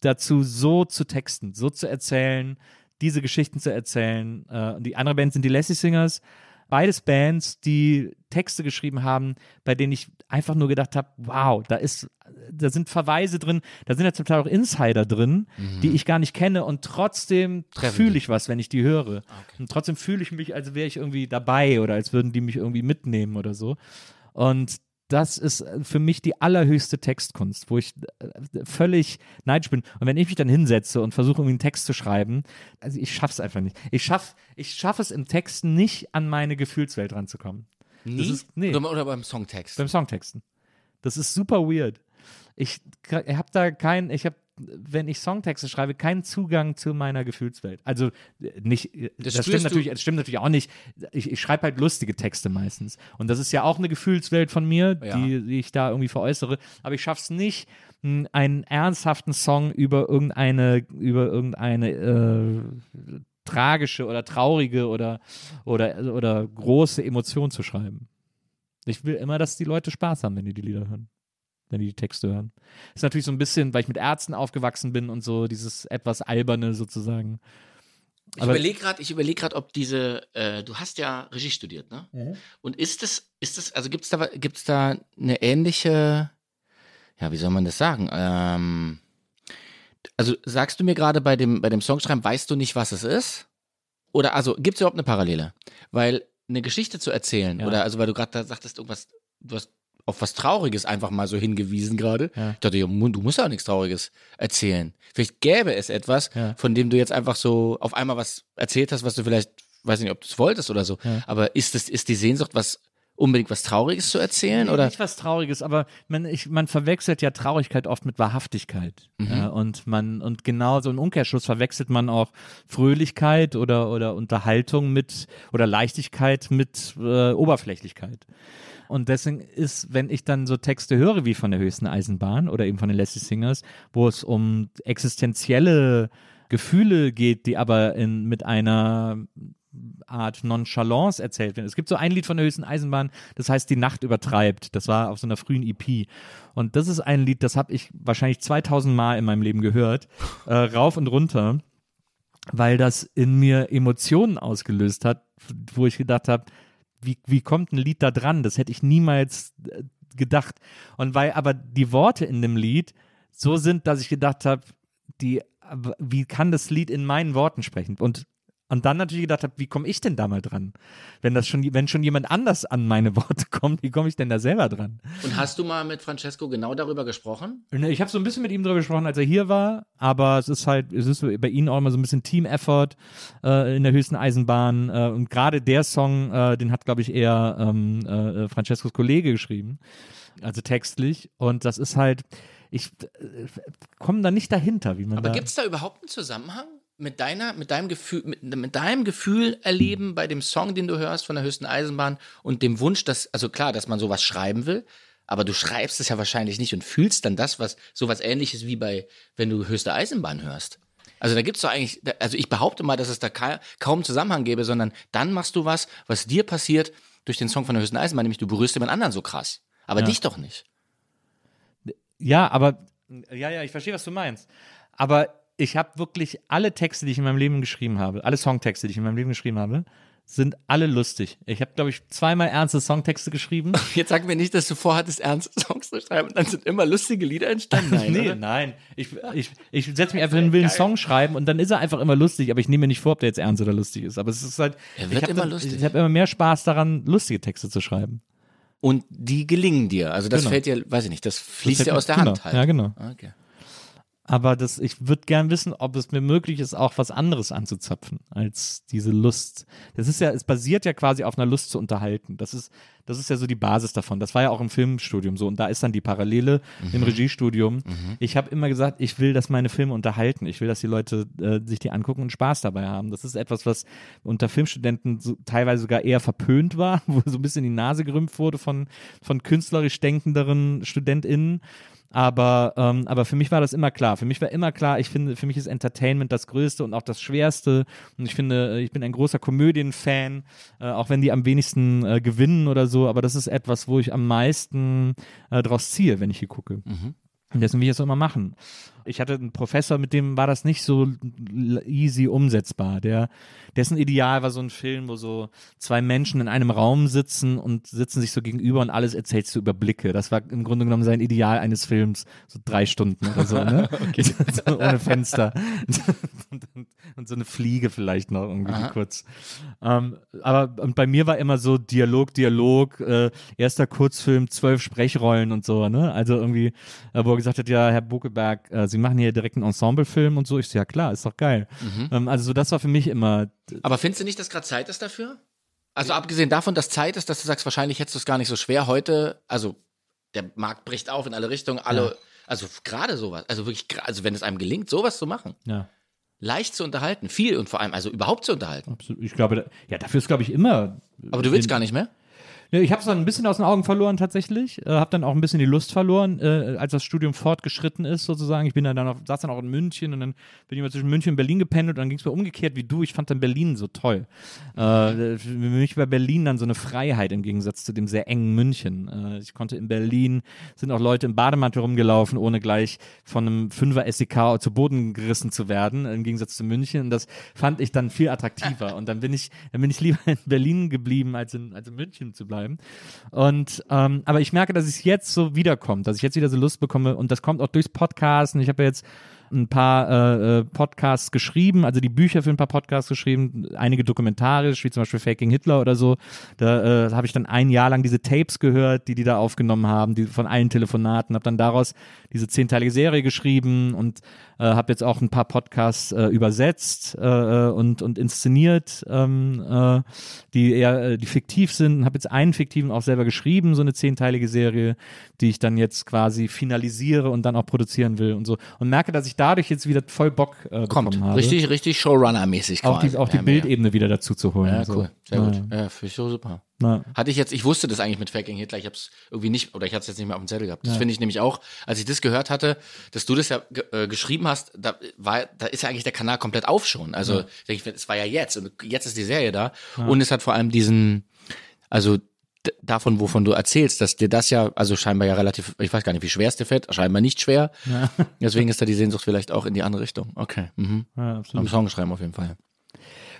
dazu, so zu texten, so zu erzählen, diese Geschichten zu erzählen. Äh, und die andere Band sind die Lassie Singers. Beides Bands, die Texte geschrieben haben, bei denen ich einfach nur gedacht habe, wow, da ist, da sind Verweise drin, da sind ja zum Teil auch Insider drin, die ich gar nicht kenne und trotzdem fühle ich was, wenn ich die höre. Und trotzdem fühle ich mich, als wäre ich irgendwie dabei oder als würden die mich irgendwie mitnehmen oder so. Und das ist für mich die allerhöchste Textkunst, wo ich äh, völlig neidisch bin. Und wenn ich mich dann hinsetze und versuche, irgendwie einen Text zu schreiben, also ich schaff's einfach nicht. Ich schaff, ich schaff es im Text nicht, an meine Gefühlswelt ranzukommen. Nie? ist- nee. Oder, oder beim Songtext. Beim Songtexten. Das ist super weird. Ich, ich habe da keinen, ich habe, wenn ich Songtexte schreibe, keinen Zugang zu meiner Gefühlswelt. Also äh, nicht, äh, das, spürst stimmt natürlich, das stimmt natürlich auch nicht. Ich, ich schreibe halt lustige Texte meistens. Und das ist ja auch eine Gefühlswelt von mir, Ja. die, die ich da irgendwie veräußere. Aber ich schaffe es nicht, mh, einen ernsthaften Song über irgendeine, über irgendeine äh, tragische oder traurige oder, oder, oder große Emotion zu schreiben. Ich will immer, dass die Leute Spaß haben, wenn die die Lieder hören. Wenn die die Texte hören. Ist natürlich so ein bisschen, weil ich mit Ärzten aufgewachsen bin und so, dieses etwas alberne sozusagen. Ich Aber- überlege gerade, ich überlege gerade, ob diese, äh, du hast ja Regie studiert, ne? Und ist es, ist es, also gibt's da, gibt's da eine ähnliche, ja, wie soll man das sagen? Ähm, also sagst du mir gerade bei dem, bei dem Songschreiben, weißt du nicht, was es ist? Oder also gibt's überhaupt eine Parallele? Weil eine Geschichte zu erzählen, Ja. oder also weil du gerade da sagtest, irgendwas, du hast auf was Trauriges einfach mal so hingewiesen gerade. Ja. Ich dachte, du musst ja auch nichts Trauriges erzählen. Vielleicht gäbe es etwas, Ja. von dem du jetzt einfach so auf einmal was erzählt hast, was du vielleicht, weiß nicht, ob du es wolltest oder so. Ja. Aber ist es, ist die Sehnsucht, was unbedingt was Trauriges zu erzählen? Oder? Nicht was Trauriges, aber man, ich, man verwechselt ja Traurigkeit oft mit Wahrhaftigkeit. Mhm. Ja, und man, und genau so im Umkehrschluss verwechselt man auch Fröhlichkeit oder, oder Unterhaltung mit, oder Leichtigkeit mit äh, Oberflächlichkeit. Und deswegen ist, wenn ich dann so Texte höre wie von der höchsten Eisenbahn oder eben von den Lassie Singers, wo es um existenzielle Gefühle geht, die aber in, mit einer Art Nonchalance erzählt werden. Es gibt so ein Lied von der höchsten Eisenbahn, das heißt Die Nacht übertreibt. Das war auf so einer frühen EP. Und das ist ein Lied, das habe ich wahrscheinlich 2000 Mal in meinem Leben gehört, äh, rauf und runter. weil das in mir Emotionen ausgelöst hat, wo ich gedacht habe, wie, wie kommt ein Lied da dran? Das hätte ich niemals äh, gedacht. Und weil aber die Worte in dem Lied so sind, dass ich gedacht habe, die, wie kann das Lied in meinen Worten sprechen? Und und dann natürlich gedacht habe, wie komme ich denn da mal dran? Wenn das schon, wenn schon jemand anders an meine Worte kommt, wie komme ich denn da selber dran? Und hast du mal mit Francesco genau darüber gesprochen? Ne, ich habe so ein bisschen mit ihm darüber gesprochen, als er hier war, aber es ist halt, es ist bei ihnen auch immer so ein bisschen Team-Effort äh, in der höchsten Eisenbahn. Äh, und gerade der Song, äh, den hat, glaube ich, eher ähm, äh, Francescos Kollege geschrieben, also textlich. Und das ist halt, ich äh, komme da nicht dahinter, wie man Aber gibt es da überhaupt einen Zusammenhang? Mit deiner, mit deinem Gefühl, mit, mit, deinem Gefühl erleben bei dem Song, den du hörst von der höchsten Eisenbahn und dem Wunsch, dass, also klar, dass man sowas schreiben will, aber du schreibst es ja wahrscheinlich nicht und fühlst dann das, was sowas ähnliches wie bei, wenn du höchste Eisenbahn hörst. Also da gibt's doch eigentlich, also ich behaupte mal, dass es da ka kaum Zusammenhang gäbe, sondern dann machst du was, was dir passiert durch den Song von der höchsten Eisenbahn, nämlich du berührst jemand anderen so krass. Aber Ja. dich doch nicht. Ja, aber ja, ja, ich verstehe, was du meinst. Aber ich habe wirklich alle Texte, die ich in meinem Leben geschrieben habe, alle Songtexte, die ich in meinem Leben geschrieben habe, sind alle lustig. Ich habe, glaube ich, zweimal ernste Songtexte geschrieben. Jetzt sag mir nicht, dass du vorhattest, ernste Songs zu schreiben und dann sind immer lustige Lieder entstanden. Nein, nee, oder? nein. Ich, ich, ich setze mich einfach hin, will einen Song schreiben und dann ist er einfach immer lustig, aber ich nehme mir nicht vor, ob der jetzt ernst oder lustig ist. Aber es ist halt. Er wird immer dann- lustig. Ich habe immer mehr Spaß daran, lustige Texte zu schreiben. Und die gelingen dir. Also das Genau. fällt dir, weiß ich nicht, das fließt Das dir aus der mir- Hand genau. halt. Ja, genau. Okay. Aber das, ich würde gern wissen, ob es mir möglich ist, auch was anderes anzuzapfen als diese Lust. Das ist ja, es basiert ja quasi auf einer Lust zu unterhalten. Das ist, das ist ja so die Basis davon. Das war ja auch im Filmstudium so. Und da ist dann die Parallele im Regiestudium. Ich habe immer gesagt, ich will, dass meine Filme unterhalten. Ich will, dass die Leute äh, sich die angucken und Spaß dabei haben. Das ist etwas, was unter Filmstudenten so, teilweise sogar eher verpönt war, wo so ein bisschen die Nase gerümpft wurde von, von künstlerisch denkenderen StudentInnen. Aber, ähm, aber für mich war das immer klar. Für mich war immer klar, ich finde, für mich ist Entertainment das Größte und auch das Schwerste. Und ich finde, äh, ich bin ein großer Komödienfan, äh, auch wenn die am wenigsten äh, gewinnen oder so. Aber das ist etwas, wo ich am meisten äh, draus ziehe, wenn ich hier gucke. Und deswegen will ich das auch immer machen. Ich hatte einen Professor, mit dem war das nicht so easy umsetzbar. Der, dessen Ideal war so ein Film, wo so zwei Menschen in einem Raum sitzen und sitzen sich so gegenüber und alles erzählst du über Blicke. Das war im Grunde genommen sein Ideal eines Films, so drei Stunden oder so, ne? so ohne Fenster. und, und, und so eine Fliege vielleicht noch irgendwie Aha. kurz. Ähm, aber und bei mir war immer so Dialog, Dialog, äh, erster Kurzfilm, zwölf Sprechrollen und so, ne? Also irgendwie, äh, wo er gesagt hat, ja, Herr Buckelberg, äh, Sie machen hier direkt einen Ensemblefilm und so. Ich so, ja klar, ist doch geil. Ähm, also so, das war für mich immer, Aber findest du nicht, dass gerade Zeit ist dafür? Also abgesehen davon, dass Zeit ist, dass du sagst, wahrscheinlich hättest du es gar nicht so schwer heute. Also der Markt bricht auf in alle Richtungen, alle. Also gerade sowas, also wirklich, also wenn es einem gelingt, sowas zu machen, ja, leicht zu unterhalten, viel und vor allem, also überhaupt zu unterhalten. absolut. Ich glaube, ja, dafür ist, glaube ich, immer. Aber du willst gar nicht mehr? Ich habe es dann ein bisschen aus den Augen verloren tatsächlich, äh, habe dann auch ein bisschen die Lust verloren, äh, als das Studium fortgeschritten ist sozusagen. Ich bin dann, auf, saß dann auch in München und dann bin ich mal zwischen München und Berlin gependelt und dann ging es mir umgekehrt wie du. Ich fand dann Berlin so toll. Äh, für mich war Berlin dann so eine Freiheit im Gegensatz zu dem sehr engen München. Äh, ich konnte in Berlin, sind auch Leute im Bademantel rumgelaufen, ohne gleich von einem Fünfer SEK zu Boden gerissen zu werden, im Gegensatz zu München. Und das fand ich dann viel attraktiver. Und dann bin ich, dann bin ich lieber in Berlin geblieben, als in, als in München zu bleiben. Und ähm, aber ich merke, dass es jetzt so wiederkommt, dass ich jetzt wieder so Lust bekomme und das kommt auch durchs Podcasten. Ich habe ja jetzt ein paar äh, äh, Podcasts geschrieben, also die Bücher für ein paar Podcasts geschrieben, einige dokumentarisch, wie zum Beispiel Faking Hitler oder so. Da äh, habe ich dann ein Jahr lang diese Tapes gehört, die die da aufgenommen haben, die von allen Telefonaten, habe dann daraus diese zehnteilige Serie geschrieben und äh, habe jetzt auch ein paar Podcasts äh, übersetzt äh, äh, und, und inszeniert, ähm, äh, die eher, äh, die fiktiv sind. Habe jetzt einen fiktiven auch selber geschrieben, so eine zehnteilige Serie, die ich dann jetzt quasi finalisiere und dann auch produzieren will und so. Und merke, dass ich dadurch jetzt wieder voll Bock äh, Kommt. habe. Richtig, richtig Showrunner-mäßig Auch die, auch die Ja. Bildebene wieder dazu zu holen. Ja, so. cool. Sehr Ja, gut. Ja, finde ich so super. Ja. Hatte ich jetzt, ich wusste das eigentlich mit Faking Hitler, ich habe es irgendwie nicht, oder ich hatte es jetzt nicht mehr auf dem Zettel gehabt. Das finde ich nämlich auch, als ich das gehört hatte, dass du das ja äh, geschrieben hast, da war, da ist ja eigentlich der Kanal komplett auf schon. Also ich, es war ja jetzt und jetzt ist die Serie da und es hat vor allem diesen, also davon, wovon du erzählst, dass dir das ja, also scheinbar ja relativ, ich weiß gar nicht, wie schwer es dir fällt, scheinbar nicht schwer. Deswegen ist da die Sehnsucht vielleicht auch in die andere Richtung. Okay. Mhm. Ja, Am. Song schreiben auf jeden Fall.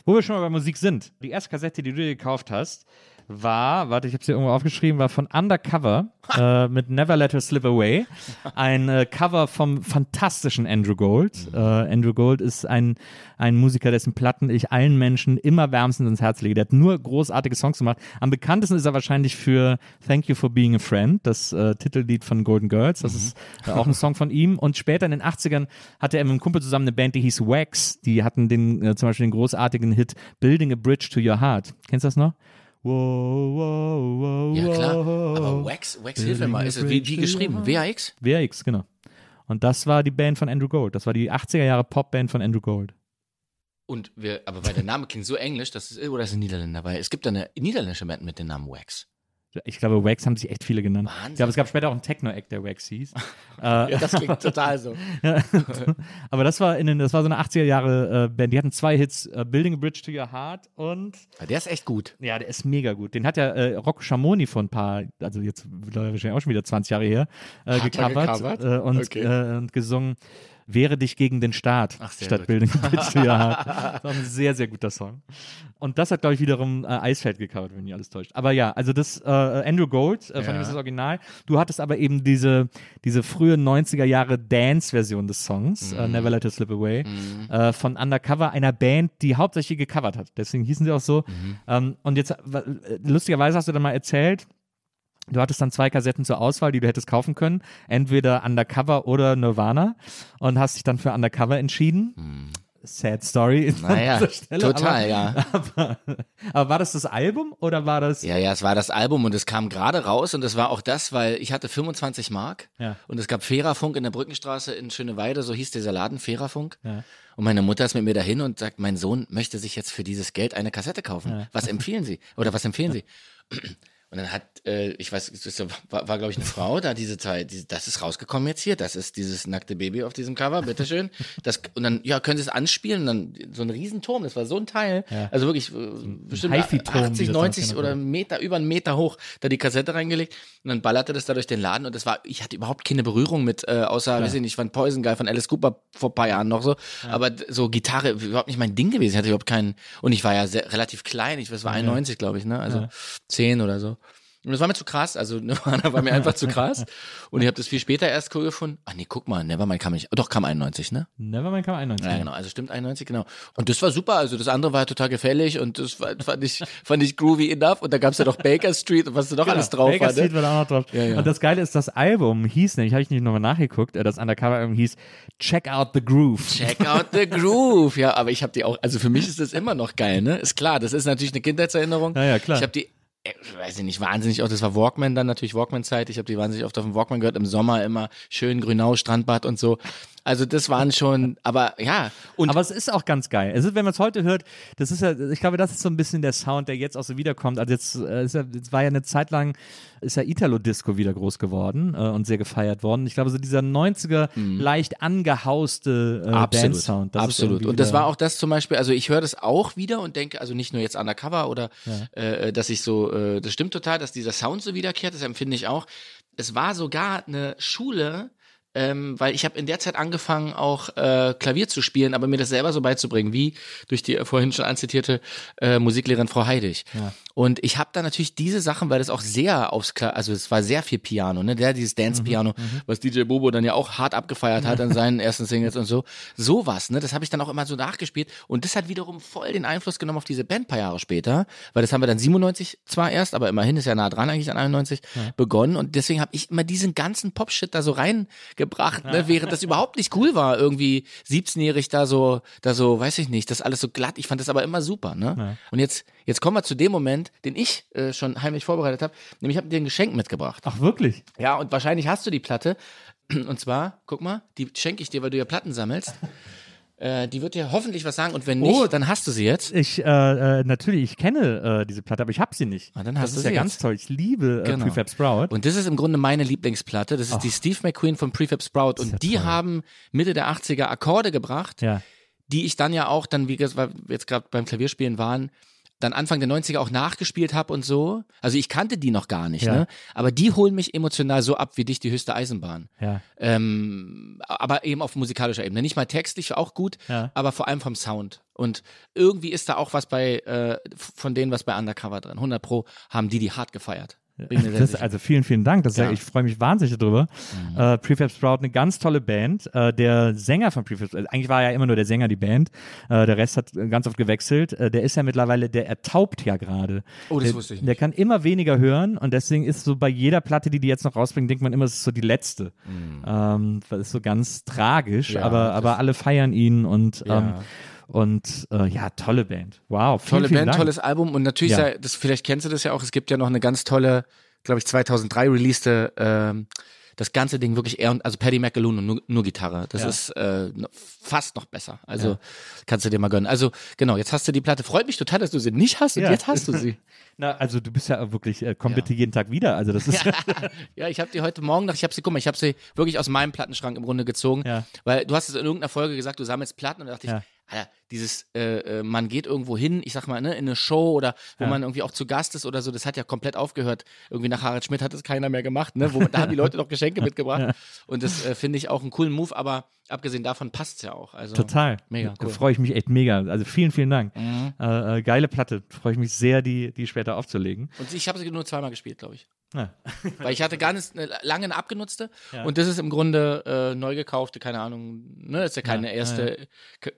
Wo wir schon mal bei Musik sind. Die erste Kassette, die du dir gekauft hast, war, warte, ich habe sie irgendwo aufgeschrieben, war von Undercover äh, mit Never Let Her Slip Away. Ein äh, Cover vom fantastischen Andrew Gold. Äh, Andrew Gold ist ein, ein Musiker, dessen Platten ich allen Menschen immer wärmstens ins Herz lege. Der hat nur großartige Songs gemacht. Am bekanntesten ist er wahrscheinlich für Thank You for Being a Friend, das äh, Titellied von Golden Girls. Das ist äh, auch ein Song von ihm. Und später in den 80ern hatte er mit einem Kumpel zusammen eine Band, die hieß Wax. Die hatten den, äh, zum Beispiel den großartigen Hit Building a Bridge to Your Heart. Kennst du das noch? Wow, wow, wow, Ja, klar. Aber Wax, Wax, hilf mir mal. Ist es wie, wie geschrieben? WAX? WRX, genau. Und das war die Band von Andrew Gold. Das war die 80er Jahre Popband von Andrew Gold. Und wir, aber weil der Name klingt so englisch, das ist, oder ist ein Niederländer, weil es gibt eine niederländische Band mit dem Namen Wax. Ich glaube, Wax haben sich echt viele genannt. Wahnsinn. Ich glaube, es gab später auch einen Techno-Act, der Wax hieß. äh, Ja, das klingt total so. aber das war in den, das war so eine 80er Jahre äh, Band. Die hatten zwei Hits, äh, Building a Bridge to Your Heart und Der ist echt gut. ja, der ist mega gut. Den hat ja äh, Rocco Schamoni vor ein paar, also jetzt wahrscheinlich auch schon wieder 20 Jahre her, äh, er gecovert, gecovert? Äh, und, Okay. äh, und gesungen. Wehre dich gegen den Staat Ach, statt gut. Building a Heart. Das war ein sehr, sehr guter Song. Und das hat, glaube ich, wiederum äh, Eisfeld gecovert, wenn mich alles täuscht. Aber ja, also das äh, Andrew Gold, äh, von Ja. dem ist das Original. Du hattest aber eben diese, diese frühe 90er Jahre Dance-Version des Songs, Mhm. äh, Never Let It Slip Away, äh, von Undercover, einer Band, die hauptsächlich gecovert hat. Deswegen hießen sie auch so. Mhm. Ähm, und jetzt, äh, lustigerweise hast du dann mal erzählt, Du hattest dann zwei Kassetten zur Auswahl, die du hättest kaufen können. Entweder Undercover oder Nirvana. Und hast dich dann für Undercover entschieden. Sad Story. Hm. Naja, Stelle, total, aber, ja. Aber, aber war das das Album oder war das. Ja, ja, es war das Album und es kam gerade raus und es war auch das, weil ich hatte 25 Mark Ja. und es gab Fairerfunk in der Brückenstraße in Schöneweide, so hieß dieser Laden, Fairerfunk. Ja. Und meine Mutter ist mit mir dahin und sagt, mein Sohn möchte sich jetzt für dieses Geld eine Kassette kaufen. Was empfehlen Sie? Oder was empfehlen Sie? Und dann hat, äh, ich weiß, war, war glaube ich eine Frau da diese Zeit, die, das ist rausgekommen jetzt hier, das ist dieses nackte Baby auf diesem Cover, bitteschön. Das, und dann, ja, können Sie es anspielen? Und dann so ein Riesenturm, das war so ein Teil, also wirklich äh, bestimmt HiFi-Turm, wie 80, das 90 damals oder Meter, über einen Meter hoch, da die Kassette reingelegt. Und dann ballerte das da durch den Laden. Und das war, ich hatte überhaupt keine Berührung mit, äh, außer, weiß ich nicht, von Poison Guy, von Alice Cooper vor ein paar Jahren noch so, aber d- so Gitarre, überhaupt nicht mein Ding gewesen, ich hatte überhaupt keinen, und ich war ja sehr, relativ klein, ich das war 91, glaube ich, ne, also 10 oder so. Und das war mir zu krass, also Nirvana war mir einfach zu krass. Und ich habe das viel später erst cool gefunden. Ach nee, guck mal, Nevermind kam nicht. Doch, kam 91, ne? Nevermind kam 91. Ja, genau, also stimmt 91, genau. Und das war super, also das andere war total gefällig und das war, fand, ich, fand ich groovy enough. Und da gab's ja noch Baker Street und was da noch alles drauf Baker war. Street Ne? war da auch noch drauf. Ja, ja. Und das Geile ist, das Album hieß nämlich, habe ich nicht nochmal nachgeguckt, äh, das Undercover-Album hieß Check Out the Groove. Check out the groove. Ja, aber ich habe die auch, also für mich ist das immer noch geil, ne? Ist klar, das ist natürlich eine Kindheitserinnerung. Ja, ja, klar. Ich habe die, äh, weiß ich nicht, wahnsinnig auch, das war Walkman dann natürlich Walkman-Zeit. Ich habe die wahnsinnig oft auf dem Walkman gehört, im Sommer immer schön Grünau, Strandbad und so. Also das waren schon, aber ja. Und Aber es ist auch ganz geil. Es ist, wenn man es heute hört, das ist ja, ich glaube, das ist so ein bisschen der Sound, der jetzt auch so wiederkommt. Also jetzt, äh, ist ja, jetzt war ja eine Zeit lang, ist ja Italo-Disco wieder groß geworden äh, und sehr gefeiert worden. Ich glaube, so dieser 90er leicht angehauste äh, Mhm. Absolut, Dance-Sound. das absolut. Und das war auch das zum Beispiel, also ich höre das auch wieder und denke, also nicht nur jetzt undercover oder äh, dass ich so, äh, das stimmt total, dass dieser Sound so wiederkehrt, das empfinde ich auch. Es war sogar eine Schule, ähm, weil ich habe in der Zeit angefangen, auch äh, Klavier zu spielen, aber mir das selber so beizubringen, wie durch die vorhin schon anzitierte äh, Musiklehrerin Frau Heidig. Und ich habe da natürlich diese Sachen, weil das auch sehr aufs Kla also es war sehr viel Piano, ne, der dieses Dance-Piano, was DJ Bobo dann ja auch hart abgefeiert hat an seinen ersten Singles und so. Sowas, ne, das habe ich dann auch immer so nachgespielt. Und das hat wiederum voll den Einfluss genommen auf diese Band ein paar Jahre später, weil das haben wir dann 97 zwar erst, aber immerhin ist ja nah dran eigentlich an 91 begonnen. Und deswegen habe ich immer diesen ganzen Pop-Shit da so reingebracht, ne, während das überhaupt nicht cool war, irgendwie 17-jährig da so, da so, weiß ich nicht, das alles so glatt. Ich fand das aber immer super, ne? Und jetzt, jetzt kommen wir zu dem Moment, den ich äh, schon heimlich vorbereitet habe, nämlich ich habe dir ein Geschenk mitgebracht. Ach, wirklich? Ja, und wahrscheinlich hast du die Platte. Und zwar, guck mal, die schenke ich dir, weil du ja Platten sammelst. Äh, die wird dir hoffentlich was sagen und wenn nicht, Oh. dann hast du sie jetzt. Ich, äh, äh, natürlich, ich kenne äh, diese Platte, aber ich habe sie nicht. Ah, dann das hast du ist ja sie ganz jetzt. toll. Ich liebe äh, Genau. Prefab Sprout. Und das ist im Grunde meine Lieblingsplatte. Das ist die Steve McQueen von Prefab Sprout. Und ja die toll. haben Mitte der 80er Akkorde gebracht, ja. die ich dann ja auch dann, wie wir jetzt gerade beim Klavierspielen waren, dann Anfang der 90er auch nachgespielt habe und so. Also ich kannte die noch gar nicht, Ja. ne? Aber die holen mich emotional so ab wie dich die höchste Eisenbahn. Ja. Ähm, aber eben auf musikalischer Ebene. Nicht mal textlich, auch gut, Ja. aber vor allem vom Sound. Und irgendwie ist da auch was bei, äh, von denen was bei Undercover drin. 100 Pro haben die die hart gefeiert. Das, also vielen, vielen Dank. Das ja. Ja. ich freue mich wahnsinnig darüber. Mhm. Äh, Prefab Sprout, eine ganz tolle Band. Äh, der Sänger von Prefab Sprout, eigentlich war ja immer nur der Sänger die Band. Äh, der Rest hat ganz oft gewechselt. Äh, der ist ja mittlerweile, der ertaubt ja gerade. Oh, das der, wusste ich Der kann immer weniger hören und deswegen ist so bei jeder Platte, die die jetzt noch rausbringen, denkt man immer, es ist so die letzte. Ähm, das ist so ganz tragisch, Mhm. Ja, aber, aber alle feiern ihn und ähm, und äh, ja, tolle Band. Wow, vielen, Tolle vielen Band, Dank. tolles Album und natürlich, Ja. ja. das, vielleicht kennst du das ja auch, es gibt ja noch eine ganz tolle, glaube ich 2003 releaste, ähm, das ganze Ding wirklich eher, also Paddy McAloon und nur, nur Gitarre. Das Ja. ist äh, fast noch besser. Also kannst du dir mal gönnen. Also genau, jetzt hast du die Platte. Freut mich total, dass du sie nicht hast und Ja. jetzt hast du sie. Na, also du bist ja wirklich, äh, komm Ja. bitte jeden Tag wieder. Also das ist Ja, ich habe die heute Morgen noch, ich habe sie, guck mal, ich habe sie wirklich aus meinem Plattenschrank im Grunde gezogen, Ja. weil du hast es in irgendeiner Folge gesagt, du sammelst Platten und da dachte Ja. ich, Alter, dieses, äh, äh, man geht irgendwo hin, ich sag mal, ne, in eine Show oder wo Ja. man irgendwie auch zu Gast ist oder so, das hat ja komplett aufgehört. Irgendwie nach Harald Schmidt hat es keiner mehr gemacht, ne, wo, da haben die Leute noch Geschenke mitgebracht und das äh, finde ich auch einen coolen Move, aber abgesehen davon passt's ja auch. Also, total. Mega Da cool. freue ich mich echt mega. Also vielen, vielen Dank. Mhm. Äh, äh, geile Platte. Freue ich mich sehr, die, die später aufzulegen. Und ich habe sie nur zweimal gespielt, glaube ich. Ja. Weil ich hatte ganz eine, lange eine abgenutzte Ja. und das ist im Grunde äh, neu gekaufte, keine Ahnung, ne, ist ja keine Ja, erste,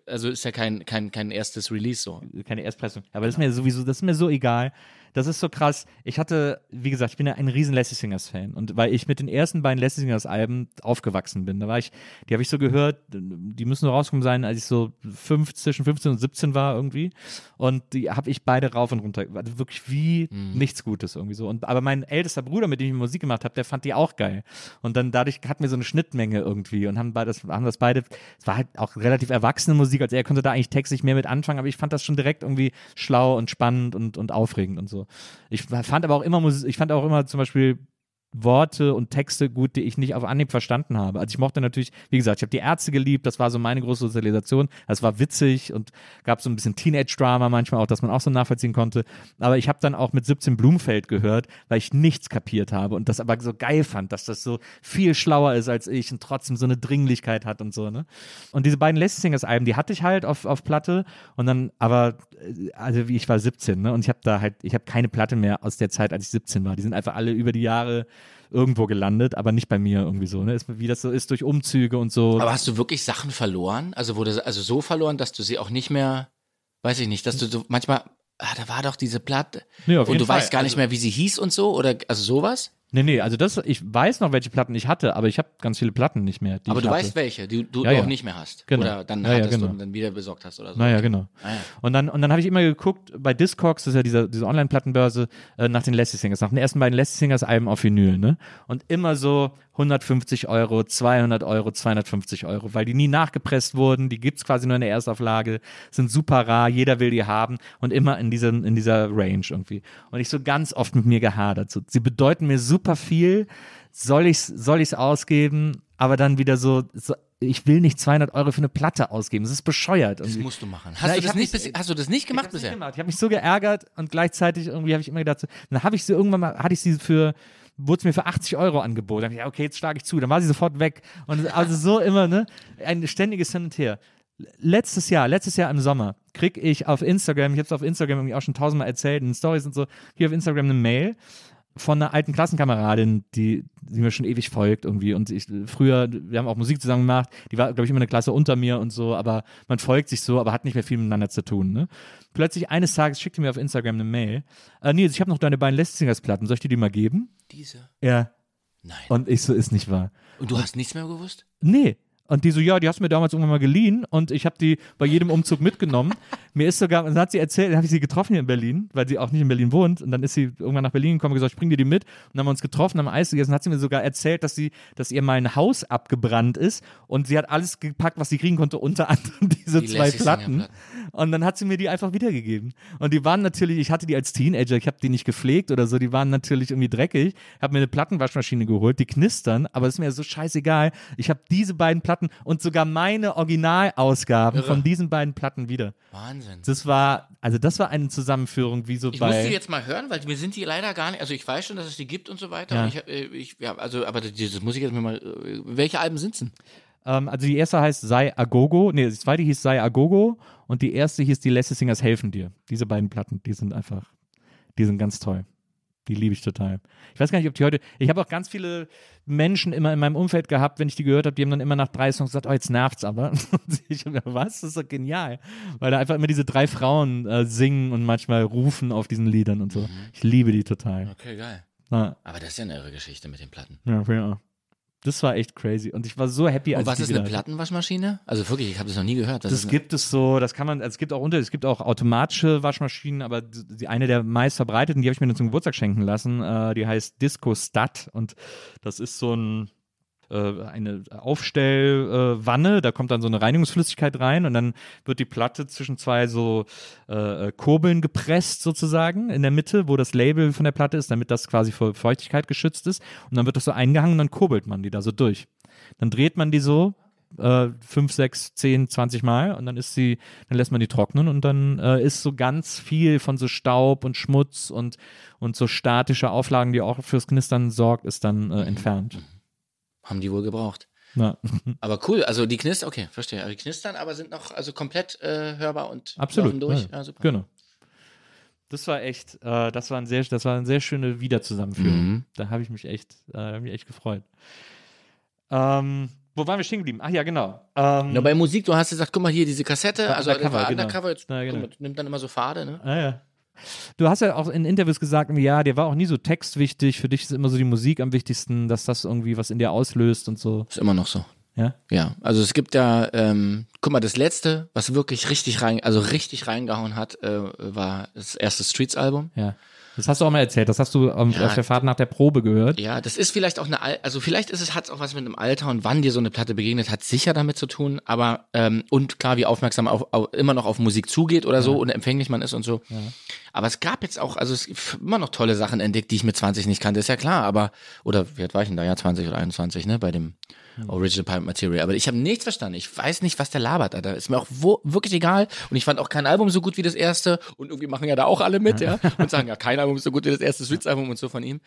also ist ja kein, kein, kein erstes Release so. Keine Erstpressung. Aber das ist mir sowieso, das ist mir so egal. Das ist so krass. Ich hatte, wie gesagt, ich bin ja ein riesen Lassie Singers Fan. Und weil ich mit den ersten beiden Lassie Singers Alben aufgewachsen bin, da war ich, die habe ich so gehört, die müssen so rausgekommen sein, als ich so fünf, zwischen 15 und 17 war irgendwie. Und die habe ich beide rauf und runter, also wirklich wie nichts Gutes irgendwie so. Und, aber mein ältester Bruder, mit dem ich Musik gemacht habe, der fand die auch geil. Und dann dadurch hatten wir so eine Schnittmenge irgendwie und haben beides, haben das beide, es war halt auch relativ erwachsene Musik, also er konnte da eigentlich textlich mehr mit anfangen, aber ich fand das schon direkt irgendwie schlau und spannend und, und aufregend und so. Ich fand aber auch immer ich fand auch immer zum Beispiel Worte und Texte gut, die ich nicht auf Anhieb verstanden habe. Also ich mochte natürlich, wie gesagt, ich habe die Ärzte geliebt, das war so meine große Sozialisation. Das war witzig und gab so ein bisschen Teenage-Drama manchmal auch, dass man auch so nachvollziehen konnte. Aber ich habe dann auch mit 17 Blumfeld gehört, weil ich nichts kapiert habe und das aber so geil fand, dass das so viel schlauer ist als ich und trotzdem so eine Dringlichkeit hat und so, ne? Und diese beiden Lassie Singers Alben, die hatte ich halt auf, auf Platte und dann, aber, äh, also wie ich war 17, ne? Und ich habe da halt, ich habe keine Platte mehr aus der Zeit, als ich 17 war. Die sind einfach alle über die Jahre irgendwo gelandet, aber nicht bei mir irgendwie so, ne? Ist, wie das so ist durch Umzüge und so. Aber hast du wirklich Sachen verloren? Also wurde also so verloren, dass du sie auch nicht mehr, weiß ich nicht, dass du so manchmal, ah, da war doch diese Platte auf und du Fall. weißt gar nicht Also- mehr, wie sie hieß und so oder also sowas? Nee, nee, also das, ich weiß noch, welche Platten ich hatte, aber ich habe ganz viele Platten nicht mehr. Aber du hatte. weißt welche, die du Ja, ja. auch nicht mehr hast Genau. oder dann Ja, hattest genau. und dann wieder besorgt hast oder so. Naja, genau. Ah. Und dann, und dann habe ich immer geguckt, bei Discogs, das ist ja diese, diese Online-Plattenbörse, äh, nach den Lassie Singers, nach den ersten beiden Lassie Singers Alben auf Vinyl, ne? Und immer so 150 Euro, 200 Euro, 250 Euro, weil die nie nachgepresst wurden, die gibt's quasi nur in der Erstauflage, sind super rar, jeder will die haben und immer in, diesem, in dieser Range irgendwie. Und ich so ganz oft mit mir gehadert. So, sie bedeuten mir super viel, soll ich's, soll ich's ausgeben? Aber dann wieder so, so ich will nicht 200 Euro für eine Platte ausgeben. Das ist bescheuert. Das irgendwie. musst du machen. Hast Na, du ich das nicht bis, hast du das nicht Ich gemacht nicht bisher? gemacht. Ich habe mich so geärgert und gleichzeitig irgendwie habe ich immer gedacht, so, dann habe ich sie irgendwann mal, hatte ich sie für, wurde es mir für 80 Euro angeboten. Ja, okay, jetzt schlage ich zu. Dann war sie sofort weg. Und also so immer, ne? Ein ständiges Hin und Her. Letztes Jahr, letztes Jahr im Sommer, krieg ich auf Instagram, ich habe es auf Instagram irgendwie auch schon tausendmal erzählt, in Stories und so, hier auf Instagram eine Mail von einer alten Klassenkameradin, die, die mir schon ewig folgt irgendwie. Und ich früher, wir haben auch Musik zusammen gemacht, die war, glaube ich, immer eine Klasse unter mir und so, aber man folgt sich so, aber hat nicht mehr viel miteinander zu tun. Ne? Plötzlich eines Tages schickte mir auf Instagram eine Mail. Äh, Nils, ich habe noch deine beiden Last Singers Platten, soll ich dir die mal geben? Diese? Ja. Nein. Und ich so, ist nicht wahr. Und du hast nichts mehr gewusst? Nee. Und die so, ja, die hast du mir damals irgendwann mal geliehen und ich habe die bei jedem Umzug mitgenommen. mir ist sogar, dann hat sie erzählt, dann habe ich sie getroffen hier in Berlin, weil sie auch nicht in Berlin wohnt. Und dann ist sie irgendwann nach Berlin gekommen und gesagt, ich bring dir die mit. Und dann haben wir uns getroffen, haben Eis gegessen. Dann hat sie mir sogar erzählt, dass sie, dass ihr mal ein Haus abgebrannt ist und sie hat alles gepackt, was sie kriegen konnte, unter anderem diese Die zwei Platten. Und dann hat sie mir die einfach wiedergegeben. Und die waren natürlich, ich hatte die als Teenager, ich habe die nicht gepflegt oder so, die waren natürlich irgendwie dreckig. Habe mir eine Plattenwaschmaschine geholt, die knistern, aber ist mir so scheißegal. Ich habe diese beiden Platten Platten und sogar meine Originalausgaben Irre. von diesen beiden Platten wieder. Wahnsinn. Das war, also das war eine Zusammenführung wie so Ich bei. muss die jetzt mal hören, weil mir sind die leider gar nicht. Also ich weiß schon, dass es die gibt und so weiter. Ja. Ich, äh, ich, ja, also, aber das muss ich jetzt mal. äh, Welche Alben sind's denn? Ähm, also die erste heißt Sei Agogo, nee, die zweite hieß Sei Agogo und die erste hieß Die Leslie Singers helfen dir. Diese beiden Platten, die sind einfach, die sind ganz toll. Die liebe ich total. Ich weiß gar nicht, ob die heute. Ich habe auch ganz viele Menschen immer in meinem Umfeld gehabt, wenn ich die gehört habe, die haben dann immer nach drei Songs gesagt, oh, jetzt nervt's aber. Und ich hab mir, was? Das ist doch genial. Weil da einfach immer diese drei Frauen äh, singen und manchmal rufen auf diesen Liedern und so. Ich liebe die total. Okay, geil. Ja, Aber das ist ja eine irre Geschichte mit den Platten. ja, ja. Das war echt crazy. Und ich war so happy, als Und was ist eine. Plattenwaschmaschine? Also wirklich, ich habe das noch nie gehört. Das Das gibt es so, das kann man, also es gibt auch unter, es gibt auch automatische Waschmaschinen, aber die eine der meist verbreiteten, die habe ich mir dann zum Geburtstag schenken lassen, äh, die heißt Disco Stud und das ist so ein eine Aufstellwanne, äh, Wanne, da kommt dann so eine Reinigungsflüssigkeit rein und dann wird die Platte zwischen zwei so äh, äh, Kurbeln gepresst sozusagen in der Mitte, wo das Label von der Platte ist, damit das quasi vor Feuchtigkeit geschützt ist und dann wird das so eingehangen und dann kurbelt man die da so durch. Dann dreht man die so äh, fünf, sechs, zehn, zwanzig Mal und dann ist sie, dann lässt man die trocknen und dann äh, ist so ganz viel von so Staub und Schmutz und, und so statische Auflagen, die auch fürs Knistern sorgt, ist dann äh, entfernt. Haben die wohl gebraucht. Ja, Aber cool, also die knistern, okay, verstehe. Aber die knistern, aber sind noch also komplett äh, hörbar und absolut. durch. Ja, Ja, super. Genau. Das war echt, äh, das war ein sehr, das war eine sehr schöne Wiederzusammenführung. Mhm. Da habe ich mich echt, äh, mich echt gefreut. Ähm, wo waren wir stehen geblieben? Ach ja, genau. Ähm, Nur bei Musik, du hast gesagt, guck mal hier, diese Kassette, also Undercover, genau. Undercover jetzt Ja, genau. mal, nimmt dann immer so Pfade, ne? Ah, ja. Du hast ja auch in Interviews gesagt, ja, dir war auch nie so Text wichtig, für dich ist immer so die Musik am wichtigsten, dass das irgendwie was in dir auslöst und so. Ist immer noch so. Ja? Ja, also es gibt ja, ähm, guck mal, das letzte, was wirklich richtig rein, also richtig reingehauen hat, äh, war das erste Streets-Album. Ja. Das hast du auch mal erzählt, das hast du ähm, Ja. auf der Fahrt nach der Probe gehört. Ja, das ist vielleicht auch eine, Al also vielleicht ist es, hat auch was mit einem Alter und wann dir so eine Platte begegnet, hat sicher damit zu tun, aber, ähm, und klar, wie aufmerksam auf, auf, immer noch auf Musik zugeht oder so und empfänglich man ist und so. Aber es gab jetzt auch, also es gibt immer noch tolle Sachen entdeckt, die ich mit 20 nicht kannte, ist ja klar, aber, oder wie alt war ich denn da? Ja, 20 oder 21, ne, bei dem Original Pirate Material. Aber ich habe nichts verstanden. Ich weiß nicht, was der labert, Alter. Ist mir auch wo, wirklich egal. Und ich fand auch kein Album so gut wie das erste. Und irgendwie machen ja da auch alle mit, ja. Und sagen, ja, kein Album ist so gut wie das erste Streets-Album und so von ihm.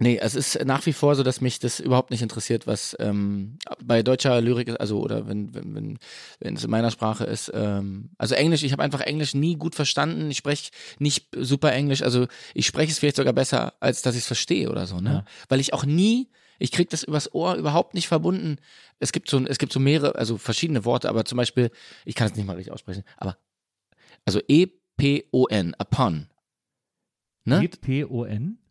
Nee, es ist nach wie vor so, dass mich das überhaupt nicht interessiert, was ähm, bei deutscher Lyrik ist, also oder wenn wenn wenn wenn es in meiner Sprache ist. Ähm, also Englisch, ich habe einfach Englisch nie gut verstanden. Ich spreche nicht super Englisch, also ich spreche es vielleicht sogar besser, als dass ich es verstehe oder so, ne? Weil ich auch nie, ich krieg das übers Ohr überhaupt nicht verbunden. Es gibt so es gibt so mehrere, also verschiedene Worte, aber zum Beispiel, ich kann es nicht mal richtig aussprechen, aber also E P O N, upon, ne?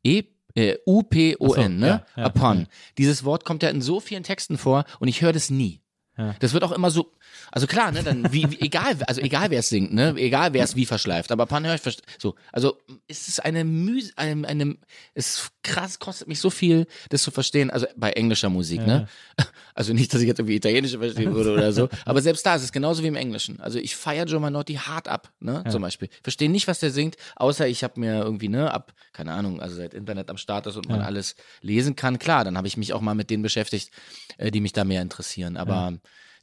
E äh, U-P-O-N, so, ne? ja, ja, Upon. ja. Dieses Wort kommt ja in so vielen Texten vor und ich höre das nie. Ja. Das wird auch immer so, also klar, ne, dann wie, wie egal, also egal wer es singt, ne, egal wer es wie verschleift, aber Pan höre ich so, also ist es eine Mühe, eine, eine, es krass, kostet mich so viel, das zu verstehen, also bei englischer Musik, ne, also nicht, dass ich jetzt irgendwie Italienische verstehen würde oder so, aber selbst da ist es genauso wie im Englischen, also ich feiere Joe Manotti hart ab, ne, zum Beispiel, verstehe nicht, was der singt, außer ich habe mir irgendwie, ne, ab, keine Ahnung, also seit Internet am Start ist und man alles lesen kann, klar, dann habe ich mich auch mal mit denen beschäftigt, äh, die mich da mehr interessieren, aber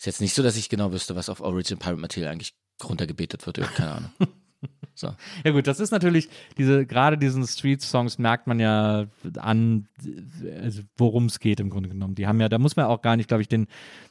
ist jetzt nicht so, dass ich genau wüsste, was auf Origin Pirate Material eigentlich runtergebetet wird. Keine Ahnung. So. Ja gut, das ist natürlich, diese, gerade diesen Street-Songs merkt man ja an, also worum es geht im Grunde genommen. Die haben ja, da muss man auch gar nicht, glaube ich, den,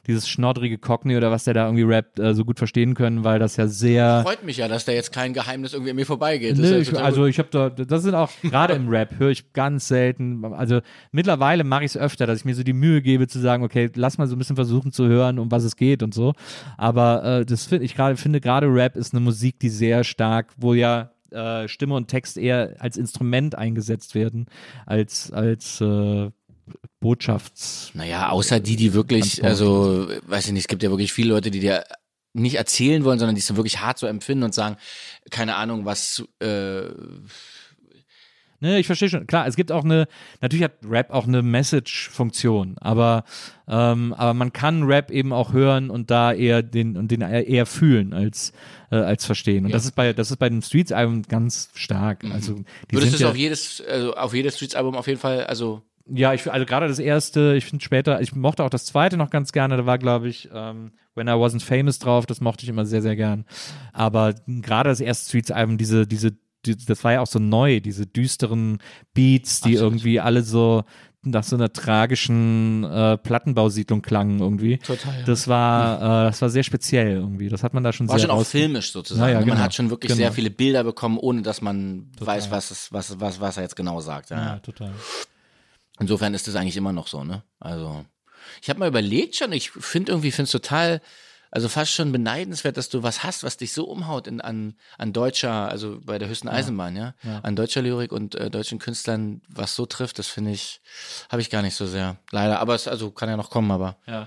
dieses schnoddrige Cockney oder was der da irgendwie rappt, äh, so gut verstehen können, weil das ja sehr. Freut mich ja, dass da jetzt kein Geheimnis irgendwie an mir vorbeigeht. Nö, ja ich, also ich habe da, das sind auch, gerade im Rap höre ich ganz selten, also mittlerweile mache ich es öfter, dass ich mir so die Mühe gebe zu sagen, okay, lass mal so ein bisschen versuchen zu hören, um was es geht und so. Aber äh, das finde ich gerade, finde gerade Rap ist eine Musik, die sehr stark, wo ja äh, Stimme und Text eher als Instrument eingesetzt werden, als, als äh, Botschafts... Naja, außer die, die wirklich, Transport. also, weiß ich nicht, es gibt ja wirklich viele Leute, die dir nicht erzählen wollen, sondern die es wirklich hart so empfinden und sagen, keine Ahnung, was, äh, Ne, ich verstehe schon. Klar, es gibt auch eine, natürlich hat Rap auch eine Message-Funktion, aber, ähm, aber man kann Rap eben auch hören und da eher den und den eher, fühlen als, äh, als verstehen. Und das ist bei, das ist bei den Streets-Alben ganz stark. Also die würdest du es ja, auf jedes, also auf jedes Streets-Album auf jeden Fall, also, Ja, ich also gerade das erste, ich finde später, ich mochte auch das zweite noch ganz gerne, da war, glaube ich, ähm, When I Wasn't Famous drauf, das mochte ich immer sehr, sehr gern. Aber gerade das erste Streets-Album, diese, diese, die, das war ja auch so neu, diese düsteren Beats, die Absolut. irgendwie alle so nach so einer tragischen äh, Plattenbausiedlung klangen irgendwie. Total, ja. Das war, äh, das war sehr speziell irgendwie. Das hat man da schon War sehr schon auch filmisch sozusagen. Ja, ja, Man genau. hat schon wirklich Genau. sehr viele Bilder bekommen, ohne dass man weiß, was, es, was, was, was er jetzt genau sagt. Ja. Ja, total. Insofern ist das eigentlich immer noch so, ne? Also, ich habe mal überlegt schon, ich finde irgendwie, finde es total, also fast schon beneidenswert, dass du was hast, was dich so umhaut in, an, an deutscher, also bei der höchsten Eisenbahn, ja? An deutscher Lyrik und äh, deutschen Künstlern, was so trifft, das finde ich, habe ich gar nicht so sehr. Leider, aber es also kann ja noch kommen, aber. Ja.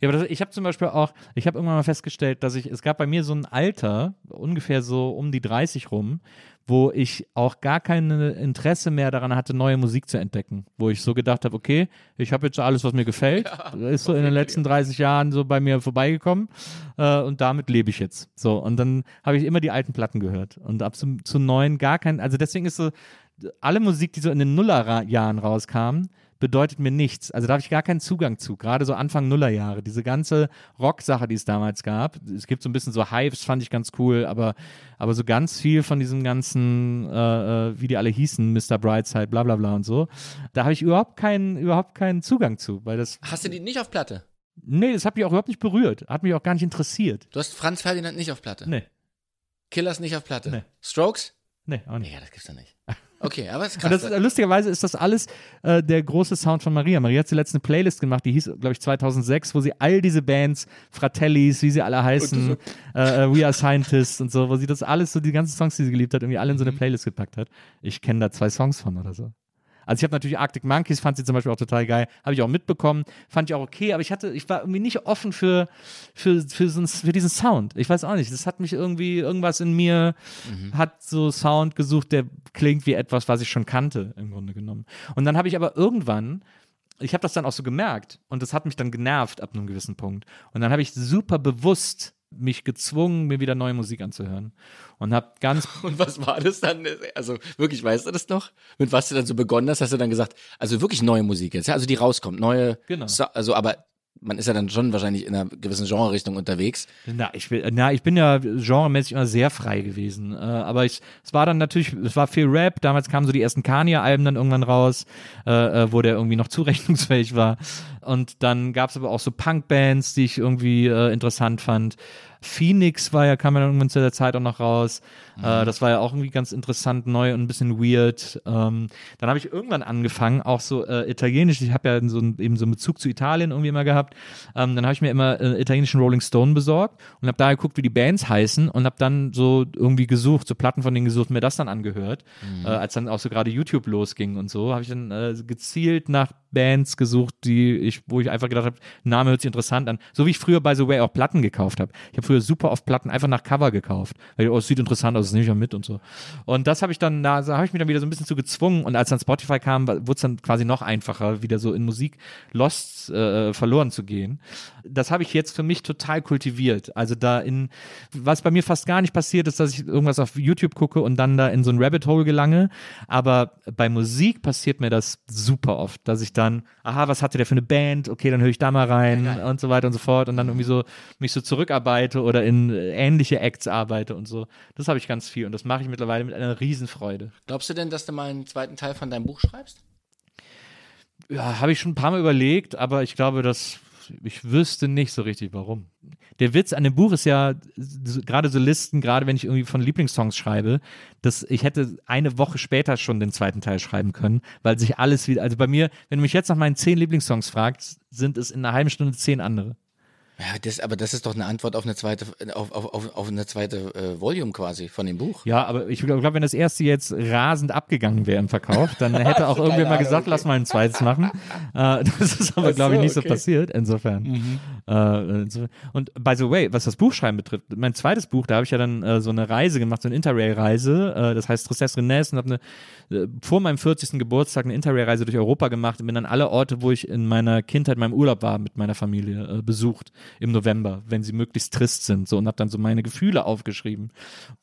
Ja, aber das, ich habe zum Beispiel auch, ich habe irgendwann mal festgestellt, dass ich, es gab bei mir so ein Alter, ungefähr so um die 30 rum, wo ich auch gar kein Interesse mehr daran hatte, neue Musik zu entdecken. Wo ich so gedacht habe, okay, ich habe jetzt alles, was mir gefällt. ist so in den letzten 30 Jahren so bei mir vorbeigekommen äh, und damit lebe ich jetzt. So, und dann habe ich immer die alten Platten gehört und ab zu, zu neuen gar kein, also deswegen ist so, alle Musik, die so in den Nullerjahren rauskam, bedeutet mir nichts. Also da habe ich gar keinen Zugang zu. Gerade so Anfang Nullerjahre. Diese ganze Rock-Sache, die es damals gab. Es gibt so ein bisschen so Hypes, fand ich ganz cool, aber, aber so ganz viel von diesem ganzen, äh, äh, wie die alle hießen, Mr. Brightside, bla bla bla und so, da habe ich überhaupt keinen, überhaupt keinen Zugang zu, weil das, Hast du die nicht auf Platte? nee, das hat mich auch überhaupt nicht berührt. Hat mich auch gar nicht interessiert. Du hast Franz Ferdinand nicht auf Platte? Nee, Killers nicht auf Platte? Nee. Strokes? nee, auch nicht. Ja, das gibt's ja nicht. Okay, aber es ist krass. das, lustigerweise ist das alles äh, der große Sound von Maria. Maria hat zuletzt eine Playlist gemacht, die hieß, glaube ich, 2006, wo sie all diese Bands, Fratellis, wie sie alle heißen, äh, äh, We Are Scientists und so, wo sie das alles, so die ganzen Songs, die sie geliebt hat, irgendwie alle in so eine Playlist gepackt hat. Ich kenne da zwei Songs von oder so. Also ich habe natürlich Arctic Monkeys, fand sie zum Beispiel auch total geil, habe ich auch mitbekommen, fand ich auch okay, aber ich hatte, ich war irgendwie nicht offen für, für, für, so, für diesen Sound. Ich weiß auch nicht, das hat mich irgendwie, irgendwas in mir hat so Sound gesucht, der klingt wie etwas, was ich schon kannte, im Grunde genommen. Und dann habe ich aber irgendwann, ich habe das dann auch so gemerkt und das hat mich dann genervt ab einem gewissen Punkt. Und dann habe ich super bewusst mich gezwungen, mir wieder neue Musik anzuhören. Und habe ganz Und was war das dann? Also wirklich, weißt du das noch? Mit was du dann so begonnen hast, hast du dann gesagt, also wirklich neue Musik jetzt, ja? also die rauskommt, neue, Genau. so, also aber man ist ja dann schon wahrscheinlich in einer gewissen Genre-Richtung unterwegs. Na, ich will, na, ich bin ja genremäßig immer sehr frei gewesen. Äh, aber ich, es war dann natürlich, es war viel Rap. Damals kamen so die ersten Kanye-Alben dann irgendwann raus, äh, äh, wo der irgendwie noch zurechnungsfähig war. Und dann gab es aber auch so Punk-Bands, die ich irgendwie äh, interessant fand. Phoenix war ja, kam ja irgendwann zu der Zeit auch noch raus. Äh, das war ja auch irgendwie ganz interessant, neu und ein bisschen weird. Ähm, dann habe ich irgendwann angefangen, auch so äh, italienisch. Ich habe ja so eben so einen Bezug zu Italien irgendwie immer gehabt. Ähm, dann habe ich mir immer äh, italienischen Rolling Stone besorgt und habe da geguckt, wie die Bands heißen und habe dann so irgendwie gesucht, so Platten von denen gesucht, mir das dann angehört. Äh, als dann auch so gerade YouTube losging und so, habe ich dann äh, gezielt nach Bands gesucht, die ich, wo ich einfach gedacht habe, Name hört sich interessant an. So wie ich früher by the way auch Platten gekauft habe. Ich habe früher super oft Platten einfach nach Cover gekauft. Weil oh, es sieht interessant aus, das nehme ich mal mit und so. Und das habe ich dann, da habe ich mich dann wieder so ein bisschen zu gezwungen. Und als dann Spotify kam, wurde es dann quasi noch einfacher, wieder so in Musik Lost äh, verloren zu gehen. Das habe ich jetzt für mich total kultiviert. Also da in, was bei mir fast gar nicht passiert ist, dass ich irgendwas auf YouTube gucke und dann da in so ein Rabbit Hole gelange. Aber bei Musik passiert mir das super oft, dass ich dann, aha, was hatte der für eine Band? Okay, dann höre ich da mal rein und so weiter und so fort und dann irgendwie so mich so zurückarbeite oder in äh, ähnliche Acts arbeite und so. Das habe ich ganz viel und das mache ich mittlerweile mit einer Riesenfreude. Glaubst du denn, dass du mal einen zweiten Teil von deinem Buch schreibst? Ja, habe ich schon ein paar Mal überlegt, aber ich glaube, dass ich wüsste nicht so richtig, warum. Der Witz an dem Buch ist ja, gerade so Listen, gerade wenn ich irgendwie von Lieblingssongs schreibe, dass ich hätte eine Woche später schon den zweiten Teil schreiben können, weil sich alles wieder, also bei mir, wenn du mich jetzt nach meinen zehn Lieblingssongs fragst, sind es in einer halben Stunde zehn andere. Ja, das, aber das ist doch eine Antwort auf eine zweite, auf, auf, auf, eine zweite äh, Volume quasi von dem Buch. Ja, aber ich glaube, wenn das erste jetzt rasend abgegangen wäre im Verkauf, dann hätte auch irgendwer mal gesagt, lass mal ein zweites machen. Äh, das ist aber, glaube ich, nicht so passiert, insofern. Äh, insofern. Und by the way, was das Buchschreiben betrifft, mein zweites Buch, da habe ich ja dann äh, so eine Reise gemacht, so eine Interrail-Reise, äh, das heißt Tristesse Rennes und habe eine, äh, vor meinem 40. Geburtstag eine Interrail-Reise durch Europa gemacht und bin dann alle Orte, wo ich in meiner Kindheit, meinem Urlaub war, mit meiner Familie äh, besucht im November, wenn sie möglichst trist sind, so und habe dann so meine Gefühle aufgeschrieben.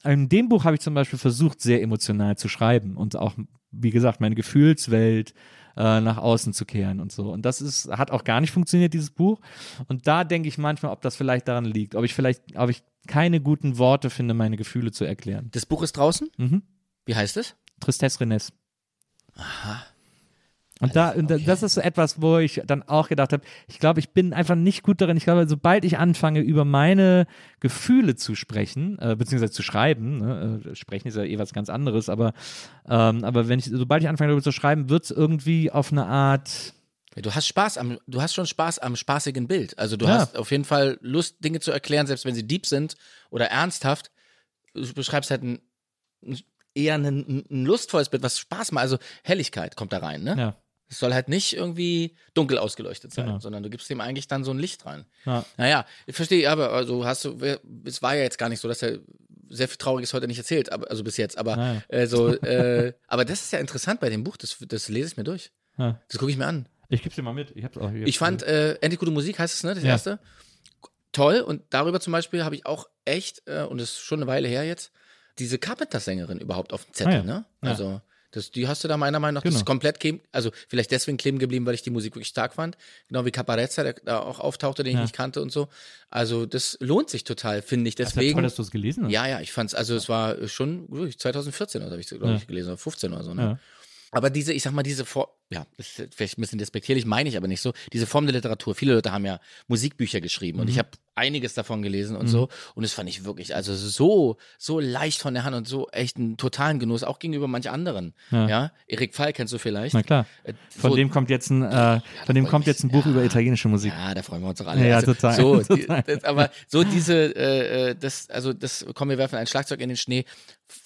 In dem Buch habe ich zum Beispiel versucht, sehr emotional zu schreiben und auch, wie gesagt, meine Gefühlswelt äh, nach außen zu kehren und so. Und das ist, hat auch gar nicht funktioniert, dieses Buch. Und da denke ich manchmal, ob das vielleicht daran liegt, ob ich vielleicht, ob ich keine guten Worte finde, meine Gefühle zu erklären. Das Buch ist draußen? Mhm. Wie heißt es? Tristesse Rennes. Aha. Und da, und okay. das ist so etwas, wo ich dann auch gedacht habe, ich glaube, ich bin einfach nicht gut darin. Ich glaube, sobald ich anfange, über meine Gefühle zu sprechen, äh, beziehungsweise zu schreiben, ne, äh, sprechen ist ja eh was ganz anderes, aber, ähm, aber wenn ich, sobald ich anfange, darüber zu schreiben, wird es irgendwie auf eine Art, Du hast Spaß am, du hast schon Spaß am spaßigen Bild. Also du Ja. hast auf jeden Fall Lust, Dinge zu erklären, selbst wenn sie deep sind oder ernsthaft. Du beschreibst halt ein, eher ein, ein, ein lustvolles Bild, was Spaß macht. Also Helligkeit kommt da rein, ne? ja. Es soll halt nicht irgendwie dunkel ausgeleuchtet sein, Genau. sondern du gibst dem eigentlich dann so ein Licht rein. Ja. Naja, ich verstehe, aber also hast du, es war ja jetzt gar nicht so, dass er sehr viel Trauriges heute nicht erzählt, aber, also bis jetzt, aber äh, so, äh, aber das ist ja interessant bei dem Buch, das, das lese ich mir durch. Ja. Das gucke ich mir an. Ich gebe dir mal mit. Ich, hab's auch hier. Ich fand äh, Endlich gute Musik heißt es, ne? Das Ja. erste. Toll. Und darüber zum Beispiel habe ich auch echt, äh, und das ist schon eine Weile her jetzt, diese Carpenter-Sängerin überhaupt auf dem Zettel, Ah ja. ne? Also, das, die hast du da meiner Meinung nach, das Genau. ist komplett kleben, also vielleicht deswegen kleben geblieben, weil ich die Musik wirklich stark fand. Genau wie Caparezza, der da auch auftauchte, den Ja. ich nicht kannte und so. Also, das lohnt sich total, finde ich. Das Deswegen. toll, dass du es gelesen hast. Ja, ja, ich fand's, also es war schon wirklich 2014, oder habe ich, glaube Ja. ich, gelesen, oder 15 oder so, ne? Ja. Aber diese, ich sag mal, diese Form, ja, das ist vielleicht ein bisschen despektierlich, meine ich aber nicht so, diese Form der Literatur, viele Leute haben ja Musikbücher geschrieben Mhm. und ich habe einiges davon gelesen und so und das fand ich wirklich, also so, so leicht von der Hand und so echt einen totalen Genuss, auch gegenüber manch anderen. Ja. Ja, Erik Fall kennst du vielleicht. Na klar. Äh, Von so- dem kommt jetzt ein, äh, von dem kommt mich. jetzt ein Buch Ja. über italienische Musik. Ja, da freuen wir uns doch alle. Ja, also, total. So, die, Total. das, aber so diese, äh, äh, das, also das, komm, wir werfen ein Schlagzeug in den Schnee,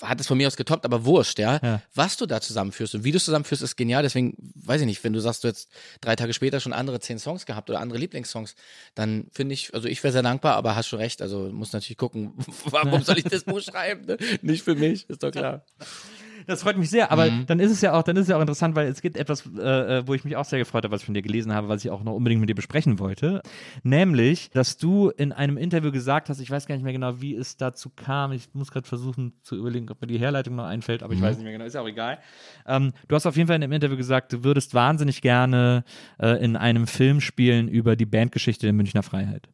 hat es von mir aus getoppt, aber wurscht, ja? Ja. Was du da zusammenführst und wie du es zusammenführst, ist genial. Deswegen, weiß ich nicht, wenn du sagst, du jetzt drei Tage später schon andere zehn Songs gehabt oder andere Lieblingssongs, dann finde ich, also ich wäre sehr dankbar, aber hast schon recht. Also muss natürlich gucken, warum soll ich das Buch schreiben? Ne? Nicht für mich, ist doch klar. Das freut mich sehr, aber Mhm. dann ist es ja auch, dann ist es ja auch interessant, weil es gibt etwas, äh, äh, wo ich mich auch sehr gefreut habe, was ich von dir gelesen habe, was ich auch noch unbedingt mit dir besprechen wollte. Nämlich, dass du in einem Interview gesagt hast, ich weiß gar nicht mehr genau, wie es dazu kam. Ich muss gerade versuchen zu überlegen, ob mir die Herleitung noch einfällt, aber ich weiß nicht mehr genau, ist ja auch egal. Ähm, du hast auf jeden Fall in dem Interview gesagt, du würdest wahnsinnig gerne äh, in einem Film spielen über die Bandgeschichte der Münchner Freiheit.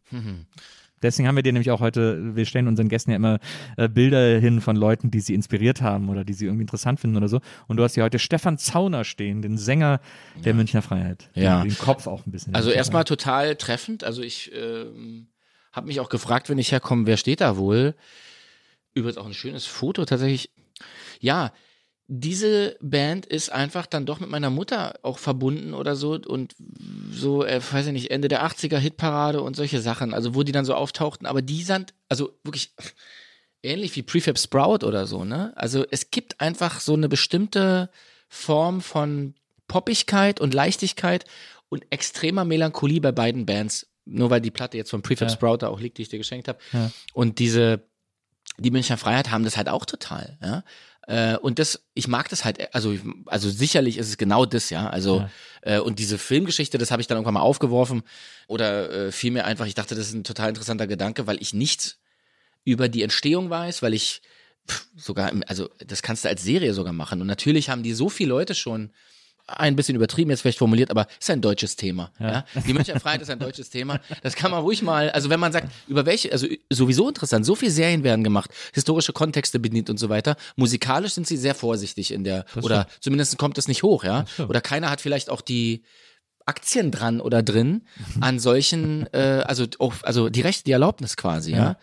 Deswegen haben wir dir nämlich auch heute, wir stellen unseren Gästen ja immer äh, Bilder hin von Leuten, die sie inspiriert haben oder die sie irgendwie interessant finden oder so. Und du hast hier heute Stefan Zauner stehen, den Sänger der Münchner Freiheit. Ja. Den, den Kopf auch ein bisschen. Also erstmal total treffend. Also ich ähm, habe mich auch gefragt, wenn ich herkomme, wer steht da wohl? Übrigens auch ein schönes Foto tatsächlich. Ja, diese Band ist einfach dann doch mit meiner Mutter auch verbunden oder so und so, äh, weiß ich nicht, Ende der 80er Hitparade und solche Sachen, also wo die dann so auftauchten, aber die sind, also wirklich ähnlich wie Prefab Sprout oder so, ne? Also es gibt einfach so eine bestimmte Form von Poppigkeit und Leichtigkeit und extremer Melancholie bei beiden Bands, nur weil die Platte jetzt von Prefab Ja. Sprout da auch liegt, die ich dir geschenkt habe. Ja. Und diese, die Münchner Freiheit haben das halt auch total, ja. Äh, und das, ich mag das halt, also, also sicherlich ist es genau das, ja. Also, äh, und diese Filmgeschichte, das habe ich dann irgendwann mal aufgeworfen. Oder äh, vielmehr einfach, ich dachte, das ist ein total interessanter Gedanke, weil ich nichts über die Entstehung weiß, weil ich pff, sogar, also das kannst du als Serie sogar machen. Und natürlich haben die so viele Leute schon ein bisschen übertrieben jetzt vielleicht formuliert, aber ist ein deutsches Thema. Ja. Die Münchner Freiheit ist ein deutsches Thema. Das kann man ruhig mal, also wenn man sagt, über welche, also sowieso interessant, so viele Serien werden gemacht, historische Kontexte bedient und so weiter. Musikalisch sind sie sehr vorsichtig in der, oder zumindest kommt es nicht hoch, ja. Oder keiner hat vielleicht auch die Aktien dran oder drin an solchen, äh, also, auch, also die Rechte, die Erlaubnis quasi, ja.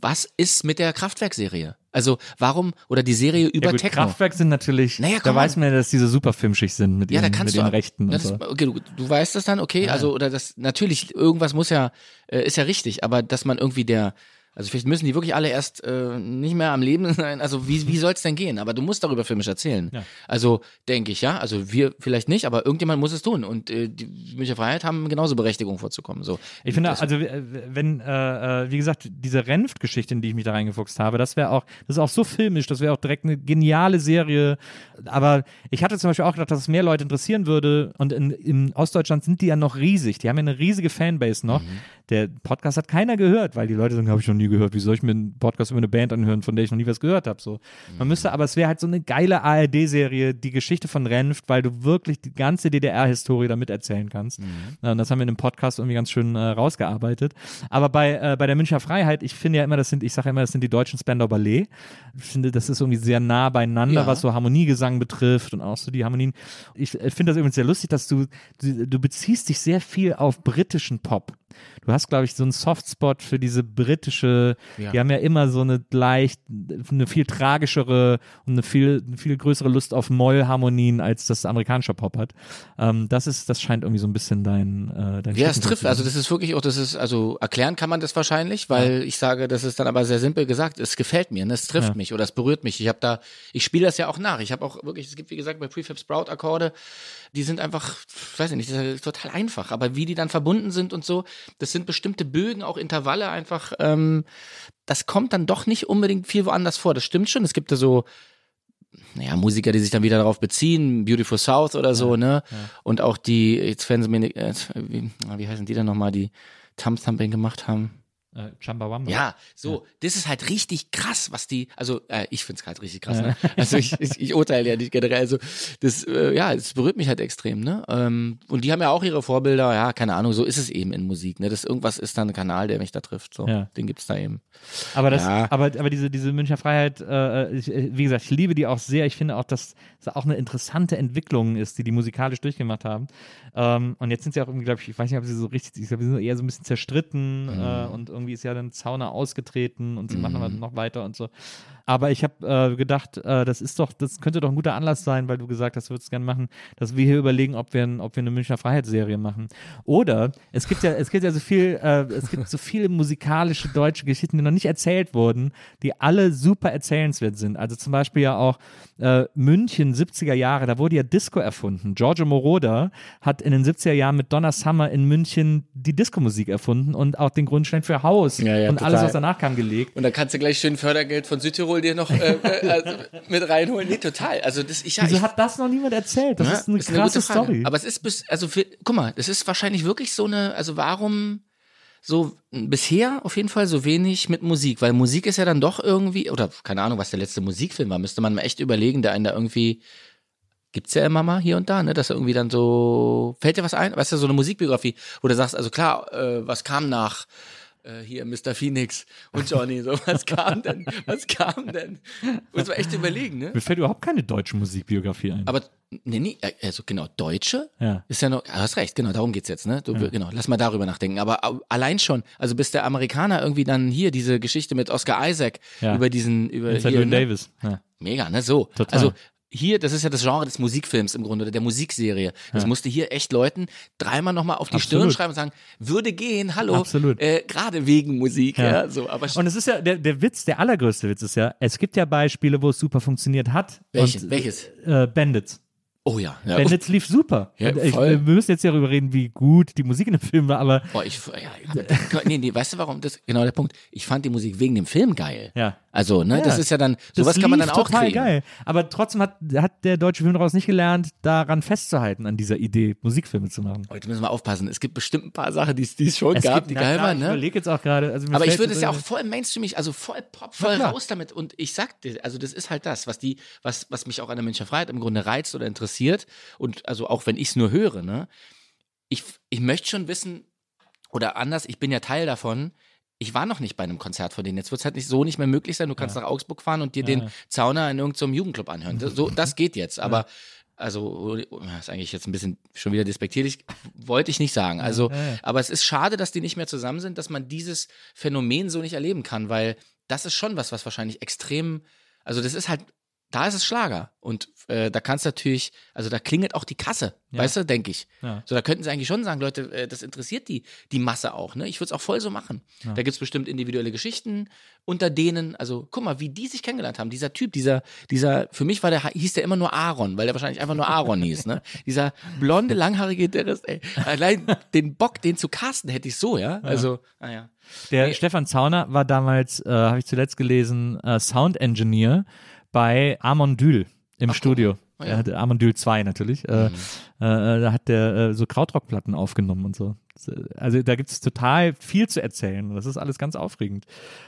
Was ist mit der Kraftwerkserie? Also warum, oder die Serie über ja, gut, Techno? Kraftwerk sind natürlich, Naja, da komm weiß man ja, dass diese super filmschig sind mit Ja, ihren, mit du ihren Rechten und so. ist, okay, du, du weißt das dann, okay, also oder das natürlich irgendwas muss ja äh, ist ja richtig, aber dass man irgendwie der also vielleicht müssen die wirklich alle erst äh, nicht mehr am Leben sein. Also wie, wie soll es denn gehen? Aber du musst darüber filmisch erzählen. Ja. Also denke ich, ja. Also wir vielleicht nicht, aber irgendjemand muss es tun. Und äh, die Münchner Freiheit haben genauso Berechtigung vorzukommen. So. Ich finde, Das- also äh, wenn, äh, äh, wie gesagt, diese Renft-Geschichte, in die ich mich da reingefuchst habe, das wäre auch, das ist auch so filmisch, das wäre auch direkt eine geniale Serie. Aber ich hatte zum Beispiel auch gedacht, dass es mehr Leute interessieren würde. Und in, in Ostdeutschland sind die ja noch riesig. Die haben ja eine riesige Fanbase noch. Der Podcast hat keiner gehört, weil die Leute sagen, habe ich noch nie gehört. Wie soll ich mir einen Podcast über eine Band anhören, von der ich noch nie was gehört habe? So. Man Mhm. müsste, aber es wäre halt so eine geile ARD-Serie, die Geschichte von Renft, weil du wirklich die ganze DDR-Historie damit erzählen kannst. Mhm. Und das haben wir in dem Podcast irgendwie ganz schön äh, rausgearbeitet. Aber bei, äh, bei der Münchner Freiheit, ich finde ja immer, das sind, ich sage ja immer, das sind die deutschen Spandau Ballet. Ich finde, das ist irgendwie sehr nah beieinander, Ja. was so Harmoniegesang betrifft und auch so die Harmonien. Ich äh, finde das übrigens sehr lustig, dass du, du, du beziehst dich sehr viel auf britischen Pop. Du hast, glaube ich, so einen Softspot für diese britische, Ja. die haben ja immer so eine leicht, eine viel tragischere und eine viel, eine viel größere Lust auf Mollharmonien, als das amerikanische Pop hat. Ähm, das ist, das scheint irgendwie so ein bisschen dein, äh, dein Ja, es trifft, also das ist wirklich auch, das ist, also erklären kann man das wahrscheinlich, weil ich sage, das ist dann aber sehr simpel gesagt, es gefällt mir, ne? es trifft Ja. mich oder es berührt mich. Ich habe da, ich spiele das ja auch nach. Ich habe auch wirklich, es gibt wie gesagt bei Prefab Sprout Akkorde, die sind einfach, ich weiß nicht, das ist total einfach, aber wie die dann verbunden sind und so, das sind bestimmte Bögen, auch Intervalle einfach, ähm, das kommt dann doch nicht unbedingt viel woanders vor. Das stimmt schon. Es gibt da so, naja, Musiker, die sich dann wieder darauf beziehen, Beautiful South oder so, ne? Und auch die, jetzt werden sie mir, äh, wie, wie heißen die dann nochmal, die Thumb Thumping gemacht haben? Äh, Chumbawamba. Ja, so, das ist halt richtig krass, was die, also äh, ich find's halt richtig krass, ne? Also ich, ich, ich urteile ja nicht generell, also das, äh, ja, es berührt mich halt extrem, ne? Ähm, und die haben ja auch ihre Vorbilder, ja, keine Ahnung, so ist es eben in Musik, ne? Das irgendwas ist dann ein Kanal, der mich da trifft, so, Ja. den gibt's da eben. Aber das, Ja. aber, aber diese, diese Münchner Freiheit, äh, ich, äh, wie gesagt, ich liebe die auch sehr. Ich finde auch, dass es auch eine interessante Entwicklung ist, die die musikalisch durchgemacht haben. Ähm, und jetzt sind sie auch irgendwie, glaube ich, ich weiß nicht, ob sie so richtig, ich glaube, sie sind eher so ein bisschen zerstritten Mhm. äh, und irgendwie ist ja dann Zauner ausgetreten und sie machen aber noch weiter und so. Aber ich habe äh, gedacht, äh, das ist doch, das könnte doch ein guter Anlass sein, weil du gesagt hast, du würdest gerne machen, dass wir hier überlegen, ob wir, ob wir eine Münchner Freiheitsserie machen. Oder es gibt ja, es gibt ja so viel, äh, es gibt so viele musikalische deutsche Geschichten, die noch nicht erzählt wurden, die alle super erzählenswert sind. Also zum Beispiel ja auch äh, München 70er Jahre, da wurde ja Disco erfunden. Giorgio Moroder hat in den 70er Jahren mit Donna Summer in München die Disco-Musik erfunden und auch den Grundstein für Haus Ja, ja, und alles, total. was danach kam, gelegt. Und dann kannst du gleich schön Fördergeld von Südtirol dir noch äh, äh, also mit reinholen. Nee, total. Also das, ich, ja, Wieso ich, hat das noch niemand erzählt? Das Ja, ist eine gute krasse Frage. Story. Aber es ist bis, also für, guck mal, das ist wahrscheinlich wirklich so eine, also warum so bisher auf jeden Fall so wenig mit Musik, weil Musik ist ja dann doch irgendwie, oder keine Ahnung, was der letzte Musikfilm war, müsste man mal echt überlegen, der einen da irgendwie, gibt's ja immer mal hier und da, ne, dass er irgendwie dann so, fällt dir was ein? Weißt du, so eine Musikbiografie, wo du sagst, also klar, äh, was kam nach äh, hier Mr. Phoenix und Johnny, so, was kam denn, was kam denn? Muss man echt überlegen, ne? Mir fällt überhaupt keine deutsche Musikbiografie ein. Aber nee, nee, also genau, Deutsche Ja. ist ja noch, du hast recht, genau, darum geht's jetzt, ne? Du, Genau, lass mal darüber nachdenken. Aber allein schon, also bis der Amerikaner irgendwie dann hier diese Geschichte mit Oscar Isaac Ja. über diesen, über hier, ne? Davis. Ja. Mega, ne? So. Total. Also hier, das ist ja das Genre des Musikfilms im Grunde oder der Musikserie. Das musste hier echt Leuten dreimal nochmal auf die Stirn Absolut. schreiben und sagen, würde gehen, hallo, Absolut. Äh, gerade wegen Musik, ja. so. Aber Und es ist ja, der, der Witz, der allergrößte Witz ist ja, es gibt ja Beispiele, wo es super funktioniert hat. welches? Und, welches? Äh, Bandits. Oh ja, ja. Bandits lief super. Ja, ich, wir müssen jetzt ja darüber reden, wie gut die Musik in dem Film war, aber Boah, ich, ja, nee, nee, weißt du warum? Das genau der Punkt. Ich fand die Musik wegen dem Film geil. Ja. Also, ne, Ja. das ist ja dann, sowas kann man dann auch total kriegen. geil. Aber trotzdem hat, hat der deutsche Film daraus nicht gelernt, daran festzuhalten, an dieser Idee, Musikfilme zu machen. Heute müssen wir aufpassen. Es gibt bestimmt ein paar Sachen, die es die es schon gab, die na geil waren, Ich ne? überlege jetzt auch gerade. Also Aber ich würde es ja auch voll mainstreamig, also voll Pop, voll raus damit. Und ich sag dir, also das ist halt das, was die, was, was mich auch an der Münchner Freiheit im Grunde reizt oder interessiert. Und also auch wenn ich es nur höre, ne? Ich, ich möchte schon wissen, oder anders, ich bin ja Teil davon. Ich war noch nicht bei einem Konzert von denen. Jetzt wird es halt nicht so nicht mehr möglich sein. Du kannst nach Augsburg fahren und dir den Zauner in irgendeinem Jugendclub anhören. Das, so, das geht jetzt. Aber also das ist eigentlich jetzt ein bisschen schon wieder despektierlich, wollte ich nicht sagen. Also, aber es ist schade, dass die nicht mehr zusammen sind, dass man dieses Phänomen so nicht erleben kann, weil das ist schon was, was wahrscheinlich extrem, also das ist halt, da ist es Schlager und äh, da kannst du natürlich, also da klingelt auch die Kasse, weißt du, denke ich. Ja. So, da könnten sie eigentlich schon sagen, Leute, äh, das interessiert die, die Masse auch, ne? Ich würde es auch voll so machen. Da gibt's bestimmt individuelle Geschichten unter denen, also guck mal, wie die sich kennengelernt haben. Dieser Typ, dieser, dieser, für mich war der, hieß der immer nur Aaron, weil der wahrscheinlich einfach nur Aaron hieß, ne? Dieser blonde, langhaarige Gitarrist, ey. Allein den Bock, den zu casten, hätte ich so, ja? Also, naja. Der Stefan Zauner war damals, äh, habe ich zuletzt gelesen, äh, Sound Engineer bei Amon Dül im Studio. Oh Er hatte Amondyl 2 natürlich. Äh, äh, da hat der äh, so Krautrockplatten aufgenommen und so. Also da gibt es total viel zu erzählen. Das ist alles ganz aufregend.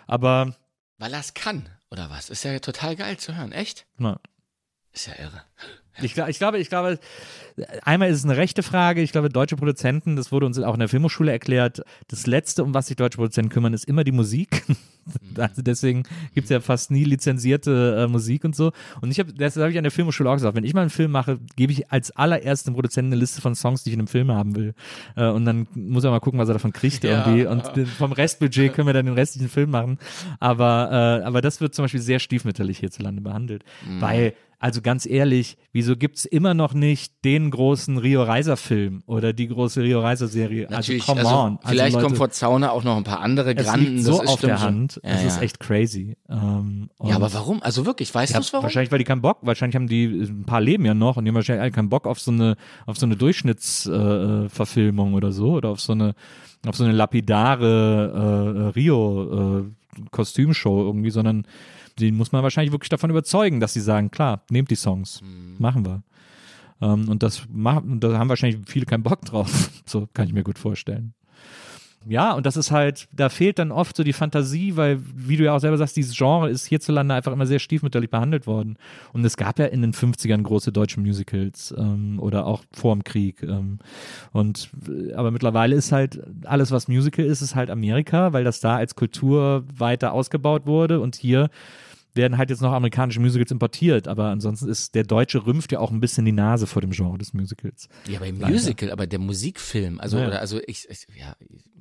Aber Weil er es kann, oder was? Ist ja total geil zu hören. Echt? na, Ist ja irre. Ich, gla- ich glaube, ich glaube, einmal ist es eine rechte Frage. Ich glaube, deutsche Produzenten, das wurde uns auch in der Filmhochschule erklärt, das Letzte, um was sich deutsche Produzenten kümmern, ist immer die Musik. Also deswegen gibt es ja fast nie lizenzierte äh, Musik und so. Und ich habe, das habe ich an der Filmhochschule auch gesagt, wenn ich mal einen Film mache, gebe ich als allerersten Produzenten eine Liste von Songs, die ich in einem Film haben will. Äh, und dann muss er mal gucken, was er davon kriegt Ja. irgendwie. Und den- vom Restbudget können wir dann den restlichen Film machen. Aber, äh, aber das wird zum Beispiel sehr stiefmütterlich hierzulande behandelt. Mhm. Weil also ganz ehrlich, wieso gibt's immer noch nicht den großen Rio Reiser Film oder die große Rio Reiser Serie? Natürlich, also come also, on. Also, vielleicht Leute, kommen vor Zaune auch noch ein paar andere es Granden. liegt so das ist auf der. Hand. Ja, Es ja. ist echt crazy. Ähm, Ja, aber warum? Also wirklich, weißt du es warum? Wahrscheinlich, weil die keinen Bock, wahrscheinlich haben die, ein paar leben ja noch und die haben wahrscheinlich alle keinen Bock auf so eine, auf so eine Durchschnittsverfilmung äh, Verfilmung oder so oder auf so eine, auf so eine lapidare äh, Rio-Kostümshow irgendwie, sondern die muss man wahrscheinlich wirklich davon überzeugen, dass sie sagen, klar, nehmt die Songs, machen wir. Ähm, und das machen, und da haben wahrscheinlich viele keinen Bock drauf. So kann ich mir gut vorstellen. Ja, und das ist halt, da fehlt dann oft so die Fantasie, weil, wie du ja auch selber sagst, dieses Genre ist hierzulande einfach immer sehr stiefmütterlich behandelt worden. Und es gab ja in den 50ern große deutsche Musicals ähm, oder auch vor dem Krieg. Ähm, und äh, aber mittlerweile ist halt alles, was Musical ist, ist halt Amerika, weil das da als Kultur weiter ausgebaut wurde und hier werden halt jetzt noch amerikanische Musicals importiert, aber ansonsten ist der Deutsche rümpft ja auch ein bisschen die Nase vor dem Genre des Musicals. Ja, aber im Musical, aber der Musikfilm, also, Ja. oder, also ich, ich ja.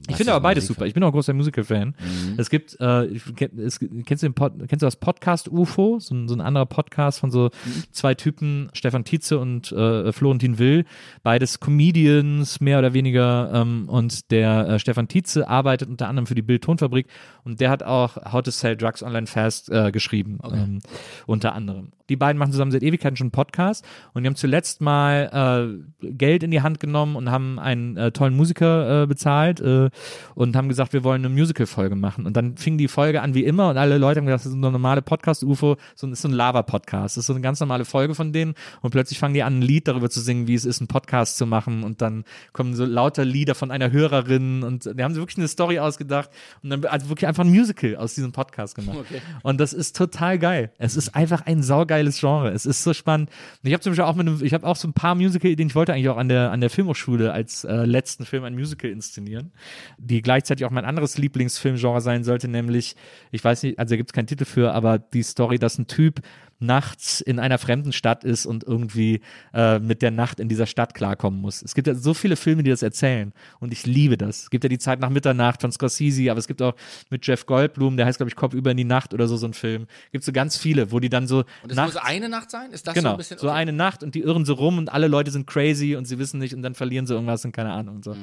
Ich finde aber beides super. Ich bin auch großer Musical-Fan. Mhm. Es gibt, äh, es, kennst, du den Pod, kennst du das Podcast UFO? So ein, so ein anderer Podcast von so Mhm. zwei Typen, Stefan Tietze und äh, Florentin Will. Beides Comedians, mehr oder weniger. Ähm, und der äh, Stefan Tietze arbeitet unter anderem für die Bild-Tonfabrik und der hat auch How to Sell Drugs Online Fast äh, geschrieben. Ähm, unter anderem. Die beiden machen zusammen seit Ewigkeiten schon einen Podcast und die haben zuletzt mal äh, Geld in die Hand genommen und haben einen äh, tollen Musiker äh, bezahlt äh, und haben gesagt, wir wollen eine Musical-Folge machen. Und dann fing die Folge an wie immer und alle Leute haben gedacht, das ist eine normale Podcast-UFO, so ist so ein Lava-Podcast. Das ist so eine ganz normale Folge von denen und plötzlich fangen die an, ein Lied darüber zu singen, wie es ist, einen Podcast zu machen und dann kommen so lauter Lieder von einer Hörerin und die haben sich wirklich eine Story ausgedacht und dann also wirklich einfach ein Musical aus diesem Podcast gemacht. Und das ist total geil. Es ist einfach ein saugeiles Genre. Es ist so spannend. Ich habe zum Beispiel auch mit einem, ich habe auch so ein paar Musical-Ideen. Ich wollte eigentlich auch an der, an der Filmhochschule als äh, letzten Film ein Musical inszenieren, die gleichzeitig auch mein anderes Lieblingsfilmgenre sein sollte, nämlich, ich weiß nicht, also da gibt es keinen Titel für, aber die Story, dass ein Typ nachts in einer fremden Stadt ist und irgendwie äh, mit der Nacht in dieser Stadt klarkommen muss. Es gibt ja so viele Filme, die das erzählen und ich liebe das. Es gibt ja die Zeit nach Mitternacht von Scorsese, aber es gibt auch mit Jeff Goldblum, der heißt glaube ich Kopf über in die Nacht oder so so ein Film. Gibt so ganz viele, wo die dann so Und es nachts muss eine Nacht sein? Ist das so Genau, ein bisschen? so eine Nacht und die irren so rum und alle Leute sind crazy und sie wissen nicht und dann verlieren sie irgendwas und keine Ahnung und so. Mhm.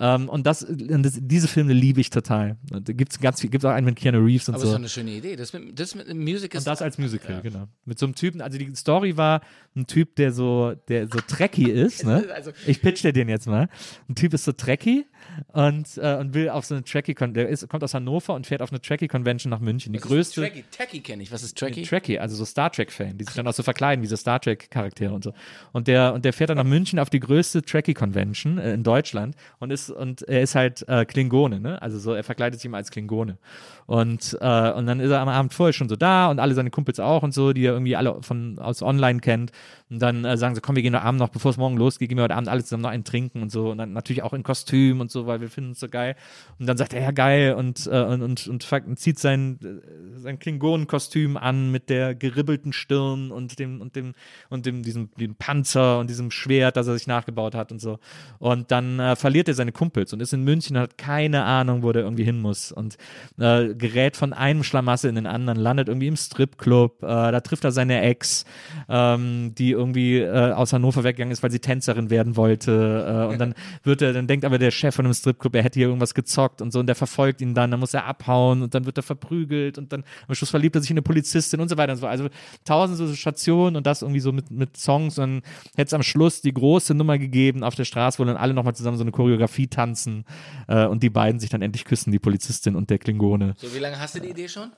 Ähm, und das, das, diese Filme liebe ich total. Und da gibt's ganz viel, gibt's auch einen mit Keanu Reeves und Aber ist so. doch eine schöne Idee. Das mit, das mit Musical Und das als Musical, genau. Mit so einem Typen, also die Story war ein Typ, der so, der so tracky ist, ne? Also- Ich pitch dir den jetzt mal. Ein Typ ist so tracky und, äh, und will auf so eine tracky, Con der ist, kommt aus Hannover und fährt auf eine tracky Convention nach München. Die Was größte. Tracky, kenne ich. Was ist Tracky? Tracky, also so Star Trek-Fan, die sich dann auch so verkleiden, wie so Star Trek-Charaktere und so. Und der, und der fährt dann nach München auf die größte Tracky-Convention äh, in Deutschland und ist, und er ist halt äh, Klingone, ne? Also so, er verkleidet sich immer als Klingone. Und, äh, und dann ist er am Abend vorher schon so da und alle seine Kumpels auch und so, die er irgendwie alle von aus online kennt. Und dann äh, sagen sie, komm, wir gehen heute Abend noch, bevor es morgen losgeht, gehen wir heute Abend alle zusammen noch einen trinken und so. Und dann natürlich auch in Kostüm und so, weil wir finden es so geil. Und dann sagt er, ja, geil, und, äh, und, und, und, zieht sein, äh, sein Klingonenkostüm an mit der geribbelten Stirn und dem, und dem, und dem, diesem, dem Panzer und diesem Schwert, das er sich nachgebaut hat und so. Und dann äh, verliert er seine Kumpels und ist in München und hat keine Ahnung, wo der irgendwie hin muss. Und äh, gerät von einem Schlamassel in den anderen, landet irgendwie im Stripclub, äh, da trifft er seine Ex, ähm, die irgendwie äh, aus Hannover weggegangen ist, weil sie Tänzerin werden wollte. Äh, und dann wird er, dann denkt aber der Chef von dem Stripclub, er hätte hier irgendwas gezockt und so und der verfolgt ihn dann, dann muss er abhauen und dann wird er verprügelt und dann am Schluss verliebt er sich in eine Polizistin und so weiter und so. Also tausend so Stationen und das irgendwie so mit, mit Songs und dann hätte es am Schluss die große Nummer gegeben auf der Straße, wo dann alle nochmal zusammen so eine Choreografie tanzen äh, und die beiden sich dann endlich küssen, die Polizistin und der Klingone. So, wie lange hast du die Idee schon?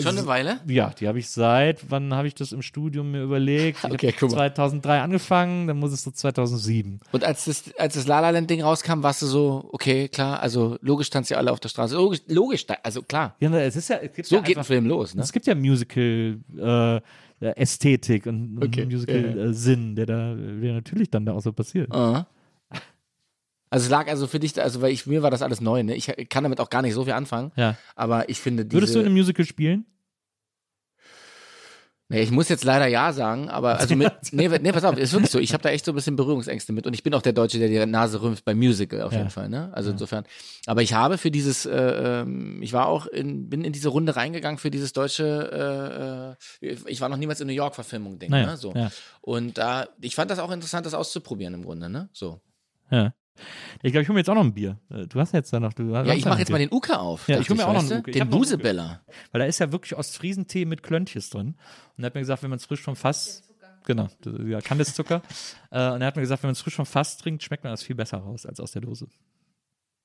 Schon eine Weile? Ja, die habe ich seit, wann habe ich das im Studium mir überlegt? Ich Okay, mal. 2003 angefangen, dann muss es so 2007. Und als das, als das La La Land Ding rauskam, warst du so, okay, klar, also logisch stand's ja alle auf der Straße. Logisch, logisch, also klar. Ja, es ist ja, es gibt So ja geht ein einfach, Film los, ne? es gibt ja Musical äh, Ästhetik und, und Okay, Musical ja, äh, Sinn, der da, der natürlich dann da auch so passiert. Aha. Also es lag also für dich, also weil ich, mir war das alles neu, ne? Ich kann damit auch gar nicht so viel anfangen. Ja. Aber ich finde diese, Würdest du in einem Musical spielen? Nee, ich muss jetzt leider ja sagen, aber also mit, nee, nee, pass auf, ist wirklich so. Ich habe da echt so ein bisschen Berührungsängste mit und ich bin auch der Deutsche, der die Nase rümpft beim Musical auf Ja. jeden Fall, ne? Also insofern. Aber ich habe für dieses, äh, ähm, ich war auch in, bin in diese Runde reingegangen für dieses deutsche, äh, äh, ich war noch niemals in New York Verfilmung Ding, Naja, ne? So. ja. Und da, ich fand das auch interessant, das auszuprobieren im Grunde, ne? So. Ja. Ich glaube, ich hole mir jetzt auch noch ein Bier. Äh, Du hast jetzt da noch. Du hast Ja, ich mache jetzt Bier. mal den Uke auf. Ja, ich hol mir auch noch einen? Uke. Den Busebeller. Weil da ist ja wirklich Ostfriesentee mit Klöntjes drin. Und er hat mir gesagt, wenn man es frisch vom Fass. Genau, das- ja, Kandiszucker. äh, und er hat mir gesagt, wenn man es frisch vom Fass trinkt, schmeckt man das viel besser raus als aus der Dose.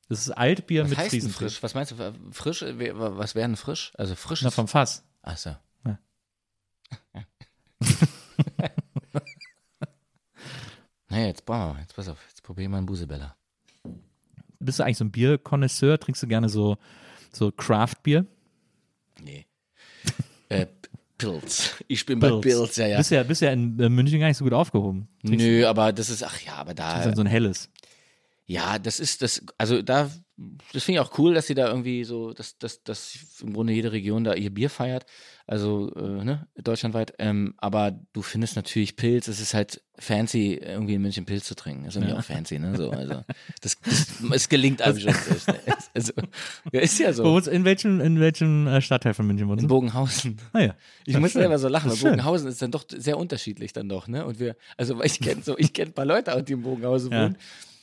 Das ist Altbier Was mit heißt Friesentee. frisch? Was meinst du? äh, Frisch? Was wäre denn frisch? Also frisch? Na, vom Fass. Ach so. Ja. naja, jetzt brauchen wir mal. Jetzt pass auf. Jetzt probier ich mal einen Busebeller. Bist du eigentlich so ein Bierkonnoisseur? Trinkst du gerne so, so Craft-Bier? Nee. äh, Pilz. Ich bin bei Pils. Pilz, ja, ja. Bist ja, bist ja in äh, München gar nicht so gut aufgehoben. Trinkst Nö, aber das ist, ach ja, aber da, dann so ein helles. ja, das ist, das, also da, das finde ich auch cool, dass sie da irgendwie so, dass, dass, dass im Grunde jede Region da ihr Bier feiert, also, äh, ne, deutschlandweit, ähm, aber du findest natürlich Pilz, es ist halt fancy, irgendwie in München Pilz zu trinken, ist irgendwie auch fancy, ne, so, also, das, das es gelingt einem schon, so, ne? also, ja, ist ja so. wohnst- In welchem, in welchem äh, Stadtteil von München wohnst In du? Bogenhausen. Ah ja. Ich Ja, muss schön. selber so lachen, Das weil ist. Bogenhausen ist dann doch sehr unterschiedlich dann doch, ne? Und wir, also ich kenne so, ich kenne ein paar Leute die in Bogenhausen Ja. wohnen.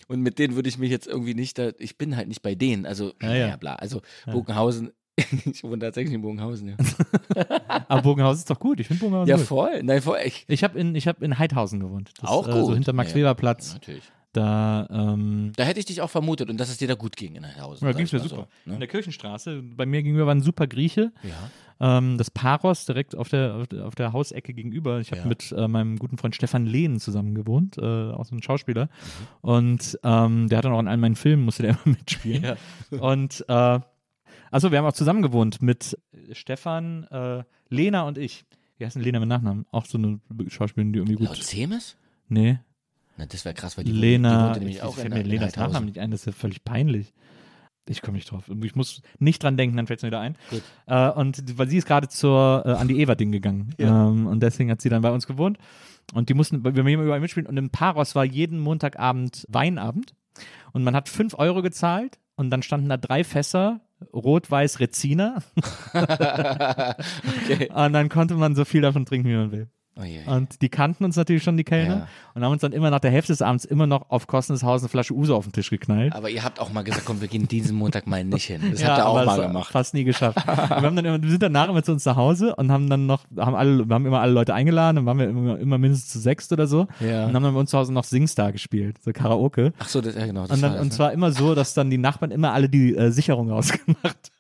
Und mit denen würde ich mich jetzt irgendwie nicht da, ich bin halt nicht bei denen. Also, Ja, ja. bla. Also Bogenhausen, ich wohne tatsächlich in Bogenhausen, ja. Aber Bogenhausen ist doch gut. Ich finde Bogenhausen ja, gut. voll. Nein, voll. Ich, Ich habe in, ich hab in Heidhausen gewohnt. Das, auch äh, gut. So hinter Ja, Max-Weber-Platz. Natürlich. Da, ähm, Da hätte ich dich auch vermutet und dass es dir da gut ging in Heidhausen. ja, ging's ich mir super. So, In ne? der Kirchenstraße, bei mir gegenüber war ein super Grieche. Ja. Ähm, das Paros direkt auf der, auf der- Hausecke gegenüber. Ich habe Ja. mit äh, meinem guten Freund Stefan Lehn zusammen gewohnt, äh, auch so ein Schauspieler. Und ähm, der hat dann auch in all meinen Filmen, musste der immer mitspielen. Ja. Und äh, also wir haben auch zusammen gewohnt mit Stefan, äh, Lena und ich. Wie heißt denn Lena mit Nachnamen? Auch so eine Schauspielerin, die irgendwie gut. Zemes? Nee, Na, das wäre krass, weil die, Lena. die wohnte ich, auch ich fällt in, mir Lenas. Nachnamen nicht ein, das ist ja völlig peinlich. Ich komme nicht drauf. Ich muss nicht dran denken, dann fällt es mir wieder ein. Äh, und weil sie ist gerade zur äh, Andi Everding gegangen. Ja. Ähm, und deswegen hat sie dann bei uns gewohnt. Und die mussten, wir haben überall mitspielen. Und im Paros war jeden Montagabend Weinabend. Und man hat 5 Euro gezahlt. Und dann standen da drei Fässer, rot-weiß Rezina. okay. Und dann konnte man so viel davon trinken, wie man will. Oh je. Und die kannten uns natürlich schon, die Kellner. Ja. Und haben uns dann immer nach der Hälfte des Abends immer noch auf Kosten des Hauses eine Flasche Uso auf den Tisch geknallt. Aber ihr habt auch mal gesagt, komm, wir gehen diesen Montag mal nicht hin. Das ja, habt ihr auch mal gemacht. Fast nie geschafft. Und wir, haben dann immer, wir sind danach immer zu uns nach Hause und haben dann noch, haben alle, wir haben immer alle Leute eingeladen und waren wir immer, immer mindestens zu sechst oder so. Ja. Und haben dann bei uns zu Hause noch Singstar gespielt, so Karaoke. Ach so, das, ja genau. Das Und, dann, das, und ne? zwar immer so, dass dann die Nachbarn immer alle die äh, Sicherung rausgemacht haben.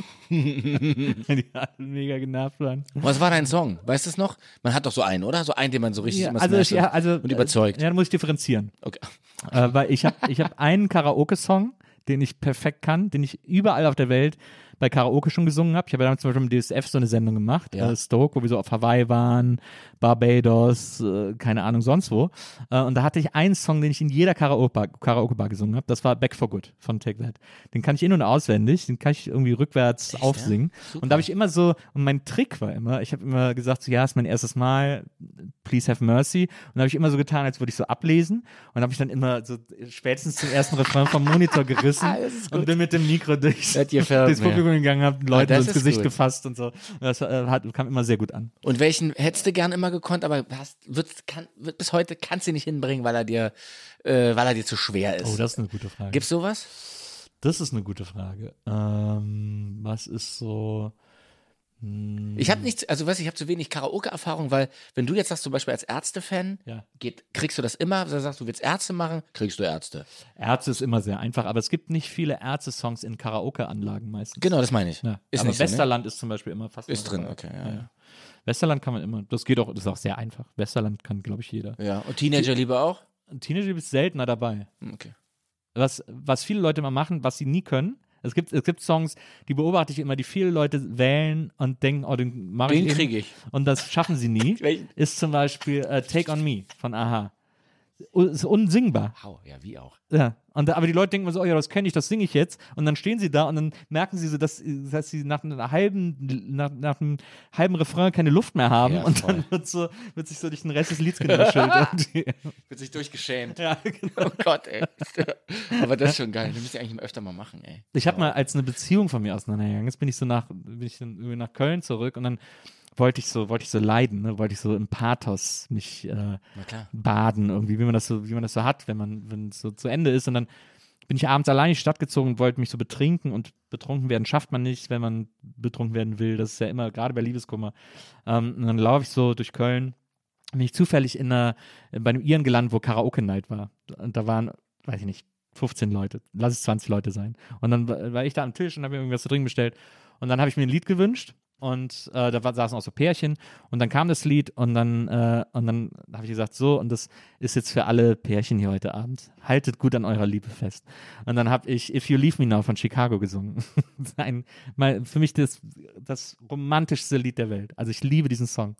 die alle mega genervt waren. Was war dein Song? Weißt du es noch? Man hat doch so einen, oder? So einen, den man so richtig Ja, immer also, ich, ja, also, und überzeugt. Ja, da muss ich differenzieren. Okay. äh, weil ich habe ich hab einen Karaoke-Song, den ich perfekt kann, den ich überall auf der Welt bei Karaoke schon gesungen habe. Ich habe ja damals zum Beispiel im DSF so eine Sendung gemacht, Ja. äh, Stoke, wo wir so auf Hawaii waren, Barbados, äh, keine Ahnung, sonst wo. Äh, und da hatte ich einen Song, den ich in jeder Karaoke-Bar Karaoke -Bar gesungen habe. Das war Back for Good von Take That. Den kann ich in- und auswendig, den kann ich irgendwie rückwärts aufsingen. Super. Und da habe ich immer so, und mein Trick war immer, ich habe immer gesagt, so, ja, ist mein erstes Mal, please have mercy. Und da habe ich immer so getan, als würde ich so ablesen. Und habe ich dann immer so spätestens zum ersten Refrain vom Monitor gerissen und bin mit dem Mikro durchs, durchs mir. Publikum gegangen, habe Leute das ins Gesicht gut. gefasst und so. Und Das äh, hat, kam immer sehr gut an. Und welchen hättest du gern immer gekonnt, aber hast, wird, kann, wird bis heute kannst du ihn nicht hinbringen, weil er dir, äh, weil er dir zu schwer ist. Oh, das ist eine gute Frage. Gibt's sowas? Das ist eine gute Frage. Ähm, was ist so. Ich habe nichts, also was ich habe zu wenig Karaoke-Erfahrung, weil wenn du jetzt sagst, zum Beispiel als Ärzte-Fan, Ja. geht, kriegst du das immer, also sagst du, willst Ärzte machen, kriegst du Ärzte. Ärzte ist immer sehr einfach, aber es gibt nicht viele Ärzte-Songs in Karaoke-Anlagen meistens. Genau, das meine ich. Ja. Ist aber nicht so, ne? Westerland ist zum Beispiel immer fast Ist drin, okay, ja, ja. Westerland kann man immer. Das geht auch, das ist auch sehr einfach. Westerland kann, glaube ich, jeder. Ja, und Teenager lieber auch? Teenager ist seltener dabei. Hm, Okay. Was, was viele Leute mal machen, was sie nie können. Es gibt, es gibt Songs, die beobachte ich immer, die viele Leute wählen und denken, oh, den mache ich. Den kriege ich. Und das schaffen sie nie. Ist zum Beispiel äh, Take on Me von Aha. Ist unsingbar. Hau, ja, wie auch. Ja. Und, aber die Leute denken immer so, oh ja, das kenne ich, das singe ich jetzt. Und dann stehen sie da und dann merken sie so, dass, dass sie nach einer halben, nach, nach einem halben Refrain keine Luft mehr haben. Ja, und voll. dann wird, so, wird sich so durch den Rest des Lieds genuschelt. Wird sich durchgeschämt. ja, genau. Oh Gott, ey. Aber das ist schon geil. Das müsst ihr eigentlich öfter mal machen, ey. Ich habe mal, als eine Beziehung von mir auseinandergegangen ist, bin ich so nach, bin ich dann nach Köln zurück und dann wollte ich so, wollte ich so leiden, ne? wollte ich so im Pathos mich äh, baden, irgendwie, wie man das so, wie man das so hat, wenn man, wenn es so zu Ende ist. Und dann bin ich abends allein in die Stadt gezogen und wollte mich so betrinken und betrunken werden schafft man nicht, wenn man betrunken werden will. Das ist ja immer, gerade bei Liebeskummer. Ähm, und dann laufe ich so durch Köln, bin ich zufällig in einer, bei einem Iren gelandet, wo Karaoke-Night war. Und da waren, weiß ich nicht, 15 Leute, lass es 20 Leute sein. Und dann war war ich da am Tisch und habe mir irgendwas zu trinken bestellt. Und dann habe ich mir ein Lied gewünscht und äh, da war, saßen auch so Pärchen und dann kam das Lied und dann, äh, und dann habe ich gesagt, so, und das ist jetzt für alle Pärchen hier heute Abend. Haltet gut an eurer Liebe fest. Und dann habe ich If You Leave Me Now von Chicago gesungen. Ein, mein, für mich das, das romantischste Lied der Welt. Also ich liebe diesen Song.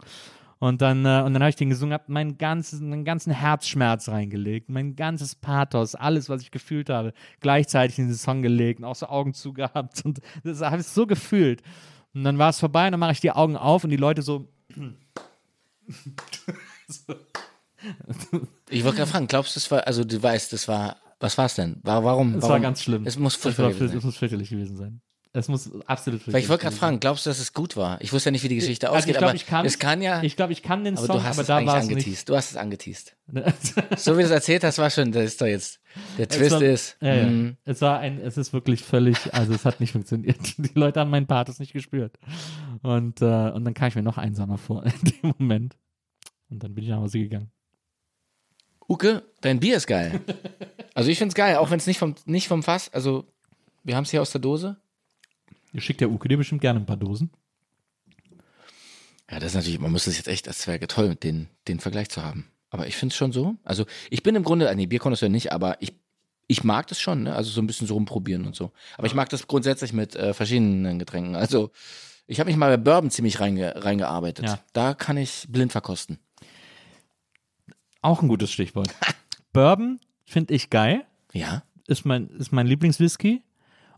Und dann, äh, und dann habe ich den gesungen, habe meinen ganzen, meinen ganzen Herzschmerz reingelegt, mein ganzes Pathos, alles, was ich gefühlt habe, gleichzeitig in diesen Song gelegt und auch so Augen zugehabt. Und das habe ich so gefühlt. Und dann war es vorbei und dann mache ich die Augen auf und die Leute so, Ich wollte gerade fragen, glaubst du, das war, also du weißt, das war, was war es denn? War, warum? es warum? war ganz schlimm. Es muss es, furchtbar war, gewesen es muss fürchterlich gewesen sein. Es muss absolut Weil ich wollte gerade fragen, glaubst du, dass es gut war? Ich wusste ja nicht, wie die Geschichte Also ausgeht, ich glaub, aber ich kann- es kann ja, Ich glaube, ich kann den aber Song, du hast aber es da war es nicht. angeteased. Du hast es angeteased. So wie du es erzählt hast, war schon, das ist doch jetzt, der Es Twist war, ist, Ja, ja. mhm. Es war ein, es ist wirklich völlig, also es hat nicht funktioniert. Die Leute haben meinen Pathos nicht gespürt. Und, äh, und dann kam ich mir noch einsamer vor in dem Moment. Und dann bin ich nach Hause gegangen. Uke, dein Bier ist geil. Also ich find's geil, auch wenn es nicht vom, nicht vom Fass, also wir haben es hier aus der Dose. Ihr schickt der Uke dir bestimmt gerne ein paar Dosen. Ja, das ist natürlich, man müsste es jetzt echt, das wäre toll, den, den Vergleich zu haben. Aber ich finde es schon so. Also ich bin im Grunde, ah, nee, Bierkonnoisseur nicht, aber ich, ich mag das schon, ne? Also so ein bisschen so rumprobieren und so. Aber ich mag das grundsätzlich mit äh, verschiedenen Getränken. Also ich habe mich mal bei Bourbon ziemlich reinge, reingearbeitet. Ja. Da kann ich blind verkosten. Auch ein gutes Stichwort. Bourbon finde ich geil. Ja. Ist mein, ist mein Lieblingswhisky.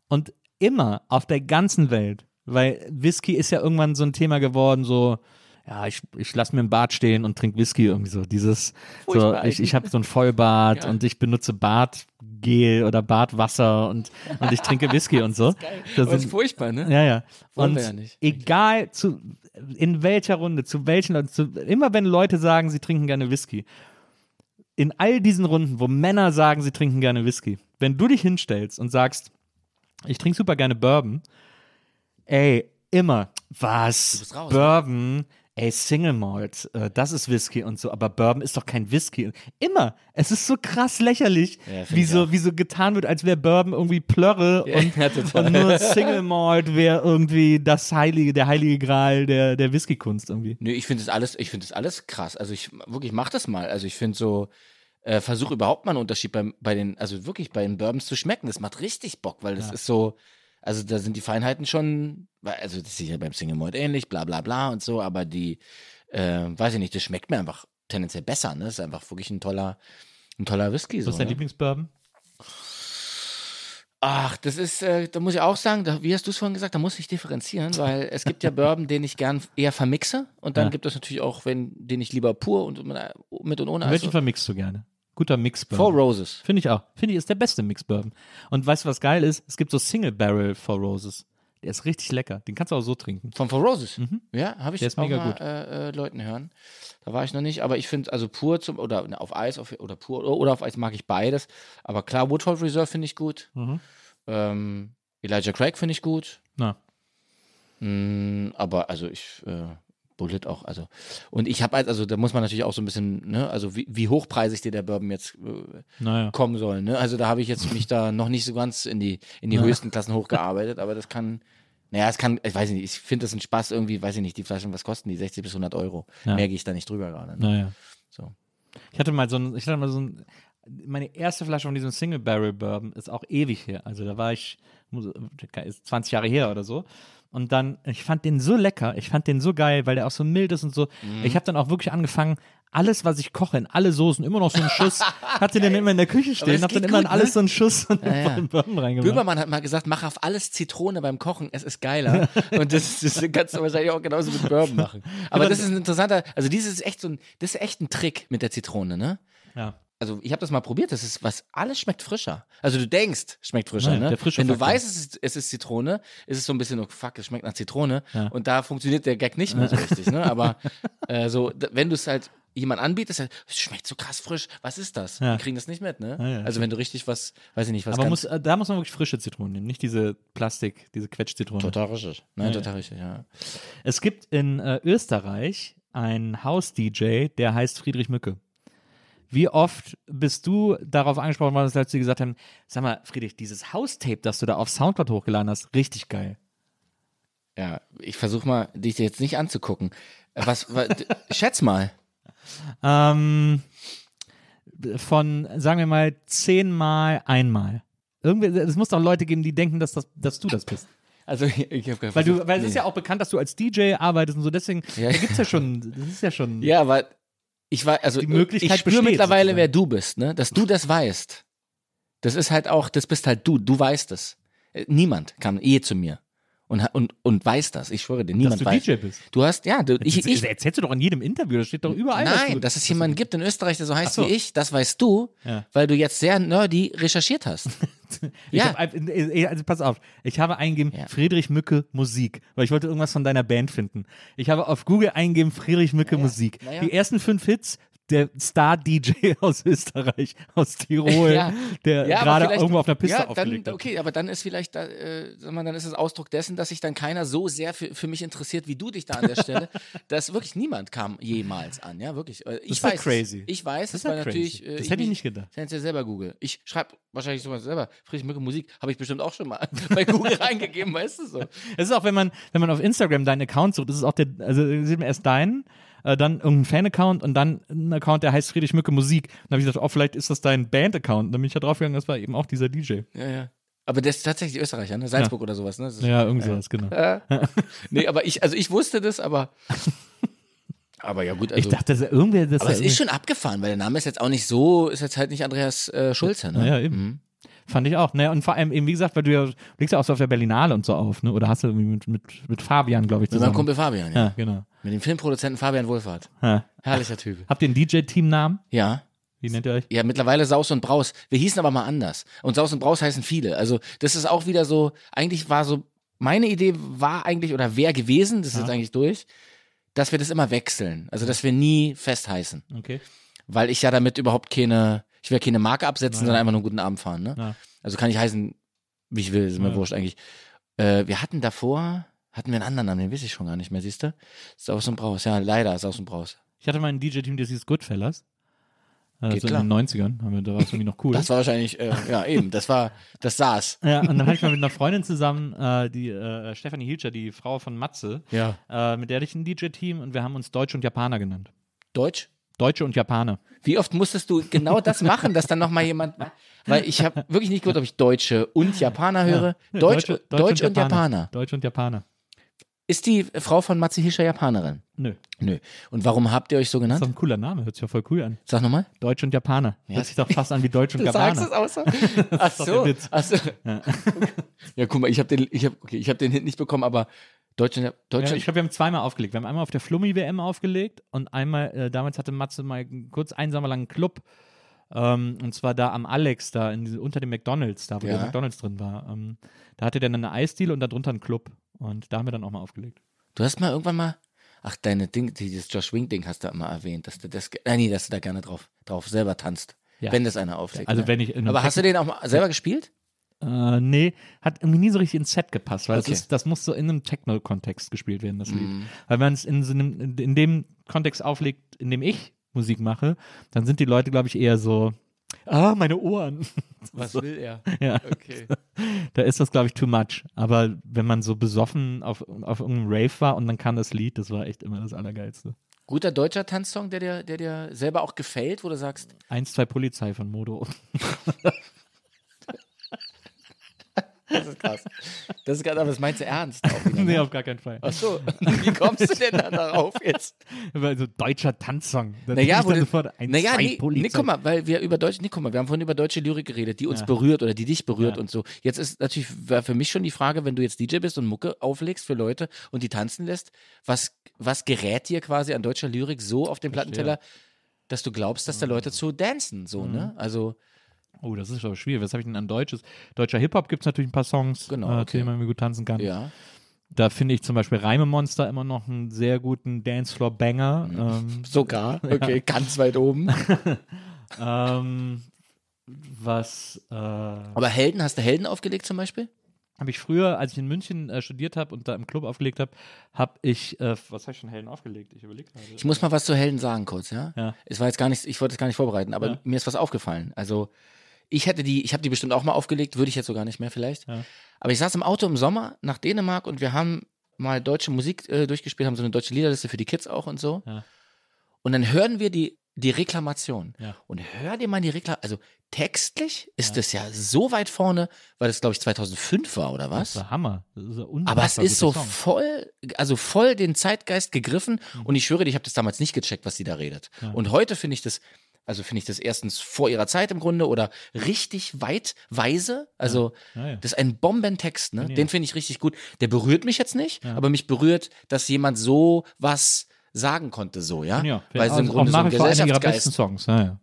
Und immer auf der ganzen Welt, weil Whisky ist ja irgendwann so ein Thema geworden, so, ja, ich, ich lasse mir im Bad stehen und trinke Whisky irgendwie so. Dieses, so, ich, ich habe so ein Vollbad und ich benutze Badgel oder Badwasser und, und ich trinke Whisky und so. Das sind- furchtbar, ne? ja, ja. Wollen Und wir ja nicht. egal zu in welcher Runde, zu welchen Leuten, zu, immer wenn Leute sagen, sie trinken gerne Whisky, in all diesen Runden, wo Männer sagen, sie trinken gerne Whisky, wenn du dich hinstellst und sagst, ich trinke super gerne Bourbon, ey, immer, was? raus, Bourbon, ey, Single Malt, äh, das ist Whisky und so, aber Bourbon ist doch kein Whisky. Immer. Es ist so krass lächerlich, Ja, wie, so, auch. wie so getan wird, als wäre Bourbon irgendwie Plörre Ja, und, ja, und nur Single Malt wäre irgendwie das heilige, der heilige Gral der, der Whisky-Kunst irgendwie. Nö, ich finde das alles, ich finde das alles krass. Also ich wirklich mach das mal. Also ich finde so, äh, versuch überhaupt mal einen Unterschied beim, bei den, also wirklich bei den Bourbons zu schmecken. Das macht richtig Bock, weil das ist so, also da sind die Feinheiten schon, also das ist ja beim Single Malt ähnlich, bla bla bla und so, aber die, äh, weiß ich nicht, das schmeckt mir einfach tendenziell besser. Ne? Das ist einfach wirklich ein toller, ein toller Whisky. So, Was ist dein ne? Lieblingsbourbon? Ach, das ist, äh, da muss ich auch sagen, da, wie hast du es vorhin gesagt, da muss ich differenzieren, weil es gibt ja Bourbon, den ich gern eher vermixe und dann Ja. gibt es natürlich auch, wenn, den ich lieber pur und mit, mit und ohne. Welchen Also, vermixst du gerne? Guter Mix Four Bourbon. Roses. Finde ich auch. Finde ich, ist der beste Mix Bourbon. Und weißt du, was geil ist? Es gibt so Single Barrel Four Roses. Der ist richtig lecker. Den kannst du auch so trinken. Von Four Roses. Ja, habe ich Der ist auch mega mal gut. Äh, äh, Leuten hören. Da war ich noch nicht, aber ich finde, also pur zum, oder ne, auf Eis auf, oder pur oder, oder auf Eis mag ich beides. Aber klar, Woodhold Reserve finde ich gut. Mhm. Ähm, Elijah Craig finde ich gut. Na. Mm, aber also ich äh, Bullet auch, also und ich habe halt, also da muss man natürlich auch so ein bisschen, ne, also wie, wie hochpreisig dir der Bourbon jetzt äh, Naja. kommen soll, ne? Also da habe ich jetzt mich da noch nicht so ganz in die in die höchsten Klassen hochgearbeitet, aber das kann naja, es kann, ich weiß nicht, ich finde das ein Spaß irgendwie, weiß ich nicht, die Flaschen, was kosten die? 60 bis 100 Euro. Ja. Mehr gehe ich da nicht drüber gerade. Ne? Naja. So. Ich hatte mal so ein, ich hatte mal so ein, meine erste Flasche von diesem Single Barrel Bourbon ist auch ewig her. Also da war ich, muss- ist 20 Jahre her oder so. Und dann, ich fand den so lecker, ich fand den so geil, weil der auch so mild ist und so. Mhm. Ich habe dann auch wirklich angefangen, alles, was ich koche, in alle Soßen, immer noch so einen Schuss, hatte den immer in der Küche stehen, hab dann geht immer in gut, alles ne? so einen Schuss von Ja, ja. dem Bourbon reingemacht. Böhmermann hat mal gesagt, mach auf alles Zitrone beim Kochen, es ist geiler. Und das, das kannst du wahrscheinlich auch genauso mit Bourbon machen. Aber das ist ein interessanter, also dieses ist echt so ein, das ist echt ein Trick mit der Zitrone, ne? Ja. Also ich habe das mal probiert, das ist was, alles schmeckt frischer. Also du denkst, schmeckt frischer, Nein, ne? der frische Wenn du Faktor. weißt, es ist, es ist Zitrone, ist es so ein bisschen, oh fuck, es schmeckt nach Zitrone. Ja. Und da funktioniert der Gag nicht mehr so richtig, ne? Aber äh, so, wenn du es halt jemand anbietest, halt, es schmeckt so krass frisch, was ist das? Ja. Die kriegen das nicht mit, ne? Ja, also wenn du richtig was, weiß ich nicht, was Aber muss, äh, da muss man wirklich frische Zitronen nehmen, nicht diese Plastik, diese Quetschzitrone. Total richtig. Nein, total richtig, ja. Es gibt in äh, Österreich einen Haus-DJ, der heißt Friedrich Mücke. Wie oft bist du darauf angesprochen worden, als sie gesagt haben, sag mal, Friedrich, dieses Haustape, das du da auf Soundcloud hochgeladen hast, richtig geil. Ja, ich versuche mal, dich jetzt nicht anzugucken. Was, was schätz mal. Ähm, von, sagen wir mal, zehnmal einmal. Irgendwie, es muss doch Leute geben, die denken, dass, das, dass du das bist. Also ich, ich habe Weil, du, weil es ist ja auch bekannt, dass du als DJ arbeitest und so, deswegen, Ja. da gibt's ja schon, das ist ja schon. Ja, aber ich war, also Die Möglichkeit ich spüre mittlerweile, sozusagen. wer du bist, ne? Dass du das weißt. Das ist halt auch, das bist halt du, du weißt es. Äh, Niemand kam je zu mir und, und, und weiß das. Ich schwöre dir, niemand du weiß. DJ bist. Du hast, ja, du, ich, ich, das erzählst du doch in jedem Interview, das steht doch überall. dass Nein, du, dass es jemanden gibt in Österreich, der so heißt so. wie ich, das weißt du, Ja. weil du jetzt sehr nerdy recherchiert hast. Ich ja, hab, ein- äh, also pass auf, ich habe eingegeben Ja. Friedrich Mücke Musik, weil ich wollte irgendwas von deiner Band finden. Ich habe auf Google eingegeben Friedrich Mücke Musik. naja. Die ersten fünf Hits, der Star-DJ aus Österreich, aus Tirol, Ja. der Ja, gerade irgendwo auf einer Piste ja, aufgelegt dann, hat. Okay, aber dann ist vielleicht, da, äh, sag mal, dann ist es Ausdruck dessen, dass sich dann keiner so sehr für, für mich interessiert wie du dich da an der Stelle, dass wirklich niemand kam jemals an, ja, wirklich. Äh, Ich ist ja weiß, crazy. Es. Ich weiß, Das ist es, weil ja natürlich. crazy. Äh, Das hätte ich nicht gedacht. Ich ja selber Google. Ich schreibe wahrscheinlich sowas selber. Friedrich Mücke Musik habe ich bestimmt auch schon mal bei Google reingegeben, weißt du so. Es ist auch, wenn man, wenn man auf Instagram deinen Account sucht, das ist auch der, also sieht man erst deinen, äh, dann irgendein Fan-Account und dann ein Account, der heißt Friedrich Mücke Musik. Und dann habe ich gedacht, oh, vielleicht ist das dein Band-Account. Und dann bin ich da draufgegangen, das war eben auch dieser DJ. Ja, ja. Aber der ist tatsächlich Österreicher, ne? Salzburg oder sowas, ne? Das ist- Ja, irgendwie sowas, genau. Nee, aber ich, also ich wusste das, aber. Aber ja gut, also. ich dachte, das, irgendwer, das aber es ist schon abgefahren, weil der Name ist jetzt auch nicht so, ist jetzt halt nicht Andreas äh, Schulze, ne? Naja, eben. Fand ich auch. Naja, und vor allem eben, wie gesagt, weil du ja, du legst ja auch so auf der Berlinale und so auf, ne? Oder hast du irgendwie mit, mit, mit Fabian, glaube ich, Mit zusammen. meinem Kumpel Fabian, ja. Ja, genau. Mit dem Filmproduzenten Fabian Wohlfahrt. Ja. Herrlicher Typ. Habt ihr einen DJ-Team-Namen? Ja. Wie nennt ihr euch? Ja, mittlerweile Saus und Braus. Wir hießen aber mal anders. Und Saus und Braus heißen viele. Also, das ist auch wieder so, eigentlich war so, meine Idee war eigentlich oder wäre gewesen, das ist jetzt eigentlich durch, dass wir das immer wechseln. Also, dass wir nie fest heißen. Okay. Weil ich ja damit überhaupt keine, ich will keine Marke absetzen, sondern einfach nur einen guten Abend fahren. Ne? Ja. Also kann ich heißen, wie ich will, ist mir Ja. wurscht eigentlich. Äh, wir hatten davor, hatten wir einen anderen Namen, den weiß ich schon gar nicht mehr, siehst du? Saus und Braus, ja, leider Saus und Braus. Ich hatte mal ein DJ-Team, das hieß Goodfellas. Äh, Geht so klar. in den 90ern. Haben wir, da war es irgendwie noch cool. Das war wahrscheinlich, äh, ja eben, das war, das saß. ja, und dann hatte ich mal mit einer Freundin zusammen, äh, die äh, Stefanie Hilscher, die Frau von Matze, Ja. äh, mit der hatte ich ein DJ-Team und wir haben uns Deutsche und Japaner genannt. Deutsch? Deutsche und Japaner. Wie oft musstest du genau das machen, dass dann nochmal jemand, weil ich habe wirklich nicht gewusst, ob ich Deutsche und Japaner höre. Ja, Deutsch, Deutsch, und, Japaner. Deutsche und Japaner. Ist die Frau von Matze Hischer Japanerin? Nö. Nö. Und warum habt ihr euch so Das ist genannt? doch ein cooler Name, hört sich ja voll cool an. Sag nochmal. Deutsch und Japaner. Hört sich doch fast an wie Deutsch und Japaner. auch so. Ach doch so. der Witz. Ach so. Ja. guck mal, ich habe den, ich hab, okay, ich hab den Hit nicht bekommen, aber Deutschland, Ja, Deutschland, ich glaube, wir haben zweimal aufgelegt. Wir haben einmal auf der Flummi-WM aufgelegt und einmal, äh, damals hatte Matze mal kurz einen Sommer lang einen Club. Ähm, und zwar da am Alex, da in, unter dem McDonalds, da wo Ja. der McDonalds drin war. Ähm, da hatte der dann eine Eisdiele und darunter einen Club. Und da haben wir dann auch mal aufgelegt. du hast mal irgendwann mal, ach, deine Ding, dieses Josh Wing Ding hast du mal erwähnt, dass du das, äh, nee, dass du da gerne drauf, drauf selber tanzt. Ja. Wenn das einer auflegt. Also ne? wenn ich Aber hast du den auch mal selber gespielt? Äh, nee, hat irgendwie nie so richtig ins Set gepasst, weil Okay. das, ist, das muss so in einem Techno-Kontext gespielt werden, das Lied. Mhm. Weil wenn man es in, so einem, in dem Kontext auflegt, in dem ich Musik mache, dann sind die Leute, glaube ich, eher so, ah, meine Ohren. Was will er? ja. Okay. Da ist das, glaube ich, too much. Aber wenn man so besoffen auf, auf irgendeinem Rave war und dann kam das Lied, das war echt immer das Allergeilste. Guter deutscher Tanzsong, der dir, der dir selber auch gefällt, wo du sagst, Eins, zwei Polizei von Modo. das ist krass. Das ist krass, aber das meinst du ernst auch wieder, nee, ne? auf gar keinen Fall. Ach so, wie kommst du denn dann darauf jetzt? Aber so deutscher Tanzsong. Da Naja, wo ich dann sofort, eins, naja nee, nee, guck mal, weil wir über deutsche, nee, guck mal, wir haben vorhin über deutsche Lyrik geredet, die uns Ja. berührt oder die dich berührt Ja. und so. Jetzt ist natürlich für mich schon die Frage, wenn du jetzt DJ bist und Mucke auflegst für Leute und die tanzen lässt, was, was gerät dir quasi an deutscher Lyrik so auf den Plattenteller, dass du glaubst, dass da Leute zu dancen, so, ne? Mhm. Also, Oh, das ist aber schwierig. Was habe ich denn an Deutsches? Deutscher Hip-Hop gibt es natürlich ein paar Songs, Genau, äh, okay. zu denen man gut tanzen kann. ja. Da finde ich zum Beispiel Reimemonster immer noch einen sehr guten Dancefloor-Banger. Mhm. Ähm, Sogar, okay, ganz weit oben. ähm, was äh, Aber Helden, hast du Helden aufgelegt zum Beispiel? habe ich früher, als ich in München äh, studiert habe und da im Club aufgelegt habe, habe ich, äh, was habe ich schon Helden aufgelegt? Ich überlege gerade. Ich muss mal was zu Helden sagen kurz, ja? Ja. Es war jetzt gar nicht, ich wollte es gar nicht vorbereiten, aber Ja. mir ist was aufgefallen. Also ich hätte die, ich habe die bestimmt auch mal aufgelegt, würde ich jetzt so gar nicht mehr vielleicht. Ja. Aber ich saß im Auto im Sommer nach Dänemark und wir haben mal deutsche Musik äh, durchgespielt, haben so eine deutsche Liederliste für die Kids auch und so. Ja. Und dann hören wir die, die Reklamation. Ja. Und hör dir mal die Reklamation, also textlich ist das ja so weit vorne, weil das glaube ich 2005 war oder Das was? war Hammer. Das ist Aber es ist so Song. voll, also voll den Zeitgeist gegriffen. Mhm. Und ich schwöre dir, ich habe das damals nicht gecheckt, was sie da redet. Und heute finde ich das, also finde ich das erstens vor ihrer Zeit im Grunde oder richtig weit weise. Also Ja, ja. das ist ein Bombentext, ne? Den finde ich richtig gut. Der berührt mich jetzt nicht, aber mich berührt, dass jemand so was sagen konnte, so, ja? Ja, Weil es im also Grunde so ein Gesellschaftsgeist. Songs. Ja, ja.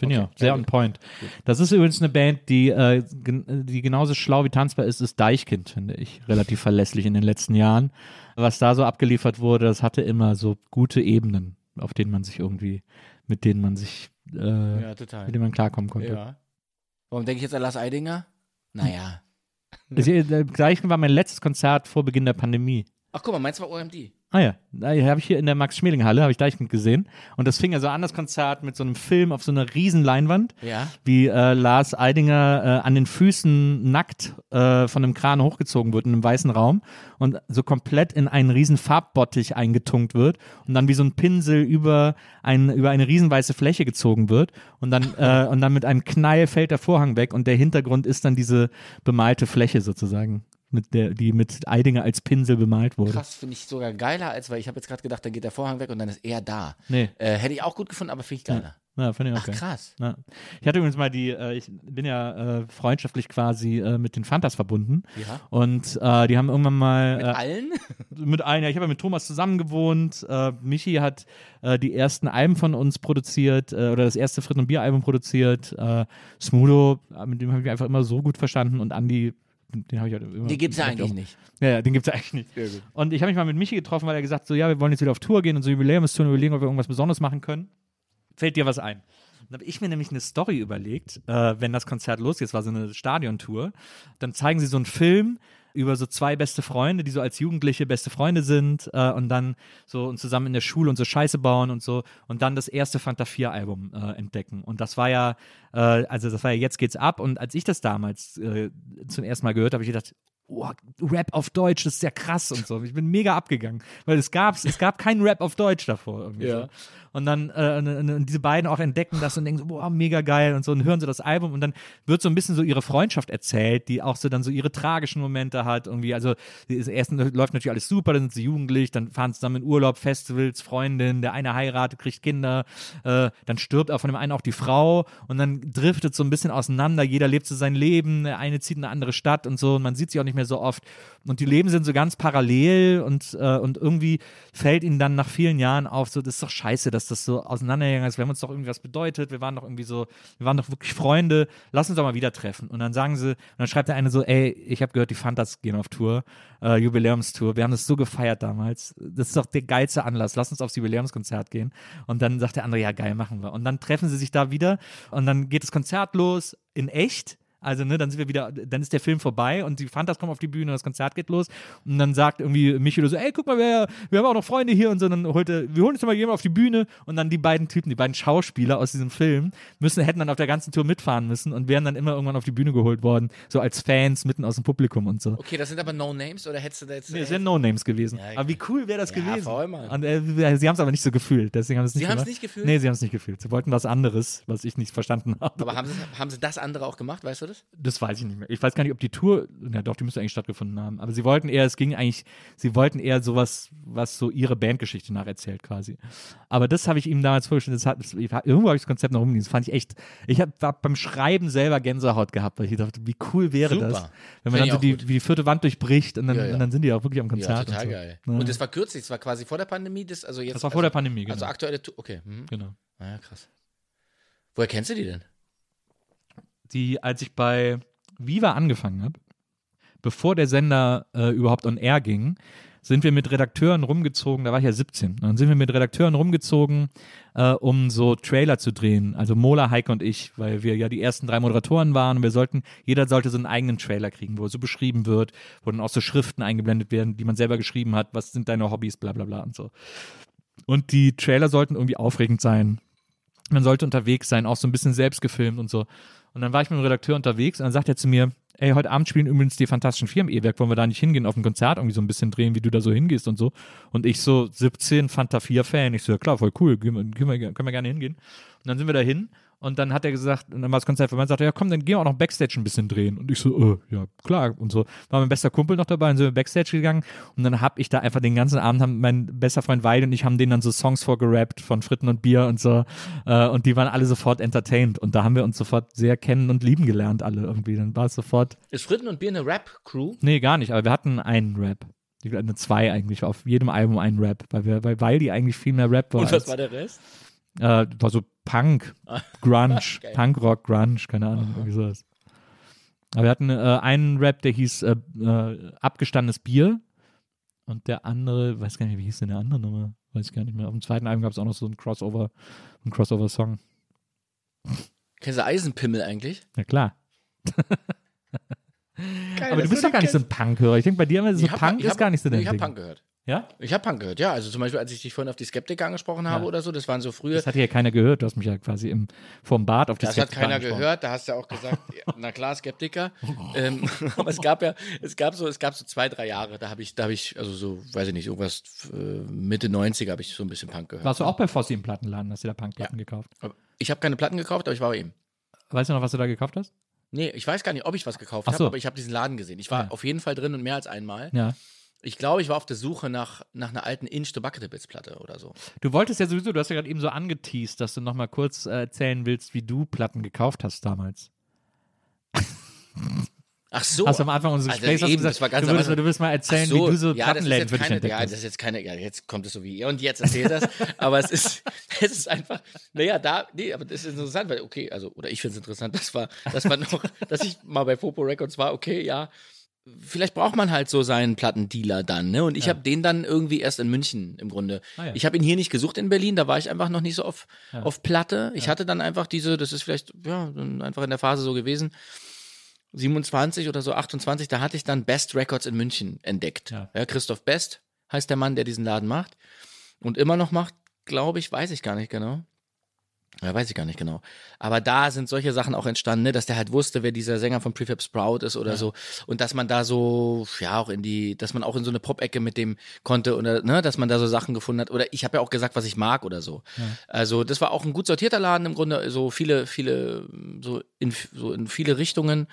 Ich Okay, auch. Sehr ja, on gut. point. Das ist übrigens eine Band, die, äh, gen- die genauso schlau wie tanzbar ist, ist Deichkind, finde ich. Relativ verlässlich in den letzten Jahren. Was da so abgeliefert wurde, das hatte immer so gute Ebenen, auf denen man sich irgendwie, mit denen man sich, äh, Ja, total. mit denen man klarkommen konnte. Ja. Warum denke ich jetzt an Lars Eidinger? Naja. Das, äh, war mein letztes Konzert vor Beginn der Pandemie. Ach guck mal, meins war OMD. Ah ja, da habe ich hier in der Max-Schmeling-Halle, habe ich Deichkind gesehen. Und das fing ja so an, das Konzert, mit so einem Film auf so einer riesen Leinwand, Ja. wie äh, Lars Eidinger äh, an den Füßen nackt äh, von einem Kran hochgezogen wird in einem weißen Raum und so komplett in einen riesen Farbbottich eingetunkt wird und dann wie so ein Pinsel über, ein, über eine riesenweiße Fläche gezogen wird und dann, äh, und dann mit einem Knall fällt der Vorhang weg und der Hintergrund ist dann diese bemalte Fläche sozusagen, mit der, die mit Eidinger als Pinsel bemalt wurde. Krass, finde ich sogar geiler, als weil ich habe jetzt gerade gedacht, dann geht der Vorhang weg und dann ist er da. Nee. Äh, hätte ich auch gut gefunden, aber finde ich geiler. Ja, finde ich auch Ach geil. krass. Ja. Ich hatte übrigens mal die, äh, ich bin ja äh, freundschaftlich quasi äh, mit den Fantas verbunden. Ja. Und äh, die haben irgendwann mal Mit äh, allen? mit allen, ja, ich habe ja mit Thomas zusammen gewohnt. Michi hat die ersten Alben von uns produziert oder das erste Frit- und Bier-Album produziert. Äh, Smudo, mit dem habe ich mich einfach immer so gut verstanden und Andi, den habe ich halt immer. Die gibt's ja vielleicht eigentlich auch- nicht. Ja, ja, den gibt's eigentlich nicht. Und ich habe mich mal mit Michi getroffen, weil er gesagt hat, so, ja, wir wollen jetzt wieder auf Tour gehen und so Jubiläumstour und überlegen, ob wir irgendwas Besonderes machen können. Fällt dir was ein? Dann habe ich mir nämlich eine Story überlegt, äh, wenn das Konzert losgeht, es war so eine Stadiontour, dann zeigen sie so einen Film über so zwei beste Freunde, die so als Jugendliche beste Freunde sind äh, und dann so und zusammen in der Schule und so Scheiße bauen und so und dann das erste Fanta 4 Album äh, entdecken. Und das war ja, äh, also das war ja Jetzt geht's ab und als ich das damals äh, zum ersten Mal gehört habe, habe ich gedacht, oh, Rap auf Deutsch, das ist ja krass und so. Ich bin mega abgegangen, weil es gab, es gab keinen Rap auf Deutsch davor. Irgendwie Ja. so. Und dann äh, und, diese beiden auch entdecken das und denken so, boah, mega geil und so und hören so das Album. Und dann wird so ein bisschen so ihre Freundschaft erzählt, die auch so dann so ihre tragischen Momente hat irgendwie. Also das erste läuft natürlich alles super, dann sind sie jugendlich, dann fahren sie zusammen in Urlaub, Festivals, Freundin, der eine heiratet, kriegt Kinder, äh, dann stirbt auch von dem einen auch die Frau. Und dann driftet so ein bisschen auseinander, jeder lebt so sein Leben, der eine zieht in eine andere Stadt und so und man sieht sich auch nicht mehr so oft. Und die Leben sind so ganz parallel und, äh, und irgendwie fällt ihnen dann nach vielen Jahren auf, so das ist doch scheiße, dass das so auseinandergegangen ist, wir haben uns doch irgendwie was bedeutet, wir waren doch irgendwie so, wir waren doch wirklich Freunde, lass uns doch mal wieder treffen. Und dann sagen sie, und dann schreibt der eine so, ey, ich habe gehört, die Fantas gehen auf Tour, äh, Jubiläumstour, wir haben das so gefeiert damals, das ist doch der geilste Anlass, lass uns aufs Jubiläumskonzert gehen. Und dann sagt der andere, ja geil, machen wir. Und dann treffen sie sich da wieder. Und dann geht das Konzert los in echt Also, ne, dann sind wir wieder, dann ist der Film vorbei und die Fantas kommen auf die Bühne, das Konzert geht los und dann sagt irgendwie Michael so, ey, guck mal, wir, wir haben auch noch Freunde hier und so, und dann holte, wir holen jetzt mal jemanden auf die Bühne und dann die beiden Typen, die beiden Schauspieler aus diesem Film müssen, hätten dann auf der ganzen Tour mitfahren müssen und wären dann immer irgendwann auf die Bühne geholt worden, so als Fans mitten aus dem Publikum und so. Okay, das sind aber No-Names oder hättest du da jetzt. Nee, das wären No-Names gewesen. Ja, aber wie cool wäre das Ja, gewesen? voll, Mann. Und äh, sie haben es aber nicht so gefühlt. Deswegen haben sie es nicht Sie haben's gemacht. nicht gefühlt? Nee, sie haben es nicht gefühlt. Sie wollten was anderes, was ich nicht verstanden habe. aber haben sie, haben sie das andere auch gemacht, weißt du das? Das weiß ich nicht mehr. Ich weiß gar nicht, ob die Tour, ja doch, die müsste eigentlich stattgefunden haben. Aber sie wollten eher, es ging eigentlich, sie wollten eher sowas, was so ihre Bandgeschichte nacherzählt quasi. Aber das habe ich ihm damals vorgestellt. Das hat, das, irgendwo habe ich das Konzept noch rumliegen. Das fand ich echt, ich habe hab beim Schreiben selber Gänsehaut gehabt, weil ich dachte, wie cool wäre Super. das, wenn man Find dann so die, die vierte Wand durchbricht und dann, Ja, ja. Und dann sind die auch wirklich am Konzert. ja, total und so. geil. Ja. Und das war kürzlich, das war quasi vor der Pandemie, das, also jetzt. Das war also, vor der Pandemie, genau. Also aktuelle Tour, okay. Mhm. genau. Ah, ja, krass. Woher kennst du die denn? Die, als ich bei Viva angefangen habe, bevor der Sender äh, überhaupt on air ging, sind wir mit Redakteuren rumgezogen, da war ich ja 17, dann sind wir mit Redakteuren rumgezogen, äh, um so Trailer zu drehen, also Mola, Heike und ich, weil wir ja die ersten drei Moderatoren waren und wir sollten, jeder sollte so einen eigenen Trailer kriegen, wo so beschrieben wird, wo dann auch so Schriften eingeblendet werden, die man selber geschrieben hat, was sind deine Hobbys, bla bla bla und so. Und die Trailer sollten irgendwie aufregend sein, man sollte unterwegs sein, auch so ein bisschen selbst gefilmt und so. Und dann war ich mit dem Redakteur unterwegs und dann sagt er zu mir, ey, heute Abend spielen übrigens die Fantastischen Vier im E-Werk, wollen wir da nicht hingehen, auf ein Konzert irgendwie so ein bisschen drehen, wie du da so hingehst und so. Und ich so 17 Fanta 4 Fan, ich so, ja klar, voll cool, können wir, können wir, gerne hingehen. Und dann sind wir da hin und dann hat er gesagt, und dann war das Konzert vorbei, und sagte, ja komm, dann gehen wir auch noch Backstage ein bisschen drehen. Und ich so, äh, ja, klar. Und so war mein bester Kumpel noch dabei, dann sind wir Backstage gegangen und dann hab ich da einfach den ganzen Abend, haben mein bester Freund Weide und ich haben denen dann so Songs vorgerappt von Fritten und Bier und so. Äh, und die waren alle sofort entertained. Und da haben wir uns sofort sehr kennen und lieben gelernt, alle irgendwie. Dann war es sofort, Ist Fritten und Bier eine Rap-Crew? nee, gar nicht, aber wir hatten einen Rap. Eine zwei eigentlich, auf jedem Album ein Rap, weil wir, weil, weil die eigentlich viel mehr Rap war. Und was war der Rest? äh, war so Punk, Grunge. Punkrock, Grunge, keine Ahnung, irgendwie sowas. Aber wir hatten äh, einen Rap, der hieß äh, äh, Abgestandenes Bier und der andere, weiß gar nicht, wie hieß denn der andere Nummer? Weiß ich gar nicht mehr. Auf dem zweiten Album gab es auch noch so einen Crossover, einen Crossover-Song. Kennst du Eisenpimmel eigentlich? Ja klar. Geil, Aber du bist doch gar nicht so ein Punkhörer. Ich denke, bei dir so Ich hab- Punk ich ist hab- gar nicht so dein Ich habe. Punk gehört. Ja? Ich habe Punk gehört, ja. Also zum Beispiel, als ich dich vorhin auf die Skeptiker angesprochen habe Ja. oder so, das waren so frühe. Das hat hier keiner gehört. Du hast mich ja quasi im, vorm Bad auf die Das hat Skeptiker keiner angesprochen. gehört, da hast du ja auch gesagt, ja, na klar, Skeptiker. ähm, aber es gab ja, es gab so, es gab so zwei, drei Jahre, da habe ich, da habe ich, also so, weiß ich nicht, irgendwas äh, Mitte 90 habe ich so ein bisschen Punk gehört. Warst du auch bei Fossi im Plattenladen? Hast du da Punkplatten gekauft? Aber Ich habe keine Platten gekauft, aber ich war bei ihm. Weißt du noch, was du da gekauft hast? Nee, ich weiß gar nicht, ob ich was gekauft Ach habe, so. aber ich habe diesen Laden gesehen. Ich war Ja. auf jeden Fall drin und mehr als einmal. Ja. Ich glaube, ich war auf der Suche nach, nach einer alten Inch to Bucket Bits Platte oder so. Du wolltest ja sowieso, du hast ja gerade eben so angeteased, dass du noch mal kurz äh, erzählen willst, wie du Platten gekauft hast damals. Ach so. Hast du am Anfang unseres Also Gesprächs eben, gesagt, das war ganz du, Anfang. du willst mal erzählen, so, wie du so ja, Plattenläden für dich entdeckt Ja, das ist jetzt keine, ja, jetzt kommt es so wie ihr und jetzt erzählt das. aber es ist, es ist einfach, naja, da, nee, aber das ist interessant, weil, okay, also, oder ich finde es interessant, das war, das war noch, dass ich mal bei Popo Records war, okay, ja, vielleicht braucht man halt so seinen Plattendealer dann, ne? Und ich habe den dann irgendwie erst in München im Grunde. Ah, ja. Ich habe ihn hier nicht gesucht in Berlin, da war ich einfach noch nicht so auf, auf Platte. Ich hatte dann einfach diese, das ist vielleicht, ja, einfach in der Phase so gewesen. 27 oder so 28, da hatte ich dann Best Records in München entdeckt. Ja. Ja. Christoph Best heißt der Mann, der diesen Laden macht und immer noch macht, glaube ich, weiß ich gar nicht genau. Ja, weiß ich gar nicht genau. Aber da sind solche Sachen auch entstanden, ne, dass der halt wusste, wer dieser Sänger von Prefab Sprout ist oder so. Und dass man da so, ja, auch in die, dass man auch in so eine Pop-Ecke mit dem konnte oder, ne, dass man da so Sachen gefunden hat. Oder ich habe ja auch gesagt, was ich mag oder so. Also, das war auch ein gut sortierter Laden im Grunde, so viele, viele, so in, so in viele Richtungen.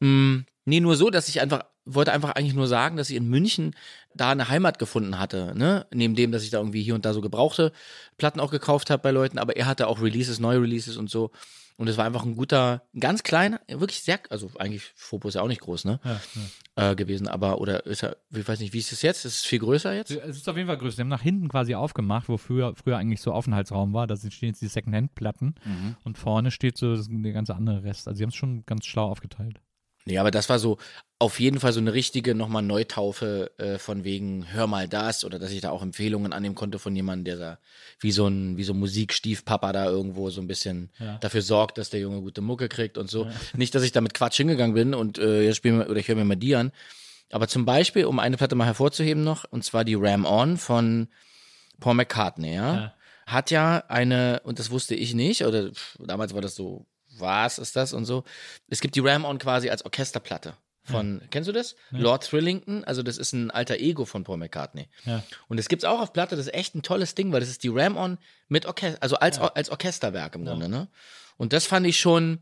Mm, nee, nur so, dass ich einfach, wollte einfach eigentlich nur sagen, dass ich in München da eine Heimat gefunden hatte, ne? Neben dem, dass ich da irgendwie hier und da so gebrauchte Platten auch gekauft habe bei Leuten, aber er hatte auch Releases, neue Releases und so. Und es war einfach ein guter, ganz kleiner, wirklich sehr, also eigentlich Fopo ist ja auch nicht groß, ne? Ja, ja. Äh, gewesen, aber, oder ist er, ich weiß nicht, wie ist es jetzt? Ist es viel größer jetzt? Es ist auf jeden Fall größer. Die haben nach hinten quasi aufgemacht, wo früher, früher eigentlich so Aufenthaltsraum war. Da sind- stehen jetzt die Secondhand-Platten Mhm. und vorne steht so der ganze andere Rest. Also sie haben es schon ganz schlau aufgeteilt. Nee, aber das war so auf jeden Fall so eine richtige nochmal Neutaufe äh, von wegen hör mal das oder dass ich da auch Empfehlungen annehmen konnte von jemandem, der da wie so ein wie so ein Musikstiefpapa da irgendwo so ein bisschen Ja. dafür sorgt, dass der Junge gute Mucke kriegt und so. Nicht, dass ich damit Quatsch hingegangen bin und äh, jetzt spielen wir oder ich höre mir mal die an. Aber zum Beispiel, um eine Platte mal hervorzuheben noch, und zwar die Ram On von Paul McCartney, ja, Ja. hat ja eine, und das wusste ich nicht, oder pff, damals war das so, was ist das und so. Es gibt die Ram On quasi als Orchesterplatte von, kennst du das? Lord Thrillington, also das ist ein alter Ego von Paul McCartney. Ja. Und es gibt's auch auf Platte, das ist echt ein tolles Ding, weil das ist die Ram On mit Orchester, also als, als Orchesterwerk im Grunde, ne? Und das fand ich schon,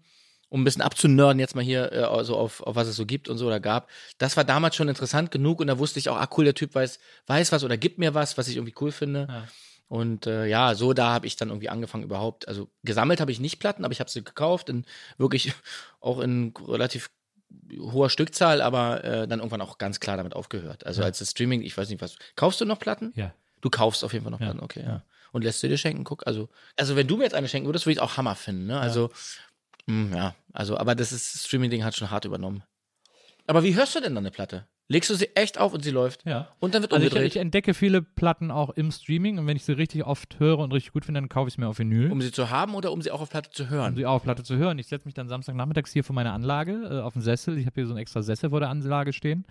um ein bisschen abzunörden, jetzt mal hier äh, also auf, auf was es so gibt und so oder gab, das war damals schon interessant genug und da wusste ich auch, ah cool, der Typ weiß, weiß was oder gibt mir was, was ich irgendwie cool finde. Ja. Und äh, ja, so da habe ich dann irgendwie angefangen überhaupt. Also gesammelt habe ich nicht Platten, aber ich habe sie gekauft in wirklich auch in relativ hoher Stückzahl, aber äh, dann irgendwann auch ganz klar damit aufgehört. Also als das Streaming, ich weiß nicht was. Kaufst du noch Platten? Ja. Du kaufst auf jeden Fall noch Ja, Platten, okay, ja. ja. Und lässt du dir schenken? Guck, also, also wenn du mir jetzt eine schenken würdest, würde ich auch Hammer finden, ne? Also, mh, ja, also, aber das ist, Streaming-Ding hat schon hart übernommen. Aber wie hörst du denn dann eine Platte? Legst du sie echt auf und sie läuft? Ja. Und dann wird Also ich, umgedreht, ich entdecke viele Platten auch im Streaming und wenn ich sie richtig oft höre und richtig gut finde, dann kaufe ich es mir auf Vinyl. um sie zu haben oder um sie auch auf Platte zu hören? um sie auch auf Platte zu hören. Ich setze mich dann Samstagnachmittags hier vor meiner Anlage äh, auf den Sessel. Ich habe hier so einen extra Sessel vor der Anlage stehen.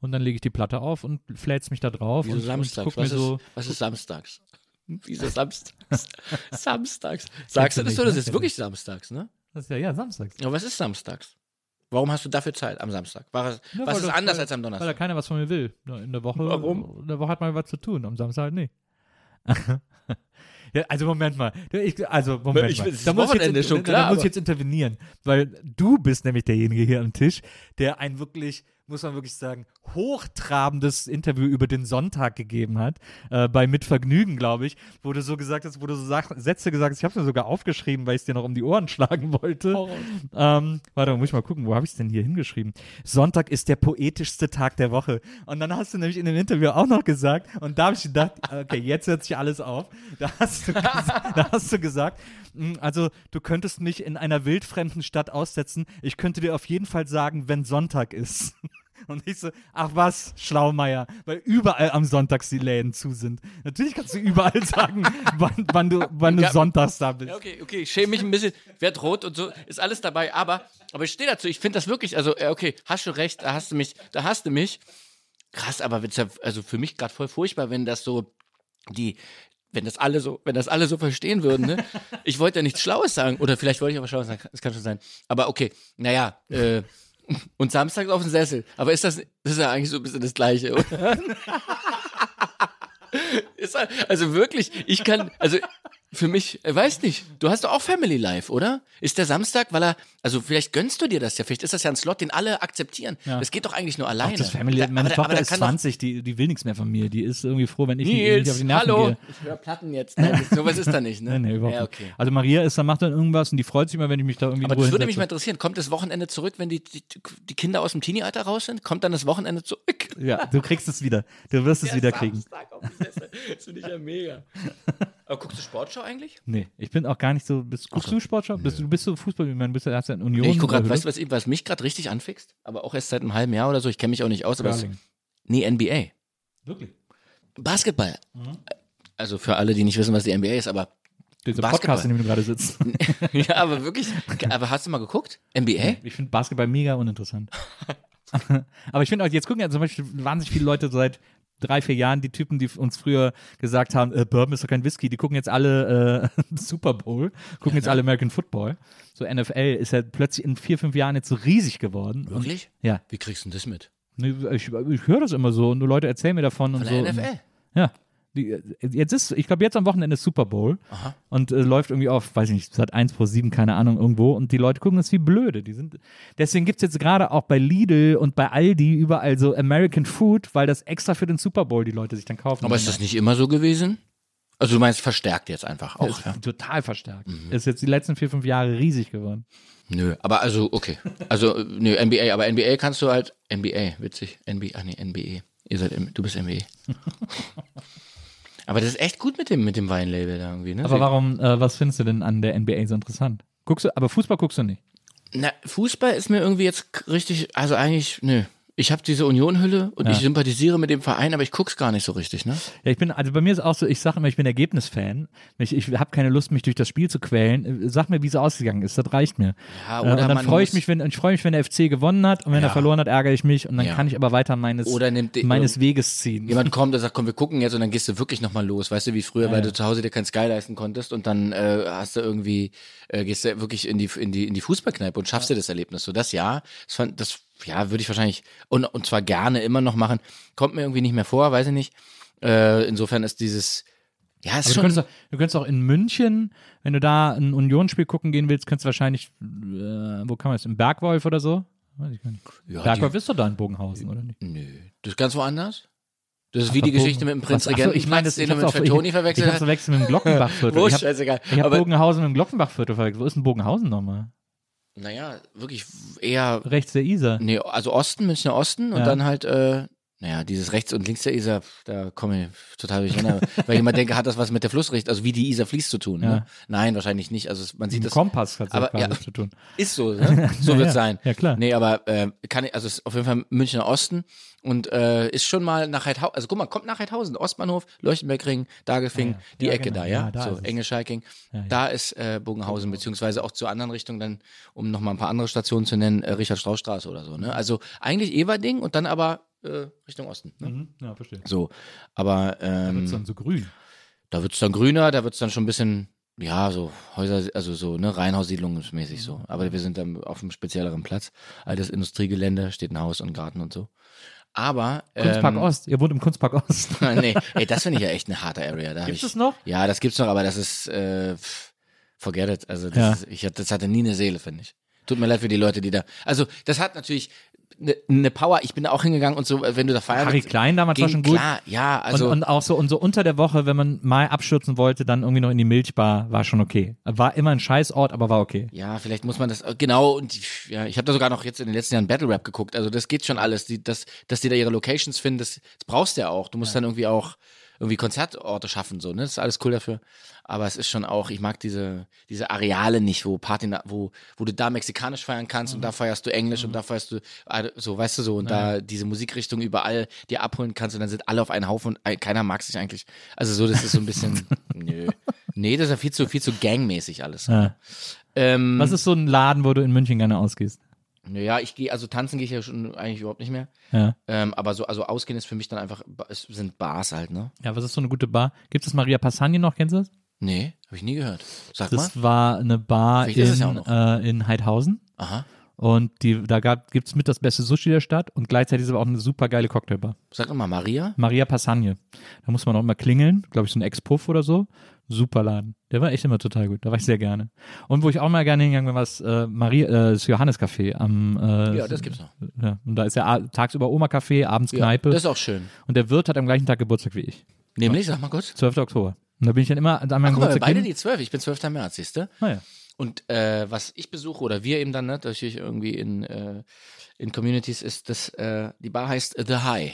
Und dann lege ich die Platte auf und flät's mich da drauf. Wieso und, samstags? Und guck mir was, so, ist, was ist samstags? Wieso samstags? samstags. Sagst du das so? ne? Das ist wirklich samstags, ne? das ist ja, ja, samstags. Aber was ist samstags? Warum hast du dafür Zeit am Samstag? War, es- Ja, was ist anders weil, als am Weil da Donnerstag? keiner was von mir will. In der Woche, Warum? In der Woche hat man was zu tun, am Samstag halt nicht. ja, also Moment mal. Ich, also Moment Ich- mal. Da muss ich Wochenende, jetzt, schon klar, Da muss ich jetzt intervenieren, weil du bist nämlich derjenige hier am Tisch, der ein wirklich, muss man wirklich sagen, hochtrabendes Interview über den Sonntag gegeben hat, äh, bei Mitvergnügen, glaube ich, wo du so gesagt hast, wo du so Sach Sätze gesagt hast, ich habe es mir sogar aufgeschrieben, weil ich es dir noch um die Ohren schlagen wollte. Ähm, warte, muss ich mal gucken, wo habe ich es denn hier hingeschrieben? Sonntag ist der poetischste Tag der Woche. Und dann hast du nämlich in dem Interview auch noch gesagt, und da habe ich gedacht, okay, jetzt hört sich alles auf. Da hast du, da hast du gesagt, "Mm, also du könntest mich in einer wildfremden Stadt aussetzen. Ich könnte dir auf jeden Fall sagen, wenn Sonntag ist. Und ich so, ach was, Schlaumeier, weil überall am Sonntags die Läden zu sind. Natürlich kannst du überall sagen, wann, wann du, wann du Ja. sonntags da bist. Ja, okay, okay, ich schäme mich ein bisschen, werd rot und so, ist alles dabei, aber, aber ich stehe dazu, ich finde das wirklich, also, äh, okay, hast du recht, da hast du mich, da hast du mich. Krass, aber ja, also für mich gerade voll furchtbar, wenn das so, die, wenn das alle so, wenn das alle so verstehen würden, ne? Ich wollte ja nichts Schlaues sagen, oder vielleicht wollte ich aber Schlaues sagen, das kann schon sein. Aber okay, naja, äh, und samstags auf dem Sessel. Aber ist das, das ist ja eigentlich so ein bisschen das Gleiche, oder? Ist, also wirklich, ich kann, also für mich, äh, weiß nicht, du hast doch auch Family Life, oder? Ist der Samstag, weil er, also vielleicht gönnst du dir das ja, vielleicht ist das ja ein Slot, den alle akzeptieren. Das geht doch eigentlich nur alleine. Auch das Family, Da- meine aber da- Tochter aber da ist kann doch- 20, die, die will nichts mehr von mir. Die ist irgendwie froh, wenn ich nicht- nicht auf Nils, die Nerven hallo, gehe. ich höre Platten jetzt. Nein, das, sowas ist da nicht, ne? Nee, nee, überhaupt ja, nicht. okay. Also Maria ist, dann macht dann irgendwas und die freut sich immer, wenn ich mich da irgendwie Aber in Ruhe das würde mich mal hinsetze. interessieren. Kommt das Wochenende zurück, wenn die, die, die Kinder aus dem Teenie-Alter raus sind? Kommt dann das Wochenende zurück? Ja, du kriegst es wieder. Du wirst es Ja, wieder kriegen. Samstag auf dem Sessel. Das finde ich ja mega. Aber guckst du Sportschau eigentlich? Nee, ich bin auch gar nicht so. Bist, guckst du Sportschau? Bist du bist du Fußball? Ich meine, bist du ja in Union. Nee, ich gucke gerade, weißt du, was, was mich gerade richtig anfixt? Aber auch erst seit einem halben Jahr oder so. Ich kenne mich auch nicht aus. Aber Curling. nee, NBA. Wirklich? Basketball. Mhm. Also für alle, die nicht wissen, was die NBA ist, aber Dieser Basketball. Podcast, in dem du gerade sitzt. ja, aber wirklich. Aber hast du mal geguckt? NBA? Ich finde Basketball mega uninteressant. Aber ich finde auch, jetzt gucken ja zum Beispiel wahnsinnig viele Leute seit drei, vier Jahren, die Typen, die uns früher gesagt haben, äh, Bourbon ist doch kein Whisky, die gucken jetzt alle äh, Super Bowl, gucken jetzt alle American Football. So NFL ist ja plötzlich in vier, fünf Jahren jetzt so riesig geworden. Und, Wirklich? ja. Wie kriegst du denn das mit? Ich, ich höre das immer so und nur Leute erzählen mir davon und Von so. der NFL? Ja. Die, äh, jetzt ist, ich glaube, jetzt am Wochenende ist Super Bowl Aha. und äh, läuft irgendwie auf, weiß ich nicht, seit 1 pro 7, keine Ahnung, irgendwo und die Leute gucken das wie blöde. Die sind, deswegen gibt's jetzt gerade auch bei Lidl und bei Aldi überall so American Food, weil das extra für den Super Bowl die Leute sich dann kaufen. Aber ist das nicht immer so gewesen? Also du meinst verstärkt jetzt einfach auch, ja? Mhm. total verstärkt. Ist jetzt die letzten vier, fünf Jahre riesig geworden. Nö, aber also, okay. Also, nö, NBA, aber NBA kannst du halt, NBA, witzig, NBA, ach nee, NBE. Ihr seid, du bist NBA. aber das ist echt gut mit dem, mit dem Weinlabel da irgendwie, ne? Aber warum, äh, was findest du denn an der NBA so interessant? Guckst du, aber Fußball guckst du nicht. Na, Fußball ist mir irgendwie jetzt richtig, also eigentlich, nö. Ich habe diese Union-Hülle und Ja. ich sympathisiere mit dem Verein, aber ich guck's gar nicht so richtig, ne? Ja, ich bin, also bei mir ist auch so, ich sage immer, ich bin Ergebnisfan. Ich, ich habe keine Lust, mich durch das Spiel zu quälen. Äh, Sag mir, wie es ausgegangen ist, das reicht mir. Ja, Äh, oder und dann freue ich mich, wenn ich freue mich, wenn der FC gewonnen hat und wenn er Ja. verloren hat, ärgere ich mich und dann Ja. kann ich aber weiter meines, Oder nimmt meines Weges ziehen. Jemand kommt und sagt, komm, wir gucken jetzt und dann gehst du wirklich nochmal los. Weißt du, wie früher, weil du zu Hause dir kein Sky leisten konntest und dann äh, hast du irgendwie, äh, gehst du wirklich in die, in die, in die Fußballkneipe und schaffst dir das Erlebnis. So, das ja, das, fand, das ja, würde ich wahrscheinlich und, und zwar gerne immer noch machen. Kommt mir irgendwie nicht mehr vor, weiß ich nicht. Äh, insofern ist dieses, ja, ist Aber du schon. könntest, auch, du könntest auch in München, wenn du da ein Unionsspiel gucken gehen willst, könntest du wahrscheinlich, äh, wo kann man das, im Bergwolf oder so? Weiß ich gar nicht. Ja, Bergwolf die, ist doch da in Bogenhausen, oder nicht? nö, das ist ganz woanders. Das ist wie Ach, die Bogen- Geschichte mit dem Was? Ach so, ich meine, das- den du mit auch- Fatoni Ich verwechselt hab's verwechselt mit dem Glockenbachviertel. Wo, ich habe scheißegal. hab Aber, Bogenhausen mit dem Glockenbachviertel verwechselt. Wo ist denn Bogenhausen nochmal? Naja, wirklich eher Rechts der Isar. Nee, also Osten, Münchner Osten und Ja. dann halt, äh, naja, dieses rechts und links der Isar, da komme ich total durcheinander. weil ich immer denke, hat das was mit der Flussrichtung, also wie die Isar fließt zu tun? Ja. Ne? Nein, wahrscheinlich nicht. Also es, man sieht Mit das. Kompass hat es aber, ja. zu tun. Ist so, ne? so wird ja. sein. Ja, klar. Nee, aber äh, kann ich, also es ist auf jeden Fall Münchner Osten und äh, ist schon mal nach Heidhausen, also guck mal, kommt nach Heidhausen, Ostbahnhof, Leuchtenbergring, Dagelfing, Ja, ja. die Ja, Ecke genau. da, ja, Ja, da so ist es. Enge Schalking, Ja, ja. da ist äh, Bogenhausen, beziehungsweise auch zur anderen Richtung dann, um nochmal ein paar andere Stationen zu nennen, äh, Richard-Strauß-Straße oder so, ne? Also eigentlich Everding und dann aber äh, Richtung Osten, ne? Mhm. Ja, verstehe. So, aber Da ähm, wird es dann so grün. da wird's dann grüner, da wird's dann schon ein bisschen, ja, so Häuser, also so, ne, Reihenhaussiedlungsmäßig so. Aber wir sind dann auf einem spezielleren Platz. Altes Industriegelände, steht ein Haus und Garten und so. Aber. Kunstpark ähm, Ost. Ihr wohnt im Kunstpark Ost. nee, ey, das finde ich ja echt eine harte Area. Da ich, das noch? Ja, das gibt's noch, aber das ist, äh, forget it. Also, das, Ja. ist, ich, das hatte nie eine Seele, finde ich. Tut mir leid für die Leute, die da. Also, das hat natürlich eine ne Power. Ich bin da auch hingegangen und so, wenn du da feiern Harry Klein damals war ging schon gut. Klar, ja, also. und, und auch so, und so unter der Woche, wenn man mal abstürzen wollte, dann irgendwie noch in die Milchbar, war schon okay. War immer ein Scheißort, aber war okay. Ja, vielleicht muss man das genau und ja, ich habe da sogar noch jetzt in den letzten Jahren Battle Rap geguckt. Also das geht schon alles, die, das, dass die da ihre Locations finden, das, das brauchst du ja auch. Du musst dann irgendwie auch irgendwie Konzertorte schaffen so, ne? Das ist alles cool dafür. Aber es ist schon auch, ich mag diese diese Areale nicht, wo Party, wo wo du da mexikanisch feiern kannst und da feierst du Englisch und da feierst du äh, so, weißt du so und da diese Musikrichtung überall dir abholen kannst und dann sind alle auf einen Haufen und keiner mag sich eigentlich. Also so, das ist so ein bisschen nö. Nee, das ist ja viel zu viel zu gangmäßig alles. Ja. Ähm, Was ist so ein Laden, wo du in München gerne ausgehst? Naja, ich gehe, also tanzen gehe ich ja schon eigentlich überhaupt nicht mehr. Ja. Ähm, aber so, also ausgehen ist für mich dann einfach, es sind Bars halt, ne? Ja, was ist so eine gute Bar? Gibt es Maria Passagne noch? Kennst du das? Nee, habe ich nie gehört. Sag mal. Das war eine Bar Vielleicht in, ja äh, in Heidhausen. Aha. Und die, da gibt es mit das beste Sushi der Stadt und gleichzeitig ist aber auch eine super geile Cocktailbar. Sag doch mal, Maria? Maria Passagne. Da muss man auch immer klingeln, glaube ich, so ein Ex-Puff oder so. Super Laden. Der war echt immer total gut. Da war ich sehr gerne. Und wo ich auch mal gerne hingegangen bin, war das, äh, Maria, äh, das Johannes Café am. Äh, Ja, das gibt's noch. Ja, und da ist ja tagsüber Oma Café, abends Ja, Kneipe. das ist auch schön. und der Wirt hat am gleichen Tag Geburtstag wie ich. Nämlich, sag mal kurz. 12. Oktober. Und da bin ich dann immer an meinem Guck mal, wir Geburtstag beide hin. die 12. Ich bin 12. März, siehst du? Naja. Und äh, was ich besuche oder wir eben dann, ne, natürlich irgendwie in, äh, in Communities, ist das, äh, die Bar heißt The High.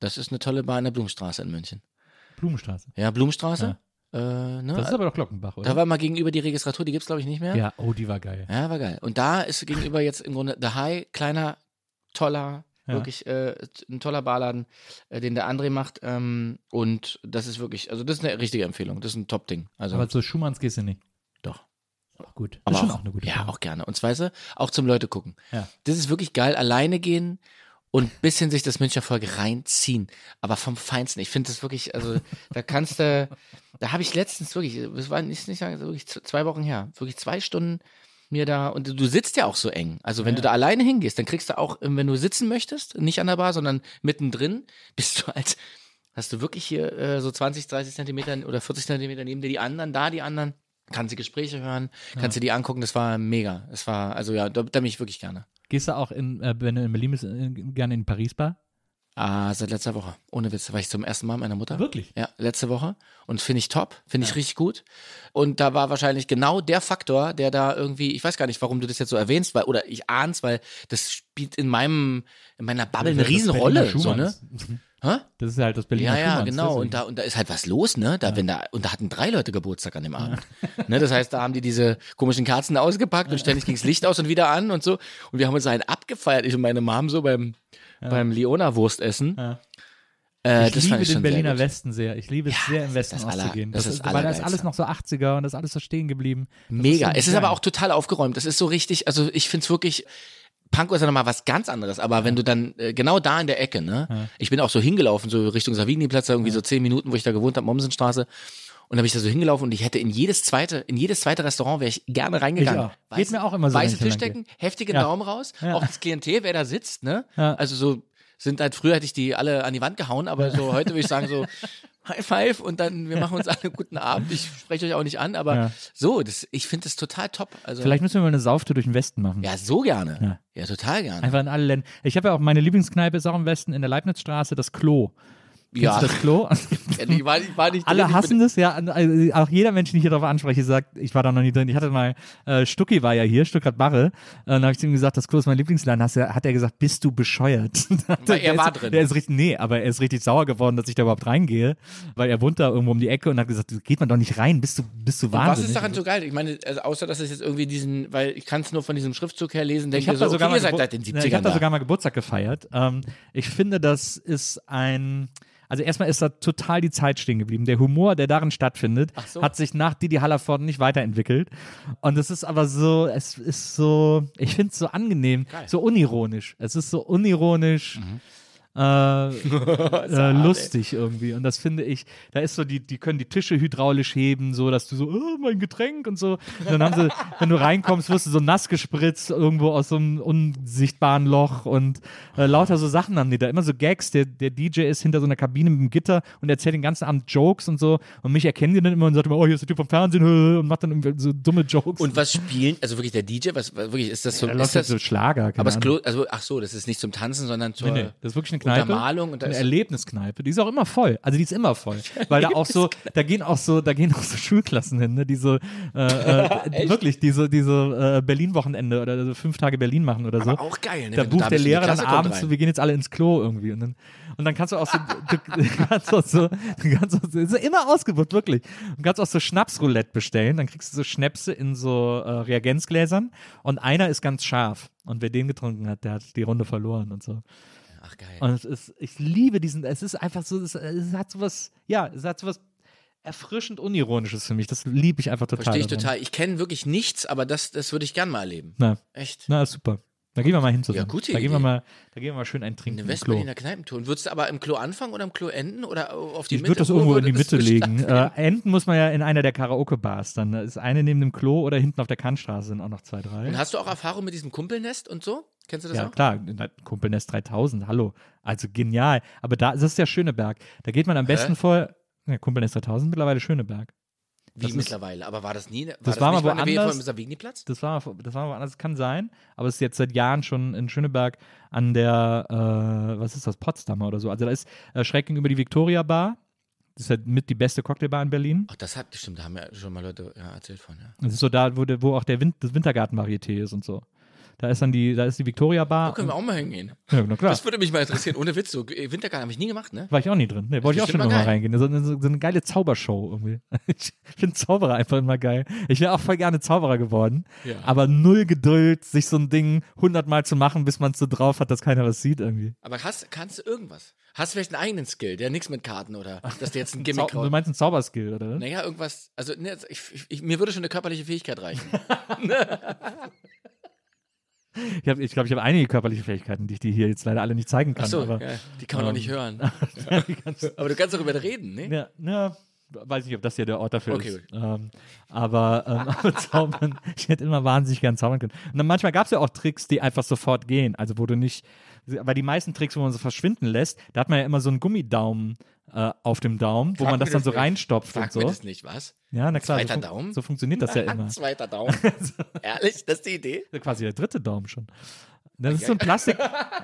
Das ist eine tolle Bar in der Blumenstraße in München. Blumenstraße. Ja, Blumenstraße. Äh, ne? Das ist aber doch Glockenbach, oder? da war mal gegenüber die Registratur, die gibt's glaube ich nicht mehr. ja, oh, die war geil. Ja, war geil. Und da ist gegenüber jetzt im Grunde The High, kleiner, toller, Ja. wirklich äh, ein toller Barladen, äh, den der André macht. Ähm, und das ist wirklich, also das ist eine richtige Empfehlung. Das ist ein Top-Ding. Also Aber zu Schumanns gehst du nicht. doch. Auch gut. Das Aber ist schon auch, eine gute Ja, Bar. auch gerne. Und zwar auch zum Leute gucken. Ja. Das ist wirklich geil. Alleine gehen und bisschen sich das Münchner Volk reinziehen. Aber vom Feinsten. Ich finde das wirklich, also da kannst du, da habe ich letztens wirklich, das war nicht, nicht sagen, wirklich zwei Wochen her, wirklich zwei Stunden mir da, und du- sitzt ja auch so eng. Also wenn du da alleine hingehst, dann kriegst du auch, wenn du sitzen möchtest, nicht an der Bar, sondern mittendrin, bist du als, hast du wirklich hier äh, so 20, 30 Zentimeter oder 40 Zentimeter neben dir die anderen, da die anderen, kannst du Gespräche hören, kannst du die angucken, das war mega. Es war, also ja, da, da bin ich wirklich gerne. Gehst du auch, in, äh, wenn du in Berlin bist, äh, gerne in Paris Bar? Ah, seit letzter Woche. Ohne Witz, war ich zum ersten Mal mit meiner Mutter. Wirklich? Ja, letzte Woche. Und finde ich top, finde ich richtig gut. Und da war wahrscheinlich genau der Faktor, der da irgendwie, ich weiß gar nicht, warum du das jetzt so erwähnst, weil, oder ich ahn's, weil das spielt in meinem, in meiner Bubble eine Riesenrolle. So, ne? Hä? Das ist halt das Berliner Ja, ja, Kümmern, genau. deswegen. Und da, und da ist halt was los, ne? Da, wenn da, und da hatten drei Leute Geburtstag an dem Abend. ne? Das heißt, da haben die diese komischen Kerzen ausgepackt und ständig ging's Licht aus und wieder an und so. Und wir haben uns einen abgefeiert, ich und meine Mom so beim, beim Leona-Wurstessen. Ja. Äh, ich das liebe den schon sehr Berliner Westen sehr. Ich liebe es sehr, im Westen das auszugehen. das ist ist, weil da ist alles noch so 80er und das ist alles so stehen geblieben. Das Mega. so es ist aber auch total aufgeräumt. Das ist so richtig, also ich find's wirklich, Pankow ist ja nochmal was ganz anderes, aber wenn du dann äh, genau da in der Ecke, ne? Ich bin auch so hingelaufen, so Richtung Savigny-Platz, da irgendwie so zehn Minuten, wo ich da gewohnt habe, Mommsenstraße. Und da bin ich da so hingelaufen und ich hätte in jedes zweite, in jedes zweite Restaurant wäre ich gerne reingegangen. Ich auch. Geht mir auch immer so, Weiße Tischdecken, heftigen Ja. Daumen raus, Ja. auch das Klientel, wer da sitzt, ne? Ja. Also so sind halt, früher hätte ich die alle an die Wand gehauen, aber so heute würde ich sagen so, High Five und dann, wir machen uns alle einen guten Abend. Ich spreche euch auch nicht an, aber Ja. so, das, ich finde das total top. Also, Vielleicht müssen wir mal eine Sauftour durch den Westen machen. ja, so gerne. Ja. Ja, total gerne. Einfach in alle Länder. Ich habe ja auch meine Lieblingskneipe ist auch im Westen in der Leibnizstraße, das Klo. Ja. das Klo? Die war, die war nicht Alle drin, ich hassen das, ja. Also auch jeder Mensch, den ich hier darauf anspreche, sagt, ich war da noch nie drin. Ich hatte mal, äh, Stucki war ja hier, Stuttgart Barre. Äh, dann habe ich zu ihm gesagt, das Klo ist mein Lieblingsladen. Hast, hat er gesagt, bist du bescheuert? Weil er war ist, drin. Der ist richtig, nee, aber er ist richtig sauer geworden, dass ich da überhaupt reingehe, weil er wohnt da irgendwo um die Ecke und hat gesagt, geht man doch nicht rein, bist du, bist du Und wahnsinnig. Was ist daran so geil? Ich meine, also außer dass es jetzt irgendwie diesen, weil ich kann es nur von diesem Schriftzug her lesen, denke Ich ich so, da sogar okay, ihr seid seit den Ja, 70ern Ich habe da da. sogar mal Geburtstag gefeiert. Ähm, ich finde, das ist ein. Also erstmal ist da total die Zeit stehen geblieben. Der Humor, der darin stattfindet, so. hat sich nach Didi Hallerford nicht weiterentwickelt. Und es ist aber so, es ist so, ich finde es so angenehm, so unironisch. Es ist so unironisch. Mhm. Äh, äh, lustig irgendwie und das finde ich, da ist so die, die können die Tische hydraulisch heben, so dass du so, oh, mein Getränk und so. Und dann haben sie, wenn du reinkommst, wirst du so nass gespritzt irgendwo aus so einem unsichtbaren Loch und äh, lauter so Sachen haben die da. Immer so Gags. Der, der DJ ist hinter so einer Kabine mit einem Gitter und erzählt den ganzen Abend Jokes und so. Und mich erkennen die dann immer und sagt immer, oh, hier ist der Typ vom Fernsehen und macht dann irgendwie so dumme Jokes. Und was spielen, also wirklich der DJ, was, was wirklich, ist das so, ist läuft halt das, so Schlager. aber. Klo, also, ach so, das ist nicht zum Tanzen, sondern zur Nee, nee, das ist wirklich eine Kneipe. Untermalung und da eine Erlebniskneipe. Die ist auch immer voll. Also die ist immer voll. Weil da auch so, da gehen auch so, da gehen auch so Schulklassen hin, ne? Diese, äh, äh, wirklich, diese, diese äh, Berlin-Wochenende oder so fünf Tage Berlin machen oder so. aber auch geil, ne? da bucht der und Lehrer dann abends so, wir gehen jetzt alle ins Klo irgendwie. Und dann, und dann kannst du auch so, du, kannst auch so, du kannst auch so, ist immer ausgebucht, wirklich. Du kannst auch so Schnapsroulette bestellen, dann kriegst du so Schnäpse in so äh, Reagenzgläsern und einer ist ganz scharf. Und wer den getrunken hat, der hat die Runde verloren und so. Ach geil. Und es ist, ich liebe diesen, es ist einfach so, es, es hat so was, ja, es hat so was erfrischend unironisches für mich. Das liebe ich einfach total. Verstehe ich total. Ich kenne wirklich nichts, aber das, das würde ich gern mal erleben. Na, Echt. na, super. Da gehen wir mal hin zusammen. Ja, gute da gehen wir Idee. mal, da gehen wir mal schön einen trinken Eine im Klo. Westberliner Kneipentour. Und würdest du aber im Klo anfangen oder im Klo enden oder auf die Ich Mitte? würde das Wo irgendwo in die Mitte legen. Äh, enden muss man ja in einer der Karaoke-Bars. Dann ist eine neben dem Klo oder hinten auf der Kantstraße sind auch noch zwei, drei. Und hast du auch Erfahrung mit diesem Kumpelnest und so? Kennst du das Ja, auch? klar, Kumpelnest 3000, hallo. Also genial. Aber da, das ist der Schöneberg. Da geht man am besten vor, ja, Kumpelnest 3000 mittlerweile Schöneberg. Wie das ist- mittlerweile. Aber war das nie? War Das war mal woanders. Das war, das war woanders, kann sein, aber es ist jetzt seit Jahren schon in Schöneberg an der, äh, was ist das, Potsdamer oder so. Also da ist äh, schräg gegenüber die Victoria Bar. Das ist halt mit die beste Cocktailbar in Berlin. Ach, das hat, stimmt, da haben ja schon mal Leute ja, erzählt von, ja. Das ist so da, wo, der, wo auch der Wind, das Wintergarten-Varieté ist und so. Da ist dann die, da ist die Victoria Bar. Da können wir auch mal hingehen. ja, na klar. Das würde mich mal interessieren. Ohne Witz, so äh, Wintergarten habe ich nie gemacht, ne? War ich auch nie drin. Nee, wollte ich auch schon mal mal reingehen. So, eine- so, so eine geile Zaubershow irgendwie. Ich finde Zauberer einfach immer geil. Ich wäre auch voll gerne Zauberer geworden. Ja. Aber null Geduld, sich so ein Ding hundertmal zu machen, bis man es so drauf hat, dass keiner was sieht irgendwie. Aber hast, kannst du irgendwas? Hast du vielleicht einen eigenen Skill, der nichts mit Karten oder dass du jetzt ein Gimmick du meinst einen Zauberskill, oder? Naja, irgendwas, also ne, ich, ich, ich, mir würde schon eine körperliche Fähigkeit reichen. Ich glaube, ich, glaub, ich habe einige körperliche Fähigkeiten, die ich dir hier jetzt leider alle nicht zeigen kann. Ach so, aber, ja, die kann man auch ähm, nicht hören. die kannst- Aber du kannst darüber reden, ne? ja, ja, weiß nicht, ob das hier der Ort dafür Okay, ist. Ähm, aber, ähm, aber zaubern, ich hätte immer wahnsinnig gern zaubern können. Und dann manchmal gab es ja auch Tricks, die einfach sofort gehen. Also wo du nicht, weil die meisten Tricks, wo man so verschwinden lässt, da hat man ja immer so einen Gummidaumen äh, auf dem Daumen, wo Frag man das mir dann das so nicht. reinstopft Frag und so. mir das nicht, was? Ja, na klar. Zweiter so, Daumen? so funktioniert das ja immer. Zweiter Daumen. Ehrlich, das ist die Idee? Quasi der dritte Daumen schon. Das ist so ein Plastik,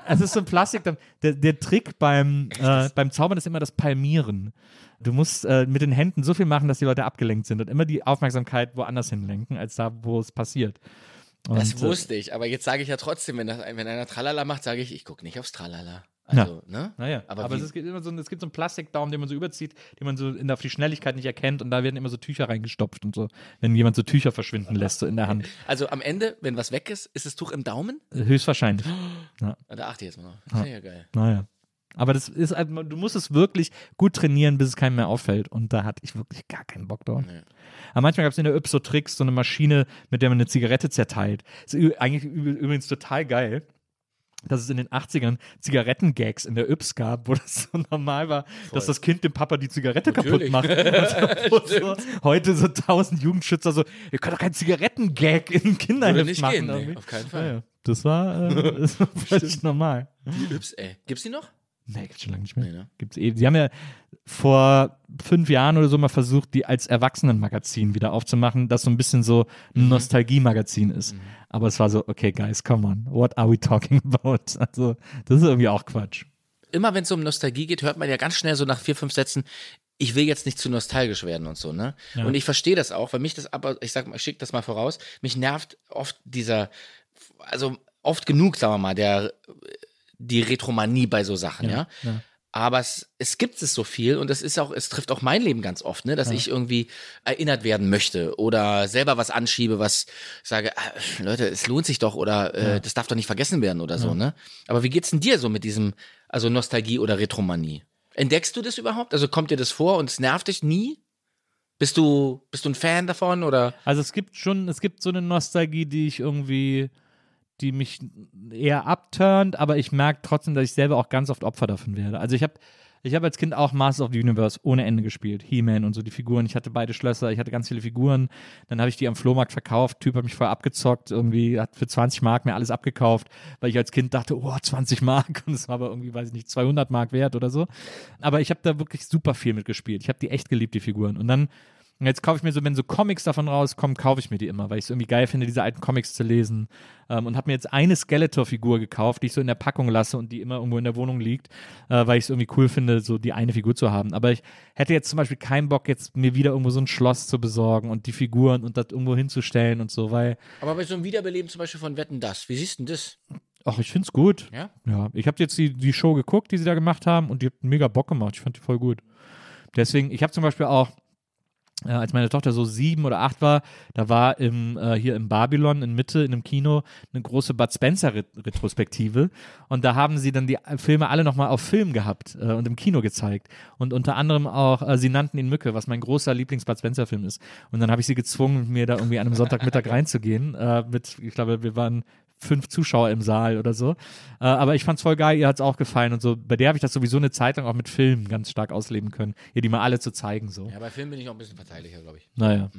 es ist so ein Plastik, der, der Trick beim, äh, beim Zaubern ist immer das Palmieren. Du musst äh, mit den Händen so viel machen, dass die Leute abgelenkt sind und immer die Aufmerksamkeit woanders hinlenken, als da, wo es passiert. Das äh, wusste ich, aber jetzt sage ich ja trotzdem, wenn, das, wenn einer Tralala macht, sage ich, ich gucke nicht aufs Tralala. Also, ne? Naja, Aber, aber, es, gibt immer so, es gibt so einen Plastikdaum, den man so überzieht, den man so in der, auf die Schnelligkeit nicht erkennt und da werden immer so Tücher reingestopft und so, wenn jemand so Tücher verschwinden lässt, so in der Hand. also am Ende, wenn was weg ist, ist das Tuch im Daumen? Höchstwahrscheinlich. Ja, Da achte ich jetzt mal noch. Das ist ja geil. naja. Aber das ist halt, du musst es wirklich gut trainieren, bis es keinem mehr auffällt. Und da hatte ich wirklich gar keinen Bock drauf. Nee. Aber manchmal gab es in der Yps so Tricks, so eine Maschine, mit der man eine Zigarette zerteilt. Ist ü- eigentlich übrigens total geil. Dass es in den 80ern Zigarettengags in der Yps gab, wo das so normal war, dass das Kind dem Papa die Zigarette kaputt Natürlich. macht. Und so, heute so tausend Jugendschützer so, ihr könnt doch keinen Zigarettengag in Kinderheft nicht machen. gehen, nee, auf keinen Ja, Fall. ja. Das war, äh, das war völlig normal. Die Yps, ey. Gibt's die noch? Nee, gibt's schon lange nicht mehr. Nee, ne? Gibt's eh. Sie haben ja vor fünf Jahren oder so mal versucht, die als Erwachsenenmagazin wieder aufzumachen, das so ein bisschen so ein Mhm. Nostalgie-Magazin ist. Aber es war so, okay, guys, come on, what are we talking about? Also, das ist irgendwie auch Quatsch. Immer wenn es um Nostalgie geht, hört man ja ganz schnell so nach vier, fünf Sätzen, ich will jetzt nicht zu nostalgisch werden und so, ne? Und ich verstehe das auch, weil mich das aber, ich sag mal, ich schick das mal voraus, mich nervt oft dieser, also oft genug, sagen wir mal, der, die Retromanie bei so Sachen, ja. Aber es, es gibt es so viel und es ist auch, es trifft auch mein Leben ganz oft, ne, dass ich irgendwie erinnert werden möchte oder selber was anschiebe, was sage, ah, Leute, es lohnt sich doch oder äh, das darf doch nicht vergessen werden oder so, ne? Aber wie geht's denn dir so mit diesem, also Nostalgie oder Retromanie? Entdeckst du das überhaupt? Also kommt dir das vor und es nervt dich nie? Bist du, bist du ein Fan davon oder? Also es gibt schon, es gibt so eine Nostalgie, die ich irgendwie, die mich eher abturnt, aber ich merke trotzdem, dass ich selber auch ganz oft Opfer davon werde. Also ich habe ich habe als Kind auch Masters of the Universe ohne Ende gespielt. He-Man und so die Figuren. Ich hatte beide Schlösser, ich hatte ganz viele Figuren. Dann habe ich die am Flohmarkt verkauft. Typ hat mich vorher abgezockt, irgendwie hat für 20 Mark mir alles abgekauft, weil ich als Kind dachte, oh, 20 Mark. Und es war aber irgendwie, weiß ich nicht, 200 Mark wert oder so. Aber ich habe da wirklich super viel mitgespielt. Ich habe die echt geliebt, die Figuren. Und dann und jetzt kaufe ich mir so, wenn so Comics davon rauskommen, kaufe ich mir die immer, weil ich es irgendwie geil finde, diese alten Comics zu lesen. Ähm, und habe mir jetzt eine Skeletor-Figur gekauft, die ich so in der Packung lasse und die immer irgendwo in der Wohnung liegt, äh, weil ich es irgendwie cool finde, so die eine Figur zu haben. Aber ich hätte jetzt zum Beispiel keinen Bock, jetzt mir wieder irgendwo so ein Schloss zu besorgen und die Figuren und das irgendwo hinzustellen und so, weil, Aber bei so einem Wiederbeleben zum Beispiel von Wetten das, wie siehst du denn das? ach, ich finde es gut. Ja? Ja, ich habe jetzt die, die Show geguckt, die sie da gemacht haben und die hat mega Bock gemacht. Ich fand die voll gut. Deswegen, ich habe zum Beispiel auch, äh, als meine Tochter so sieben oder acht war, da war im, äh, hier im Babylon in Mitte in einem Kino eine große Bud Spencer Retrospektive. Und da haben sie dann die Filme alle nochmal auf Film gehabt äh, und im Kino gezeigt. Und unter anderem auch äh, sie nannten ihn Mücke, was mein großer Lieblings Bud Spencer Film ist. Und dann habe ich sie gezwungen, mir da irgendwie an einem Sonntagmittag reinzugehen äh, mit, ich glaube, wir waren fünf Zuschauer im Saal oder so. Äh, aber ich fand's voll geil, ihr hat's auch gefallen und so. Bei der habe ich das sowieso eine Zeit lang auch mit Filmen ganz stark ausleben können, ihr die mal alle zu zeigen so. Ja, bei Filmen bin ich auch ein bisschen verteidiger, glaube ich. Naja.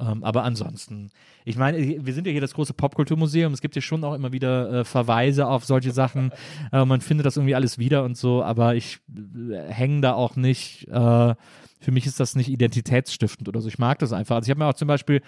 Ähm, aber ansonsten, ich meine, wir sind ja hier das große Popkulturmuseum. Es gibt hier schon auch immer wieder äh, Verweise auf solche Sachen. äh, man findet das irgendwie alles wieder und so, aber ich äh, hänge da auch nicht. Äh, für mich ist das nicht identitätsstiftend oder so. Ich mag das einfach. Also ich habe mir auch zum Beispiel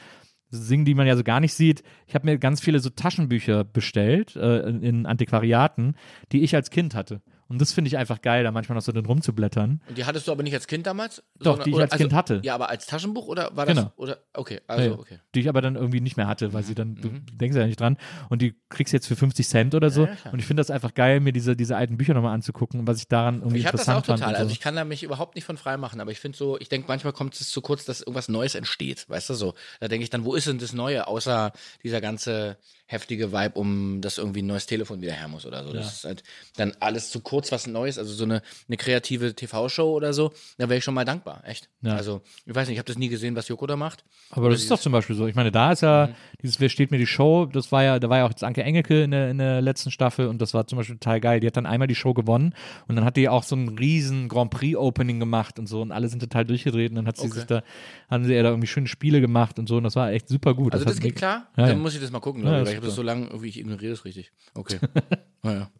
Singen, die man ja so gar nicht sieht. Ich habe mir ganz viele so Taschenbücher bestellt äh, in, in Antiquariaten, die ich als Kind hatte. Und das finde ich einfach geil, da manchmal noch so drin rumzublättern. Und die hattest du aber nicht als Kind damals? Doch, die ich als Kind hatte. Ja, aber als Taschenbuch oder war das? Genau. Oder okay, also Ja, okay. Die ich aber dann irgendwie nicht mehr hatte, weil sie dann, du denkst ja nicht dran. Und die kriegst du jetzt für 50 Cent oder so. Ja, und ich finde das einfach geil, mir diese, diese alten Bücher nochmal anzugucken und was ich daran irgendwie Ich habe das auch interessant total. Also so. ich kann da mich überhaupt nicht von frei machen, aber ich finde so, ich denke manchmal kommt es zu kurz, dass irgendwas Neues entsteht, weißt du so. Da denke ich dann, wo ist denn das Neue, außer dieser ganze heftige Vibe, um dass irgendwie ein neues Telefon wieder her muss oder so. Das ist halt dann alles zu kurz, was Neues, also so eine, eine kreative TV-Show oder so, da wäre ich schon mal dankbar, echt. Ja. Also, ich weiß nicht, ich habe das nie gesehen, was Joko da macht. Aber das ist doch zum Beispiel so. Ich meine, da ist ja Mhm. dieses Wer steht mir die Show, das war ja, da war ja auch jetzt Anke Engelke in der, in der letzten Staffel und das war zum Beispiel total geil. Die hat dann einmal die Show gewonnen und dann hat die auch so ein riesen Grand Prix-Opening gemacht und so und alle sind total durchgedreht und dann hat sie Okay. sich da, haben sie ja da irgendwie schöne Spiele gemacht und so und das war echt super gut. Also das hat geht klar? Ja, Dann ja. muss ich das mal gucken, Ja, ich, habe das so lange, irgendwie ich ignoriere das richtig. Okay. naja.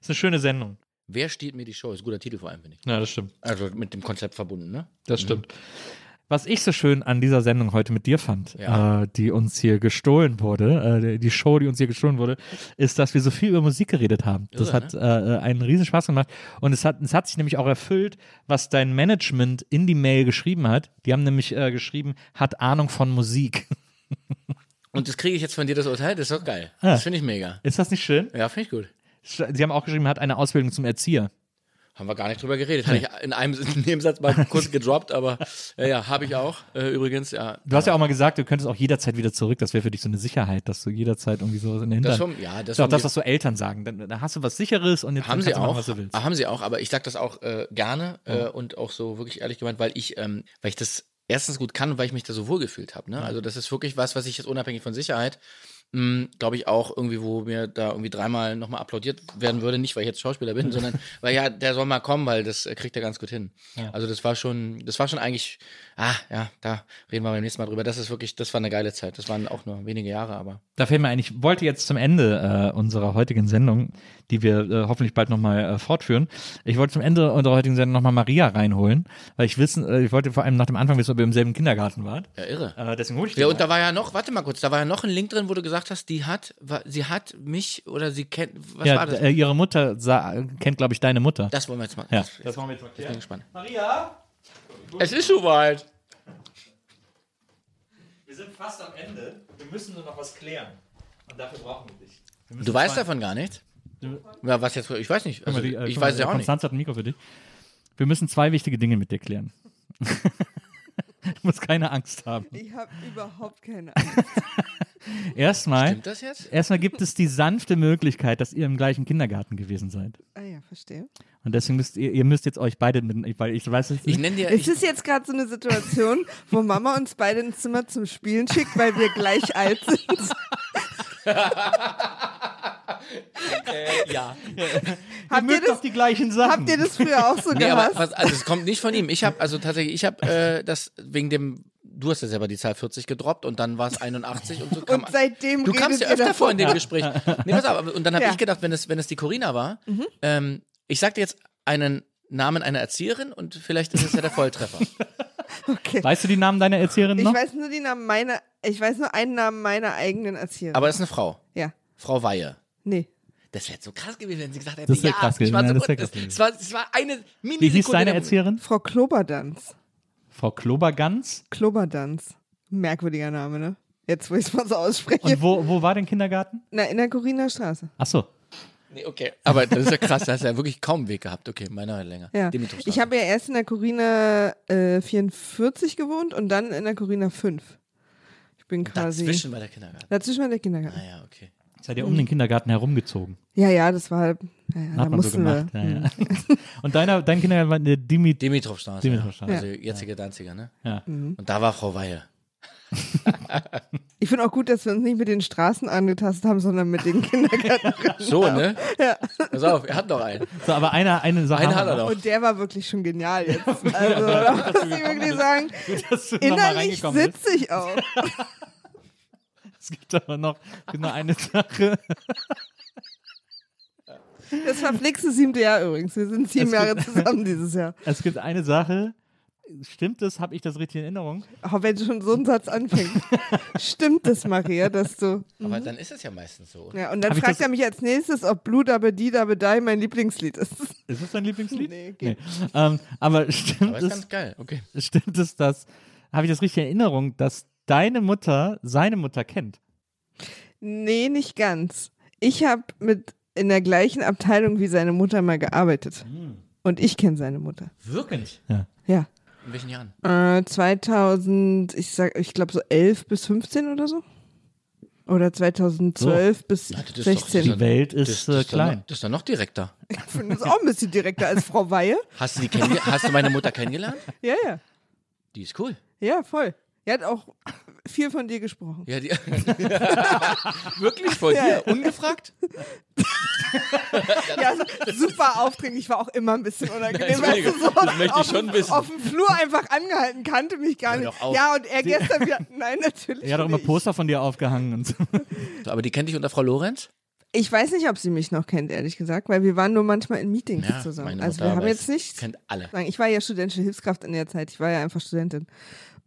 ist eine schöne Sendung. Wer steht mir die Show? Ist ein guter Titel vor allem, finde ich. Ja, das stimmt. Also mit dem Konzept verbunden, ne? Das stimmt. Was ich so schön an dieser Sendung heute mit dir fand, Ja. äh, die uns hier gestohlen wurde, äh, die Show, die uns hier gestohlen wurde, ist, dass wir so viel über Musik geredet haben. Das Irre, hat äh, einen riesen Spaß gemacht. Und es hat, es hat sich nämlich auch erfüllt, was dein Management in die Mail geschrieben hat. Die haben nämlich äh, geschrieben, hat Ahnung von Musik. Und das kriege ich jetzt von dir das Urteil, das ist doch geil. Ja. Das finde ich mega. Ist das nicht schön? Ja, finde ich gut. Sie haben auch geschrieben, hat eine Ausbildung zum Erzieher. Haben wir gar nicht drüber geredet. Hatte ich in einem Nebensatz mal kurz gedroppt, aber ja, ja habe ich auch. Äh, übrigens, ja. Du hast ja auch mal gesagt, du könntest auch jederzeit wieder zurück. Das wäre für dich so eine Sicherheit, dass du jederzeit irgendwie so in der Das Hinterhand. schon, ja, das, Das ist auch das, was so Eltern sagen. Dann, dann hast du was Sicheres und jetzt haben kannst sie du machen, auch, was du willst. haben sie auch, aber ich sag das auch äh, gerne äh, und auch so wirklich ehrlich gemeint, weil ich, ähm, weil ich das erstens gut kann und weil ich mich da so wohlgefühlt habe. Ne? Also das ist wirklich was, was ich jetzt unabhängig von Sicherheit, glaube ich auch irgendwie, wo mir da irgendwie dreimal nochmal applaudiert werden würde, nicht weil ich jetzt Schauspieler bin, sondern weil ja, der soll mal kommen, weil das kriegt er ganz gut hin. Also das war schon, das war schon eigentlich, ah ja, da reden wir beim nächsten Mal drüber. Das ist wirklich, das war eine geile Zeit. Das waren auch nur wenige Jahre, aber Da fällt mir ein, ich wollte jetzt zum Ende äh, unserer heutigen Sendung, die wir äh, hoffentlich bald nochmal äh, fortführen, ich wollte zum Ende unserer heutigen Sendung nochmal Maria reinholen, weil ich wissen, äh, ich wollte vor allem nach dem Anfang wissen, ob ihr im selben Kindergarten wart. ja, irre. Äh, deswegen hole ich Ja, und da war ja noch, warte mal kurz, da war ja noch ein Link drin, wo du gesagt hast, die hat, sie hat mich oder sie kennt, was ja, war das? Äh, ihre Mutter sah, kennt, glaube ich, deine Mutter. Das wollen wir jetzt mal. ja. Das, Das wollen wir jetzt mal ich bin klären. gespannt. Maria, Es ist soweit. wir sind fast am Ende. Wir müssen nur noch was klären. Und dafür brauchen wir dich. Wir Du weißt davon gar nichts? Ja, was jetzt? Ich weiß nicht. Also, mal, die, äh, ich mal, weiß es ja auch nicht. Konstanz hat ein Mikro für dich. Wir müssen zwei wichtige Dinge mit dir klären. du musst keine Angst haben. Ich habe überhaupt keine Ahnung. Erstmal, Stimmt das jetzt? erstmal gibt es die sanfte Möglichkeit, dass ihr im gleichen Kindergarten gewesen seid. Ah ja, verstehe. Und deswegen müsst ihr, ihr müsst jetzt euch beide mit, weil ich weiß es Ich nicht. nenne dir. Es Ich, ist jetzt gerade so eine Situation, wo Mama uns beide ins Zimmer zum Spielen schickt, weil wir gleich alt sind. ja. Habt ihr, doch das, die gleichen Sachen. habt ihr das früher auch so Nee, aber gehasst? also es kommt nicht von ihm. Ich habe, also tatsächlich, ich habe äh, das wegen dem. Du hast ja selber die Zahl 40 gedroppt und dann war es 81 und so kam. Und seitdem Du kamst ja ihr öfter davon. vor in dem Gespräch. Nee, pass auf, aber- und dann habe Ja. ich gedacht, wenn es, wenn es die Corina war, Mhm. ähm, ich sagte jetzt einen Namen einer Erzieherin und vielleicht ist es ja der Volltreffer. Okay. Weißt du die Namen deiner Erzieherin Ich noch? weiß nur die Namen meiner, ich weiß nur einen Namen meiner eigenen Erzieherin. Aber es ist eine Frau. ja, Frau Weihe. Nee. Das wäre so krass gewesen, wenn sie gesagt hätte, Das ja, krass ich war gewesen, so das wär gut. krass gewesen. es, war, es war eine mini Wie hieß deine Erzieherin? Frau Kloberdanz. Frau Klobergans. Kloberdanz. Merkwürdiger Name, ne? Jetzt, wo ich es mal so ausspreche. Und wo, wo war dein Kindergarten? Na, in der Coriner Straße. Ach so. Nee, okay. Aber das ist ja krass, da hast du ja wirklich kaum einen Weg gehabt. Okay, meiner hat länger. Ja. Ich habe ja erst in der Corina äh, 44 gewohnt und dann in der Corina 5. Ich bin quasi. Dazwischen bei der Kindergarten. Dazwischen war der Kindergarten. Ah ja, okay. Seid ihr um den Kindergarten herumgezogen? Ja, ja, das war. Ja, ja, da Hat man so mussten gemacht. wir. Ja, ja. Und deiner, dein Kindergarten war eine Dimit. Dimitrovstraße. Dimitrovstraße. Ja. Also jetzige Danziger, ne? Ja. Mhm. Und da war Frau Weihe. Ich finde auch gut, dass wir uns nicht mit den Straßen angetastet haben, sondern mit den Kindergärten. So, ne? Ja. Pass auf, er hat noch einen. So, aber einer, eine Sache. Einen hat er noch. Und der war wirklich schon genial jetzt. Also, da muss ich wirklich sagen, innerlich sitze ich auch. Es gibt aber noch, es noch eine Sache. Das verflixte siebte Jahr übrigens. Wir sind sieben Es Jahre zusammen dieses Jahr. Es gibt eine Sache. Stimmt das? Habe ich das richtig in Erinnerung? Auch wenn schon so ein Satz anfängt. Stimmt es, Maria, dass du. Aber dann ist es ja meistens so. Ja, und dann Hab fragt er mich als nächstes, ob Blue Dabbe Di Dabbe Die mein Lieblingslied ist. Ist das dein Lieblingslied? Nee, geht. Ähm, aber stimmt Aber ist es, ganz geil. Okay. stimmt es, dass, habe ich das richtig in Erinnerung, dass deine Mutter seine Mutter kennt? Nee, nicht ganz. Ich habe mit in der gleichen Abteilung wie seine Mutter mal gearbeitet. Und ich kenne seine Mutter. Wirklich? Ja. Ja. In welchen Jahren? Äh, 2000, ich sag, ich glaube so 11 bis 15 oder so. Oder 2012 bis das ist doch- 16. Die Welt ist, das, äh, das Ist klein. noch, das ist dann noch direkter. Ich finde das auch ein bisschen direkter als Frau Weihe. Hast du, die hast du meine Mutter kennengelernt? Ja, ja. Die ist cool. Ja, voll. Er hat auch viel von dir gesprochen. Ja, die Wirklich vor Ja. dir? Ungefragt? Ja, also super aufdringlich, war auch immer ein bisschen unangenehm. Nein, weißt du, so das möchte ich auf, schon wissen. Auf dem Flur einfach angehalten, kannte mich gar nicht. Ja, und er gestern wieder, nein, natürlich Er hat auch immer. Poster von dir aufgehangen und so. Aber die kennt dich unter Frau Lorenz? Ich weiß nicht, ob sie mich noch kennt, ehrlich gesagt, weil wir waren nur manchmal in Meetings zusammen. meine Also wir haben jetzt nicht, Kennt alle. ich war ja studentische Hilfskraft in der Zeit, ich war ja einfach Studentin.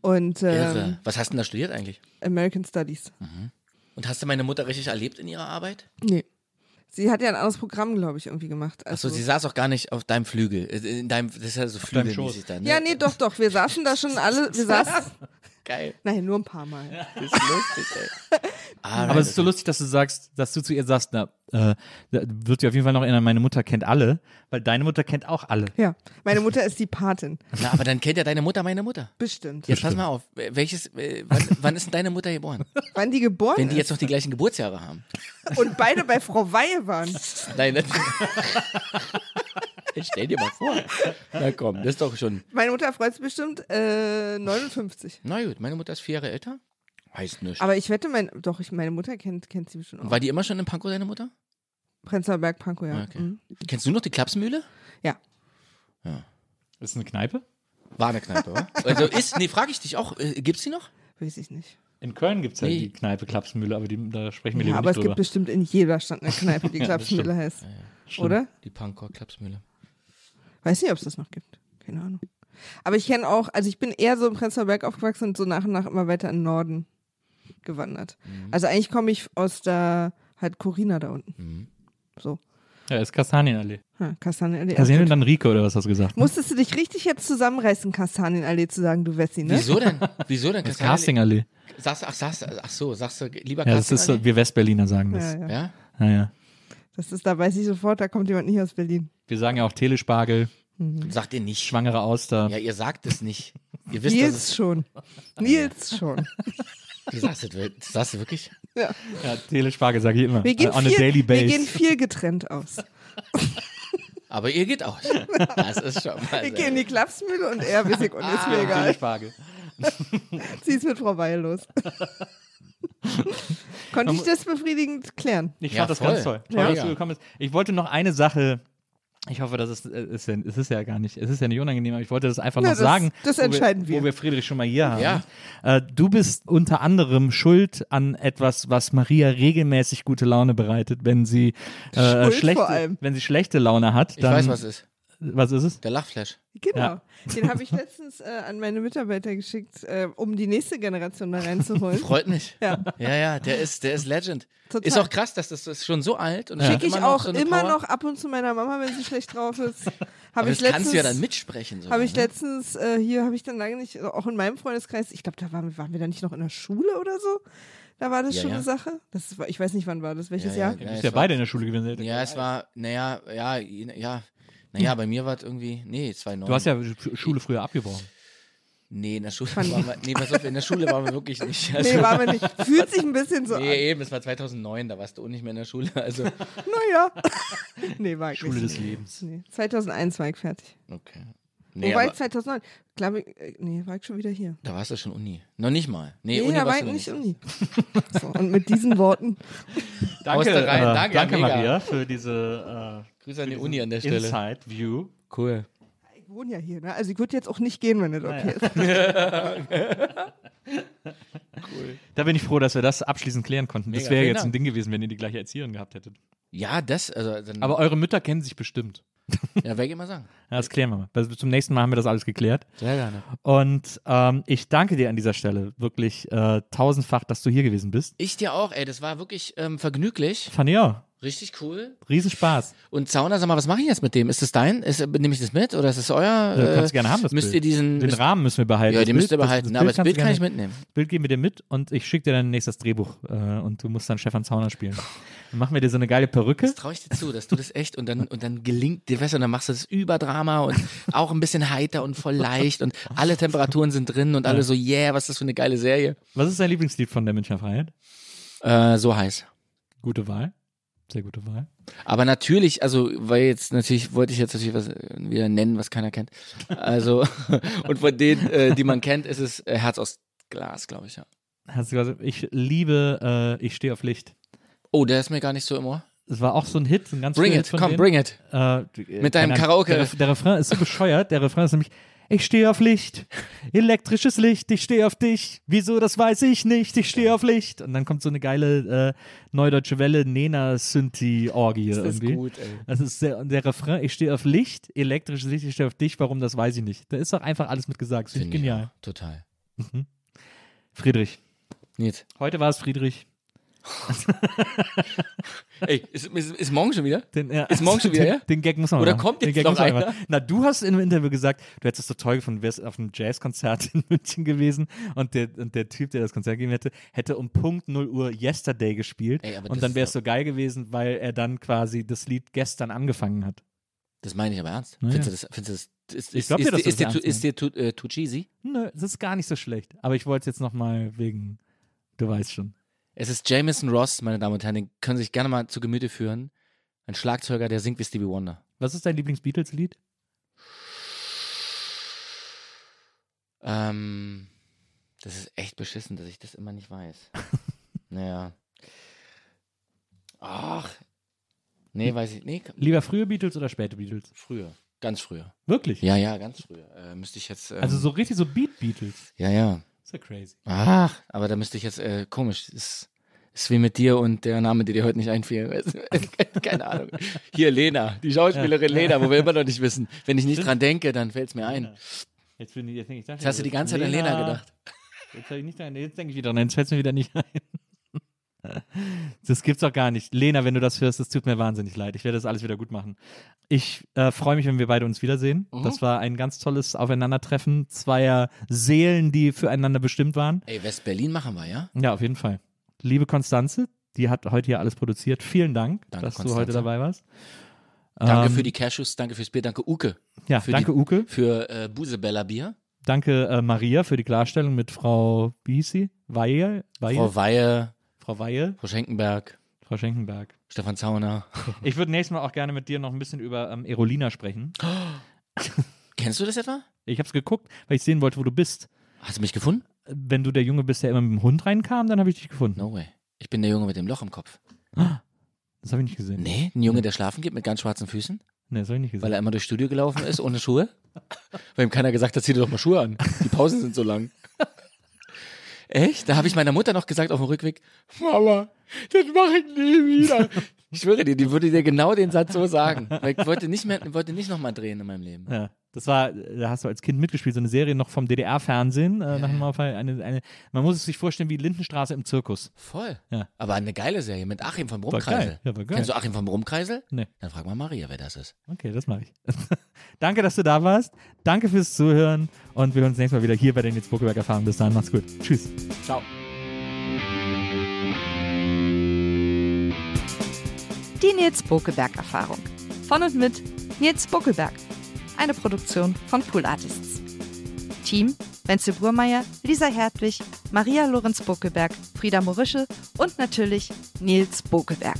Und Irre. ähm, Was hast du denn da studiert eigentlich? American Studies. Und hast du meine Mutter richtig erlebt in ihrer Arbeit? Nee. Sie hat ja ein anderes Programm, glaube ich, irgendwie gemacht. Achso, Also, sie saß auch gar nicht auf deinem Flügel. äh, In deinem, das ist ja so flügelmäßig dann. Ne? ja, nee, doch, doch. Wir saßen da schon alle, wir saßen, Geil. nein, nur ein paar Mal. Das ist lustig, ey. Aber es ist so lustig, dass du sagst, dass du zu ihr sagst, na, äh, da wird sie auf jeden Fall noch erinnern, meine Mutter kennt alle, weil deine Mutter kennt auch alle. Ja, meine Mutter ist die Patin. Na, aber dann kennt ja deine Mutter meine Mutter. Bestimmt. Jetzt pass mal auf, welches, äh, wann, wann ist denn deine Mutter geboren? Wann die geboren Wenn die jetzt noch die gleichen Geburtsjahre haben. und beide bei Frau Weihe waren. Nein, Jetzt stell dir mal vor. Na komm, das ist doch schon. Meine Mutter freut sich bestimmt äh, 59. Na gut, meine Mutter ist vier Jahre älter. Heißt nichts. Aber ich wette, mein, doch, ich, meine Mutter kennt, kennt sie bestimmt auch. Und war die immer schon in Pankow, deine Mutter? Prenzlauer Berg, Pankow, ja. Ah, okay. Mhm. Kennst du noch die Klapsmühle? Ja. Ist eine Kneipe? War eine Kneipe, oder? Also ist, nee, frage ich dich auch, äh, gibt's die noch? Weiß ich nicht. In Köln gibt es ja Nee. die Kneipe Klapsmühle, aber die, da sprechen wir Ja, lieber aber es nicht gibt drüber. bestimmt in jeder Stadt eine Kneipe, die Ja, Klapsmühle heißt. Stimmt. Oder? Die Pankow Klapsmühle. Weiß nicht, ob es das noch gibt. Keine Ahnung. Aber ich kenne auch, also ich bin eher so im Prenzlauer Berg aufgewachsen und so nach und nach immer weiter in den Norden gewandert. Mhm. Also eigentlich komme ich aus der, halt Corina da unten. Mhm. So. Ja, ist Kastanienallee. Ja, Kastanienallee. Kastanien und dann Rico, oder was hast du gesagt? Musstest du dich richtig jetzt zusammenreißen, Kastanienallee zu sagen, du Wessi, ne? Wieso denn? Wieso denn? Das Kastanie- Castingallee. Sagst, ach, sagst, ach so, sagst du lieber Ja, das ist so, wir Westberliner sagen das. Ja, ja. Ja? Ja, ja. Das ist, da weiß ich sofort, da kommt jemand nicht aus Berlin. Wir sagen ja auch Telespargel, Sagt ihr nicht. schwangere Auster. Ja, ihr sagt es nicht. Ihr wisst, dass Nils es, schon. Nils schon. du sagst es, wir- du sagst es wirklich? Ja, Telespargel sage ich immer. Wir gehen, On a viel, daily wir base. gehen viel getrennt aus. Aber ihr geht aus. Das ist schon mal Wir gehen in die Klapsmühle und er Wissig und Ah, ist mir egal. Telespargel. Zieh es mit Frau Weil los. Konnte ich das befriedigend klären? Ich Ja, fand das voll. ganz toll. Toll, Ja. dass du gekommen bist. Ich wollte noch eine Sache. Ich hoffe, das ist, äh, ist ja, es ist ja gar nicht, es ist ja nicht unangenehm, aber ich wollte das einfach Na, noch das- sagen. das wo entscheiden wir. wir. Wo wir Friedrich schon mal hier haben. Ja. Äh, du bist unter anderem schuld an etwas, was Maria regelmäßig gute Laune bereitet, wenn sie, äh, schlechte, wenn sie schlechte Laune hat. Ich Dann, weiß, was es ist. Was ist es? Der Lachflash. Genau. Ja. Den habe ich letztens äh, an meine Mitarbeiter geschickt, äh, um die nächste Generation da reinzuholen. Freut mich. Ja. Ja, ja, der ist, der ist Legend. Total. Ist auch krass, dass das, das ist schon so alt und Schicke ich auch so immer Power. noch ab und zu meiner Mama, wenn sie schlecht drauf ist. Aber ich das kannst du ja dann letztens- mitsprechen. Habe ich ne? letztens, äh, hier habe ich dann lange nicht, auch in meinem Freundeskreis, ich glaube, da waren, wir- waren wir da nicht noch in der Schule oder so. Da war das Ja, schon ja. eine Sache. Das war, ich weiß nicht, wann war das, welches Ja, Jahr? Ja, ja war- beide in der Schule gewesen. Ja, es war, naja, ja, ja. Naja, bei mir war es irgendwie, nee, 2009. Du hast ja Sch- Schule früher abgebrochen. Nee, in der Schule waren wir, nee, pass auf, in der Schule waren wir wirklich nicht. Also, Nee, waren wir nicht. Fühlt sich ein bisschen so nee, eben, es war 2009, da warst du auch nicht mehr in der Schule. Also, an. Naja. nee, war ich Schule nicht. des Lebens. Nee. 2001 war ich fertig. okay. Nee, aber, ich 2009? Glaube ich, äh, nee, war ich schon wieder hier. da warst du schon Uni. Noch nicht mal. Nee, Nee, Uni da war ich nicht Uni. So, und mit diesen Worten, Aus der Reihe, äh, danke, danke. Maria, für diese Grüße an die Uni an der Stelle. Inside View. Cool. ich wohne ja hier, ne? Also ich würde jetzt auch nicht gehen, wenn das okay ist. Da bin ich froh, dass wir das abschließend klären konnten. das Mega, wäre vielen jetzt ein. Ding gewesen, wenn ihr die gleiche Erzieherin gehabt hättet. Ja, das, also, dann, Aber eure Mütter kennen sich bestimmt. ja, werde ich immer sagen. Ja, das klären wir mal. Bis zum nächsten Mal haben wir das alles geklärt. Sehr gerne. Und ähm, ich danke dir an dieser Stelle wirklich äh, tausendfach, dass du hier gewesen bist. Ich dir auch, ey, das war wirklich ähm, vergnüglich. Fand ich auch. Richtig cool. Riesenspaß. Und Zauner, sag mal, was mache ich jetzt mit dem? Ist das dein? Ist, nehme ich das mit oder ist das euer? Ja, kannst du gerne haben, das müsst Bild. ihr diesen. Den müsst, Rahmen müssen wir behalten. ja, Das den müsst ihr behalten. das aber das Bild kann ich mitnehmen. Das Bild geben wir dir mit und ich schicke dir dann nächstes Drehbuch äh, und du musst dann Stefan Zauner spielen. Dann machen wir dir so eine geile Perücke. Das traue ich dir zu, dass du das echt und dann und dann gelingt dir, weißt du, und dann machst du das Überdrama und auch ein bisschen heiter und voll leicht und alle Temperaturen sind drin und alle so, yeah, was ist das für eine geile Serie. Was ist dein Lieblingslied von der Münchner Freiheit? Äh, so heiß. Gute Wahl. Sehr gute Wahl. Aber natürlich, also, weil jetzt natürlich, wollte ich jetzt natürlich was äh, wieder nennen, was keiner kennt. Also, und von denen, äh, die man kennt, ist es äh, Herz aus Glas, glaube ich, ja. Hast du gesagt, ich liebe, äh, ich stehe auf Licht. Oh, der ist mir gar nicht so im Ohr. Das war auch so ein Hit, ein ganz Bring it, komm, denen. bring it. Äh, Mit deinem. Karaoke. Der, der Refrain ist so bescheuert. Der Refrain ist nämlich, ich stehe auf Licht, elektrisches Licht, ich stehe auf dich. Wieso, das weiß ich nicht, ich stehe auf Licht. Und dann kommt so eine geile äh, neudeutsche Welle, Nena-Synthi-Orgie Das ist irgendwie. gut, ey. Das ist der, der Refrain, ich stehe auf Licht, elektrisches Licht, ich stehe auf dich, warum, das weiß ich nicht. Da ist doch einfach alles mit gesagt. Das finde ich genial. auch. Total. Friedrich, Nils. heute war es Friedrich. Ey, ist, ist, ist morgen schon wieder? Den, ja, Ist morgen schon wieder, den, ja? den Gag muss man Oder machen. kommt jetzt noch einer? Na, du hast in einem Interview gesagt, du hättest es so toll gefunden, wärst auf einem Jazzkonzert in München gewesen und der, und der Typ, der das Konzert gegeben hätte, hätte um Punkt 0 Uhr Yesterday gespielt Ey, und das dann wäre es so geil gewesen, weil er dann quasi das Lied gestern angefangen hat. Das meine ich aber ernst. Na Findest du das? Findest du das ist, Ich glaub dir, ist, dass ist, dir das ist dir too, äh, too cheesy? Nö, das ist gar nicht so schlecht. Aber ich wollte es jetzt nochmal wegen, du weißt schon. Es ist Jameson Ross, meine Damen und Herren, den können Sie sich gerne mal zu Gemüte führen. Ein Schlagzeuger, der singt wie Stevie Wonder. Was ist dein Lieblings-Beatles-Lied? Ähm, das ist echt beschissen, dass ich das immer nicht weiß. naja. Ach. Nee, weiß ich. Nee, Lieber frühe Beatles oder späte Beatles? früher. Ganz früher. Wirklich? Ja, ja, ganz früher. Äh, müsste ich jetzt. Ähm, Also so richtig so Beat-Beatles. Ja, ja. Ist ja crazy. Ach, aber da müsste ich jetzt, äh, komisch. Ist, ist wie mit dir und der Name, der dir heute nicht einfiel. Keine Ahnung. Hier, Lena, die Schauspielerin Lena, wo wir immer noch nicht wissen. Wenn ich nicht dran denke, dann fällt es mir ein. Jetzt, bin ich, jetzt denke ich, Jetzt hast du die ganze Zeit an Lena gedacht. Jetzt, ich nicht dran- jetzt denke ich wieder jetzt fällt es mir wieder nicht ein. Das gibt's doch gar nicht. Lena, wenn du das hörst, das tut mir wahnsinnig leid. Ich werde das alles wieder gut machen. Ich äh, freue mich, wenn wir beide uns wiedersehen. Mhm. Das war ein ganz tolles Aufeinandertreffen zweier Seelen, die füreinander bestimmt waren. Ey, West-Berlin machen wir, ja? Ja, auf jeden Fall. Liebe Konstanze, die hat heute hier alles produziert. Vielen Dank, Danke, dass du Konstanze. heute dabei warst. Danke Ähm, für die Cashews, danke fürs Bier, danke Uke. Ja, danke die, Uke. Für äh, Busebella Bier. Danke äh, Maria für die Klarstellung mit Frau, sie? Weihe? Weihe? Frau Weihe, Frau Weihe? Frau Schenkenberg, Frau Schenkenberg. Stefan Zauner. Ich würde nächstes Mal auch gerne mit dir noch ein bisschen über ähm, Erolina sprechen. Kennst du das etwa? Ich habe es geguckt, weil ich sehen wollte, wo du bist. Hast du mich gefunden? Wenn du der Junge bist, der immer mit dem Hund reinkam, dann habe ich dich gefunden. No way. Ich bin der Junge mit dem Loch im Kopf. Das habe ich nicht gesehen. Nee, ein Junge, der schlafen geht mit ganz schwarzen Füßen, Nee, das habe ich nicht gesehen. weil er immer durchs Studio gelaufen ist ohne Schuhe. Weil ihm keiner gesagt hat, zieh dir doch mal Schuhe an. Die Pausen sind so lang. Echt? Da habe ich meiner Mutter noch gesagt auf dem Rückweg, Mama, das mache ich nie wieder. Ich schwöre dir, die würde dir genau den Satz so sagen. Weil ich wollte nicht mehr, wollte nicht nochmal drehen in meinem Leben. Ja, das war, da hast du als Kind mitgespielt, so eine Serie noch vom DDR-Fernsehen. Äh, nach Mauerfall. Eine, eine, man muss es sich vorstellen wie Lindenstraße im Zirkus. Voll. Ja. Aber eine geile Serie mit Achim vom War Brummkreisel. geil. Ja, war geil. Kennst du Achim vom Brummkreisel? Nee. Dann frag mal Maria, wer das ist. Okay, das mache ich. Danke, dass du da warst. Danke fürs Zuhören und wir hören uns nächstes Mal wieder hier bei den Nils Buckelberg Erfahrungen. Bis dann, macht's gut. Tschüss. Ciao. Die Nils Bokelberg Erfahrung. Von und mit Nils Bokelberg. Eine Produktion von Pool Artists. Team Wenzel Burmeier, Lisa Hertwig, Maria Lorenz Bokelberg, Frieda Morische und natürlich Nils Bokelberg.